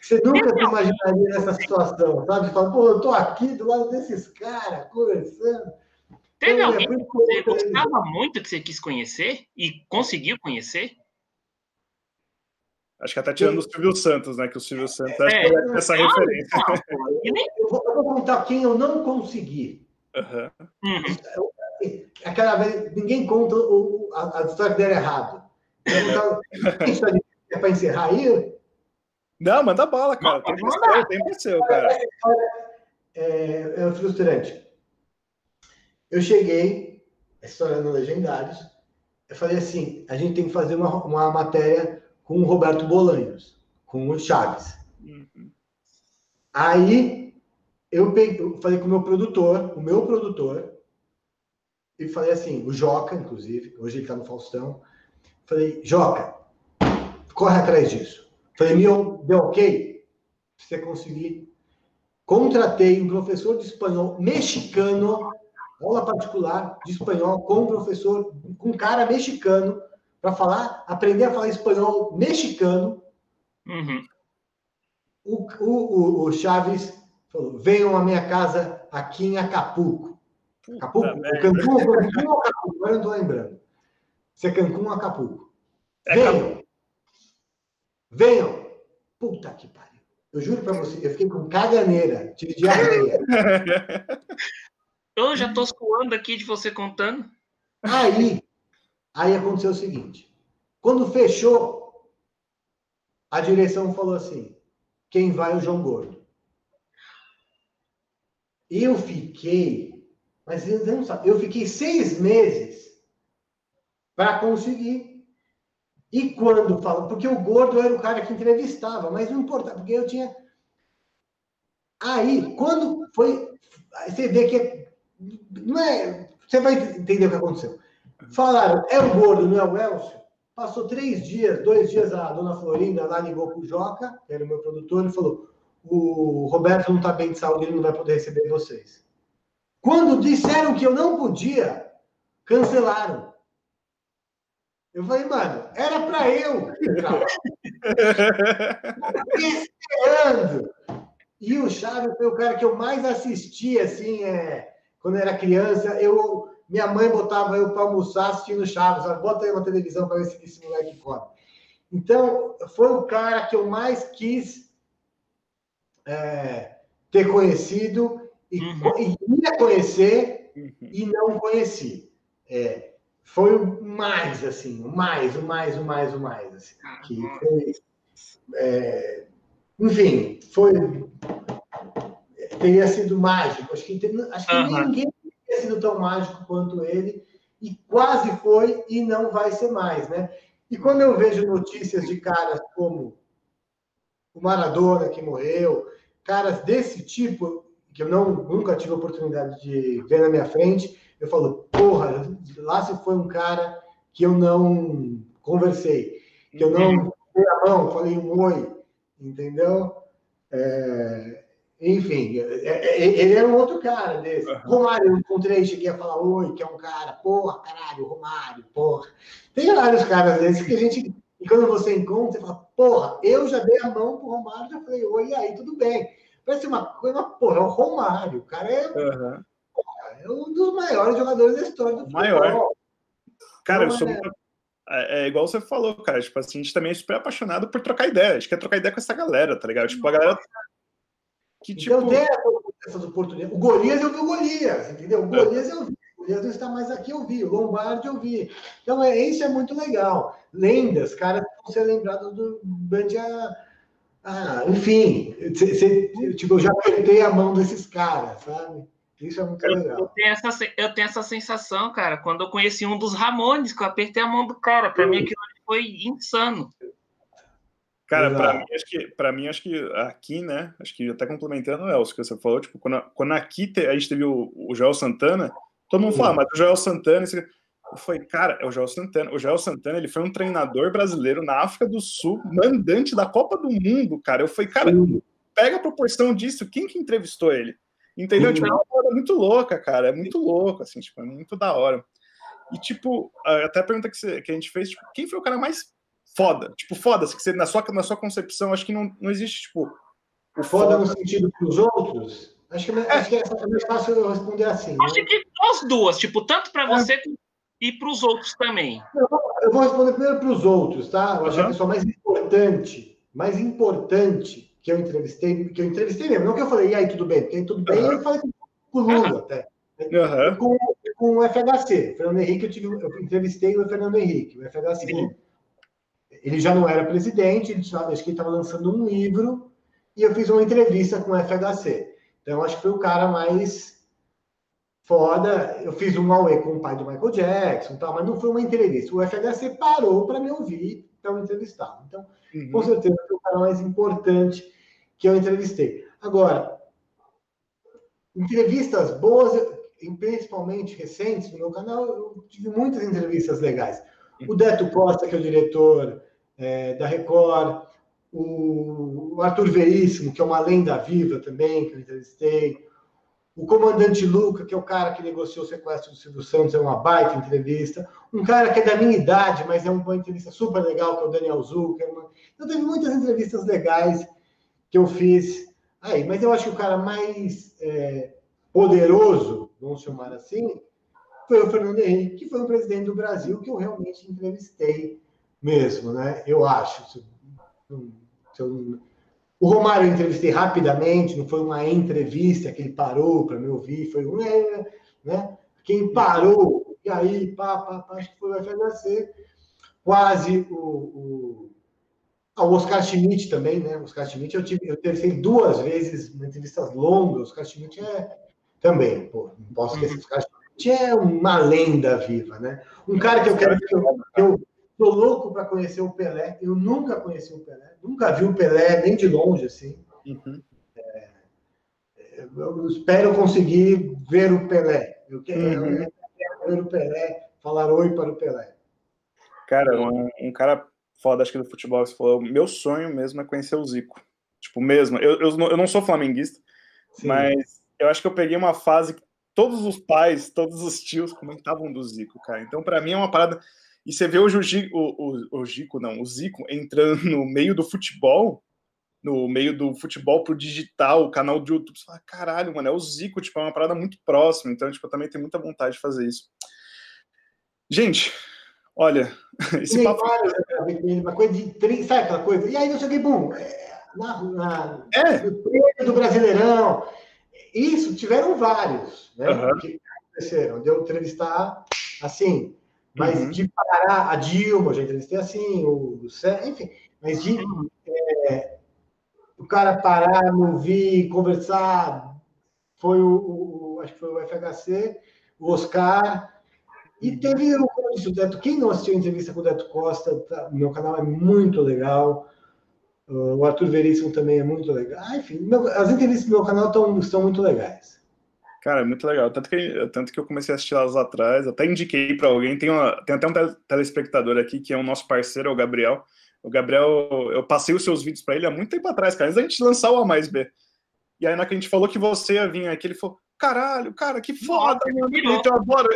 você nunca se imaginaria nessa situação, sabe? Fala, pô, eu tô aqui do lado desses caras, conversando. Teve então, alguém é que você gostava muito que você quis conhecer e conseguiu conhecer? Acho que até tirando o Silvio Santos, né? Que o Silvio Santos é, acho que é essa referência. Eu vou, eu vou, contar quem eu não consegui. Uhum. Aquela vez, ninguém conta o, a, a, história que deram errado. é para encerrar aí? Não, manda bala, cara. Tem que tem que ser, cara. É, é frustrante. Eu cheguei, a história no Legendários, eu falei assim: a gente tem que fazer uma, uma matéria com o Roberto Bolanhos, com o Chaves. Uhum. Aí eu, peguei, eu falei com o meu produtor, o meu produtor, e falei assim, o Joca, inclusive, hoje ele está no Faustão. Falei, Joca, corre atrás disso. Falei, meu, deu ok? Você conseguir. Contratei um professor de espanhol mexicano, aula particular de espanhol com um professor, com um cara mexicano, para falar, aprender a falar espanhol mexicano. Uhum. O, o, o, Chaves falou: venham à minha casa aqui em Acapulco. Acapulco? o Cancún, Cancún ou Acapulco? Agora eu não estou lembrando. Se é Cancún ou Acapulco. É venham. Venham. Puta que pariu. Eu juro para você, eu fiquei com caganeira, tive diarreia. eu já estou suando aqui de você contando. Aí, Aí aconteceu o seguinte: quando fechou, a direção falou assim: quem vai é o João Gordo. Eu fiquei, mas eu não sabe, eu fiquei seis meses para conseguir. E quando falo, porque o gordo era o cara que entrevistava, mas não importava, porque eu tinha. Aí, quando foi. Você vê que. Não é. Você vai entender o que aconteceu. Falaram, é o gordo, não é o Elcio? Passou três dias, dois dias, a dona Florinda lá ligou para o Joca, que era o meu produtor, e falou: o Roberto não está bem de saúde, ele não vai poder receber vocês. Quando disseram que eu não podia, cancelaram. Eu falei, mano, era para eu. esperando. E o Chaves foi o cara que eu mais assisti, assim, é, quando eu era criança. Eu, minha mãe botava eu para almoçar assistindo Chaves. Ela, Bota aí uma televisão para ver se esse moleque come. Então, foi o cara que eu mais quis é, ter conhecido e, uhum. e ia conhecer uhum. e não conheci. É, foi o mais, assim, o mais, o mais, o mais, o mais. Assim, que foi, é, enfim, foi. Teria sido mágico. Acho que, acho que uhum. ninguém teria sido tão mágico quanto ele, e quase foi, e não vai ser mais, né? E quando eu vejo notícias de caras como o Maradona que morreu, caras desse tipo, que eu não, nunca tive a oportunidade de ver na minha frente, eu falo, porra, lá se foi um cara que eu não conversei, que eu não dei a mão, falei um oi, entendeu? É, enfim, é, é, ele era um outro cara desse. Uhum. Romário, eu encontrei, cheguei a falar oi, que é um cara, porra, caralho, Romário, porra. Tem vários caras desses que a gente, e quando você encontra, você fala, porra, eu já dei a mão pro Romário, já falei oi, e aí, tudo bem. Parece uma coisa, porra, é o Romário, o cara é. Uhum é um dos maiores jogadores da história do futebol. Maior. Cara, eu sou é... É, é... igual você falou, cara. Tipo assim, a gente também é super apaixonado por trocar ideia. A gente quer trocar ideia com essa galera, tá ligado? Tipo, a galera. Que, então, tipo... tem essas oportunidades. O Golias eu vi o Golias, entendeu? O Golias eu vi. O Golias não está mais aqui, eu vi. O Lombardi eu vi. Então, é, isso é muito legal. Lendas, caras vão ser lembrados do Bandia. Ah, enfim, cê, cê, tipo, eu já apertei a mão desses caras, sabe? Isso é muito legal. Eu tenho, essa, eu tenho essa sensação, cara, quando eu conheci um dos Ramones, que eu apertei a mão do cara. Para mim, aquilo foi insano. Cara, para mim, acho que, para mim, acho que aqui, né? Acho que até complementando o Elcio que você falou, tipo, quando, quando aqui te, a gente teve o, o Joel Santana, todo mundo fala, mas o Joel Santana, esse, foi, cara, é o Joel Santana. O Joel Santana, ele foi um treinador brasileiro na África do Sul, mandante da Copa do Mundo, cara. Eu falei, cara, pega a proporção disso, quem que entrevistou ele? Entendeu? Tipo, é uma parada muito louca, cara. É muito louco, assim, tipo, é muito da hora. E, tipo, até a pergunta que, você, que a gente fez, tipo, quem foi o cara mais foda? Tipo, foda, assim, que você, na, sua, na sua concepção, acho que não, não existe, tipo. O foda, no sentido para os outros? Acho que, é, acho que é mais fácil eu responder assim. Acho né? que as duas, tipo, tanto para você é. e para os outros também. Eu vou responder primeiro para os outros, tá? Eu acho uhum. que a pessoa mais importante, mais importante que eu entrevistei, que eu entrevistei mesmo, não que eu falei, e aí, tudo bem? Porque tudo bem, uhum. eu falei com o Lula até. Uhum. Com, com o FHC, o Fernando Henrique, eu, tive, eu entrevistei o Fernando Henrique, o FHC. Sim. Ele já não era presidente, ele acho que ele estava lançando um livro, e eu fiz uma entrevista com o FHC. Então, acho que foi o cara mais foda. Eu fiz um Huawei com o pai do Michael Jackson, tal, mas não foi uma entrevista. O FHC parou para me ouvir para me entrevistar. Então, uhum. com certeza, foi o cara mais importante que eu entrevistei. Agora, entrevistas boas, principalmente recentes no meu canal, eu tive muitas entrevistas legais. O Deto Costa, que é o diretor é, da Record, o Arthur Veríssimo, que é uma lenda viva também, que eu entrevistei, o comandante Luca, que é o cara que negociou o sequestro do Silvio Santos, é uma baita entrevista. Um cara que é da minha idade, mas é uma entrevista super legal, que é o Daniel Zuckerman. Então, teve muitas entrevistas legais que eu fiz aí. Mas eu acho que o cara mais é, poderoso, vamos chamar assim, foi o Fernando Henrique, que foi o presidente do Brasil que eu realmente entrevistei mesmo, né? Eu acho. Se, se eu, o Romário eu entrevistei rapidamente, não foi uma entrevista que ele parou para me ouvir, foi um, é, né? Quem parou, e aí, pá, pá, pá, acho que foi o FHC, quase o, o ah, o Oscar Schmidt também, né? O Oscar Schmidt eu tive, eu tercei duas vezes entrevistas longas. O Oscar Schmidt é também, pô, não posso esquecer. O Oscar Schmidt é uma lenda viva, né? Um cara que eu quero que eu, eu tô louco para conhecer o Pelé. Eu nunca conheci o Pelé, nunca vi o Pelé nem de longe assim. Uhum. É, eu espero conseguir ver o Pelé. Eu quero, uhum. eu quero ver o Pelé, falar oi para o Pelé. Cara, um, um cara foda, acho que do futebol, você falou, meu sonho mesmo é conhecer o Zico. Tipo, mesmo. Eu, eu, eu não sou flamenguista, Sim. mas eu acho que eu peguei uma fase que todos os pais, todos os tios comentavam do Zico, cara. Então, para mim, é uma parada. E você vê o, Juji, o, o, o Gico, não, o Zico entrando no meio do futebol, no meio do futebol pro digital, o canal do YouTube, você fala, caralho, mano, é o Zico, tipo, é uma parada muito próxima, então, tipo, eu também tenho muita vontade de fazer isso. Gente, olha, [laughs] esse papo... Uma coisa de 30, sabe aquela coisa? E aí eu cheguei, bom, na, na, é. do Brasileirão, isso, tiveram vários, né, uhum. que aconteceram, de eu entrevistar, assim, mas uhum. de parar, a Dilma, já entrevistei assim, o, enfim, mas de é, o cara parar, ouvir, conversar, foi o, o, acho que foi o FHC, o Oscar, e uhum. teve o o Deto. Quem não assistiu a entrevista com o Deto Costa, tá, meu canal é muito legal. O Arthur Veríssimo também é muito legal. Ah, enfim, meu, as entrevistas do meu canal tão, estão muito legais. Cara, é muito legal. Tanto que, tanto que eu comecei a assistir elas atrás, até indiquei para alguém. Tem, uma, tem até um telespectador aqui que é o nosso parceiro, é o Gabriel. O Gabriel, eu passei os seus vídeos para ele há muito tempo atrás, cara, antes da gente lançar o A mais B. E aí, na que a gente falou que você ia vir aqui, ele falou: caralho, cara, que foda, meu amigo, eu adoro.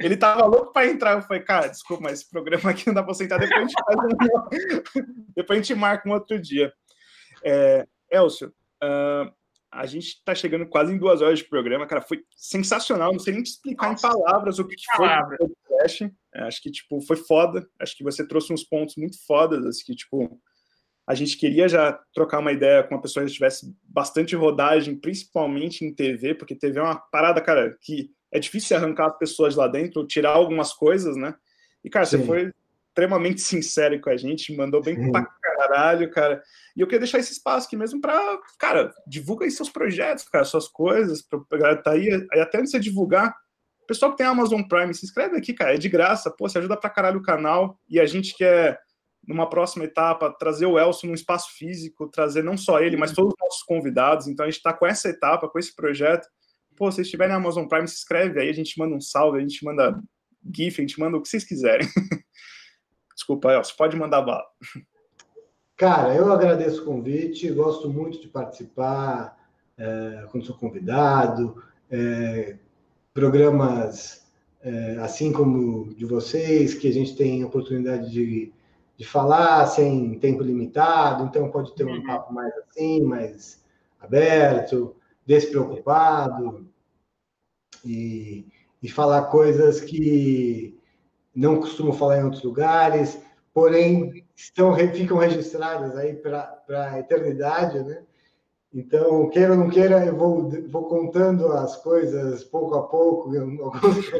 Ele tava louco para entrar. Eu falei, cara, desculpa, mas esse programa aqui não dá para sentar. Depois a gente faz um... [laughs] Depois a gente marca um outro dia. É, Elcio, uh, a gente está chegando quase em duas horas de programa, cara. Foi sensacional. Não sei nem te explicar Nossa, em palavras o que, que foi o podcast. É, acho que, tipo, foi foda. Acho que você trouxe uns pontos muito fodas, assim, que, tipo, a gente queria já trocar uma ideia com uma pessoa que tivesse bastante rodagem, principalmente em TV, porque TV é uma parada, cara, que é difícil arrancar as pessoas lá dentro, tirar algumas coisas, né? E, cara, Sim. você foi extremamente [laughs] sincero com a gente, mandou bem Sim. pra caralho, cara. E eu queria deixar esse espaço aqui mesmo pra, cara, divulga aí seus projetos, cara, suas coisas, pra galera tá aí, aí até antes de você divulgar, pessoal que tem Amazon Prime, se inscreve aqui, cara, é de graça, pô, você ajuda pra caralho o canal, e a gente quer, numa próxima etapa, trazer o Elson num espaço físico, trazer não só ele, mas todos os nossos convidados, então a gente tá com essa etapa, com esse projeto, pô, se estiver na Amazon Prime, se inscreve aí, a gente manda um salve, a gente manda GIF, a gente manda o que vocês quiserem. [laughs] Desculpa, Elcio, pode mandar bala. Cara, eu agradeço o convite, gosto muito de participar é, quando sou convidado, é, programas é, assim como de vocês, que a gente tem oportunidade de, de falar sem tempo limitado, então pode ter um uhum. papo mais assim, mais aberto despreocupado e, e falar coisas que não costumo falar em outros lugares, porém estão ficam registradas aí para a eternidade, né? Então, queira ou não queira, eu vou, vou contando as coisas pouco a pouco, [laughs] alguns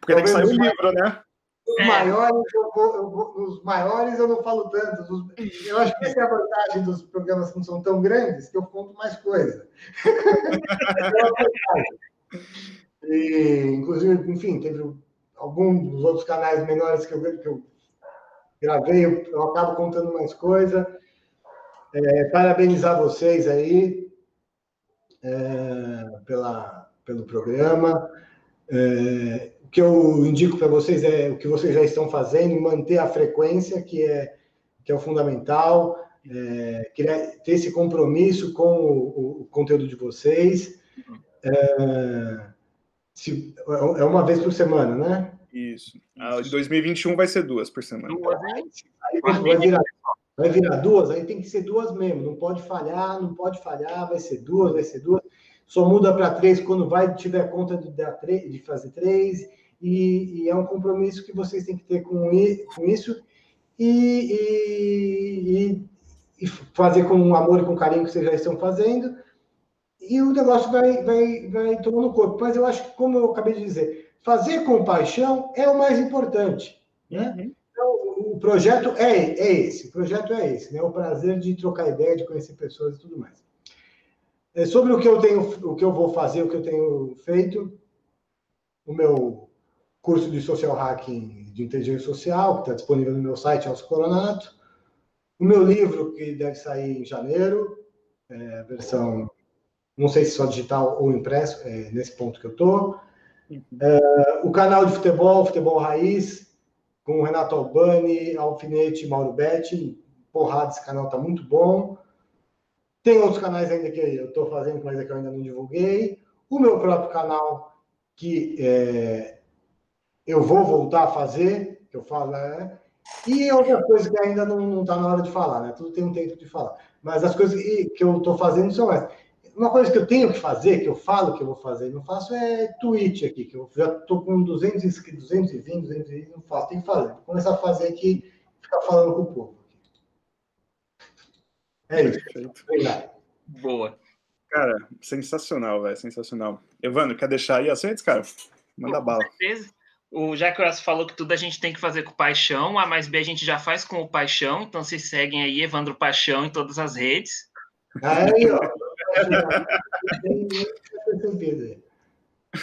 Porque tem que sair o livro, né? Os, é. maiores, eu vou, eu vou, os maiores eu não falo tanto. Os, eu acho que essa é a vantagem dos programas que não são tão grandes, que eu conto mais coisa. [laughs] e, inclusive, enfim, teve alguns dos outros canais menores que eu, que eu gravei, eu, eu acabo contando mais coisa. É, parabenizar vocês aí é, pela, pelo programa. É, que eu indico para vocês é o que vocês já estão fazendo, manter a frequência, que é, que é o fundamental, é, ter esse compromisso com o, o conteúdo de vocês. É, se, é uma vez por semana, né? Isso. Ah, em 2021 vai ser duas por semana. Duas, aí, vai, virar, vai virar duas, aí tem que ser duas mesmo. Não pode falhar, não pode falhar, vai ser duas, vai ser duas. Só muda para três quando vai tiver conta de, de fazer três e, e, é um compromisso que vocês têm que ter com, isso e, e, e, fazer com amor e com carinho que vocês já estão fazendo e o negócio vai, vai, vai tomando corpo. Mas eu acho que, como eu acabei de dizer, fazer com paixão é o mais importante. Né? Uhum. Então, o projeto é, é esse, o projeto é esse, né? o prazer de trocar ideia, de conhecer pessoas e tudo mais. É, sobre o que eu tenho, o que eu vou fazer, o que eu tenho feito, o meu curso de social hacking de inteligência social, que está disponível no meu site, Alcio Coronato. O meu livro, que deve sair em janeiro, é, versão, não sei se só digital ou impresso, é nesse ponto que eu estou. É, o canal de futebol, Futebol Raiz, com o Renato Albani, Alfinete e Mauro Betti. Porrada, esse canal está muito bom. Tem outros canais ainda que eu estou fazendo, mas é que eu ainda não divulguei. O meu próprio canal, que é, eu vou voltar a fazer, que eu falo, né? E outra coisa que ainda não está na hora de falar, né? Tudo tem um tempo de falar. Mas as coisas que, eu estou fazendo são essas. Uma coisa que eu tenho que fazer, que eu falo que eu vou fazer e não faço, é tweet aqui, que eu já estou com 200 inscritos, 220, 220, não faço, tem que fazer. Vou começar a fazer aqui, ficar falando com o povo. É isso. Obrigado. Boa. Cara, sensacional, velho, sensacional. Evandro, quer deixar aí as redes, cara? Manda com bala. Certeza. O Jack falou que tudo a gente tem que fazer com paixão, A mais B a gente já faz com o paixão, então vocês seguem aí Evandro Paixão em todas as redes. Aí, ó.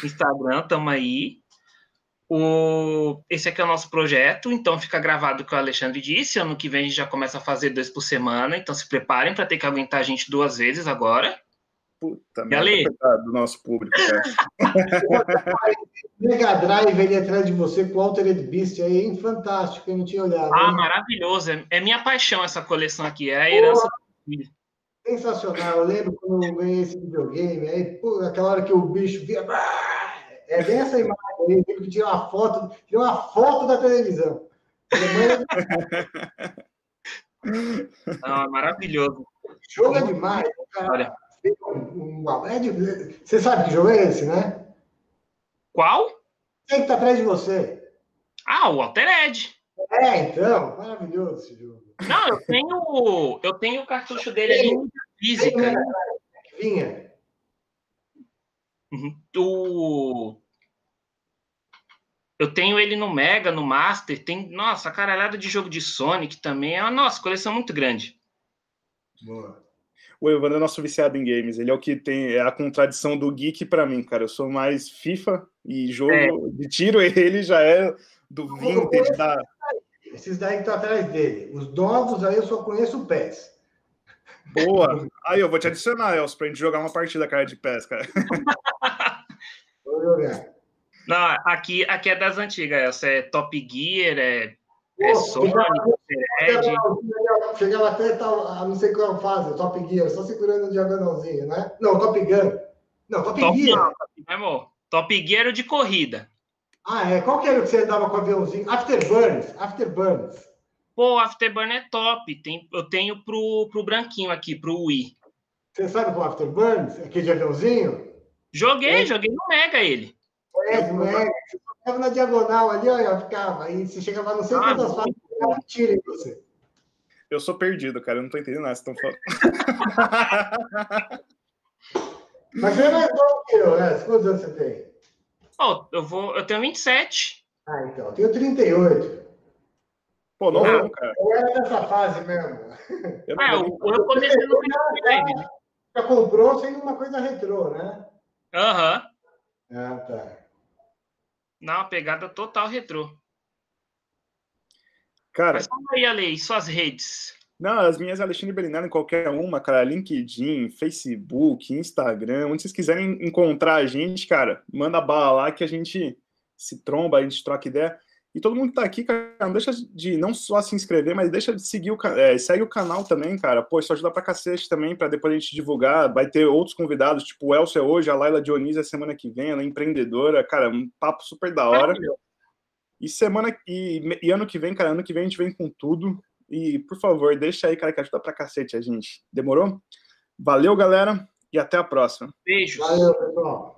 Instagram, tamo aí. O... Esse aqui é o nosso projeto, então fica gravado o que o Alexandre disse. Ano que vem a gente já começa a fazer dois por semana, então se preparem para ter que aguentar a gente duas vezes agora. Puta merda, do nosso público, [laughs] Mega Drive ali atrás de você com o Altered Beast aí, hein? fantástico, eu não tinha olhado. Ah, hein? maravilhoso. É, é minha paixão essa coleção aqui, é a herança do Sensacional, eu lembro quando eu ganhei esse videogame, aí, pô, aquela hora que o bicho via. É bem essa imagem aí, que tira uma foto, tira uma foto da televisão. Não, é maravilhoso. Jogo é demais, cara. Olha. Você sabe que jogo é esse, né? Qual? Quem que tá atrás de você? Ah, o Altered. É, então, maravilhoso esse jogo. Não, eu tenho, eu tenho o cartucho dele ali em física. Né? Vinha. Uhum. O... Eu tenho ele no Mega, no Master. Tem, nossa, a caralhada de jogo de Sonic também. É uma nossa, coleção muito grande. Boa o Evandro é nosso viciado em games. Ele é o que tem é a contradição do geek para mim, cara. Eu sou mais FIFA e jogo é. de tiro, [laughs] ele já é do vintage da. Esses daí que estão atrás dele. Os novos aí eu só conheço o PES. Boa. Aí eu vou te adicionar, Elcio, pra gente jogar uma partida, cara, de PES, cara. [laughs] Vou jogar. Não, aqui, aqui é das antigas, essa é Top Gear, é é Sonic, Chega lá até tal, não sei qual fase, Top Gear, só segurando o diagonalzinho, né? Não, Top Gun. Não, Top, Top Gear. Não, amor. Top Gear era de corrida. Ah, é? Qual que era o que você andava com o aviãozinho? Afterburns, Afterburns. Pô, Afterburn é top. Tem, eu tenho pro, pro branquinho aqui, pro Wii. Você sabe qual Afterburns? Aquele de aviãozinho? Joguei, é. joguei no Mega ele. É, no Mega ficava na diagonal ali, ó, ficava. Aí você chegava não sei ah, quantas fases, tira em você. Eu sou perdido, cara, eu não tô entendendo nada, vocês estão falando. [laughs] Mas você é mais novo que eu, né? Quantos anos você tem? Oh, eu, vou, eu tenho 27. Ah, então, eu tenho 38. Pô, não, ah, cara. Eu era dessa fase mesmo. Eu, ah, eu, eu comecei no já, já comprou sendo uma coisa retrô, né? Aham. Uhum. Ah, tá. Uma pegada total retrô. Cara. Mas fala aí, Ale, suas redes. Não, as minhas Alexandre Belinaro em qualquer uma, cara. LinkedIn, Facebook, Instagram, onde vocês quiserem encontrar a gente, cara, manda bala lá que a gente se tromba, a gente troca ideia. E todo mundo que tá aqui, cara, não deixa de não só se inscrever, mas deixa de seguir o é, segue o canal também, cara. Pô, isso ajuda pra cacete também, para depois a gente divulgar. Vai ter outros convidados, tipo o Elcio é hoje, a Laila Dionísio é semana que vem, ela é empreendedora, cara, um papo super da hora. E semana e, e ano que vem, cara, ano que vem a gente vem com tudo. E, por favor, deixa aí, cara, que ajuda pra cacete a gente. Demorou? Valeu, galera, e até a próxima. Beijo. Valeu, pessoal.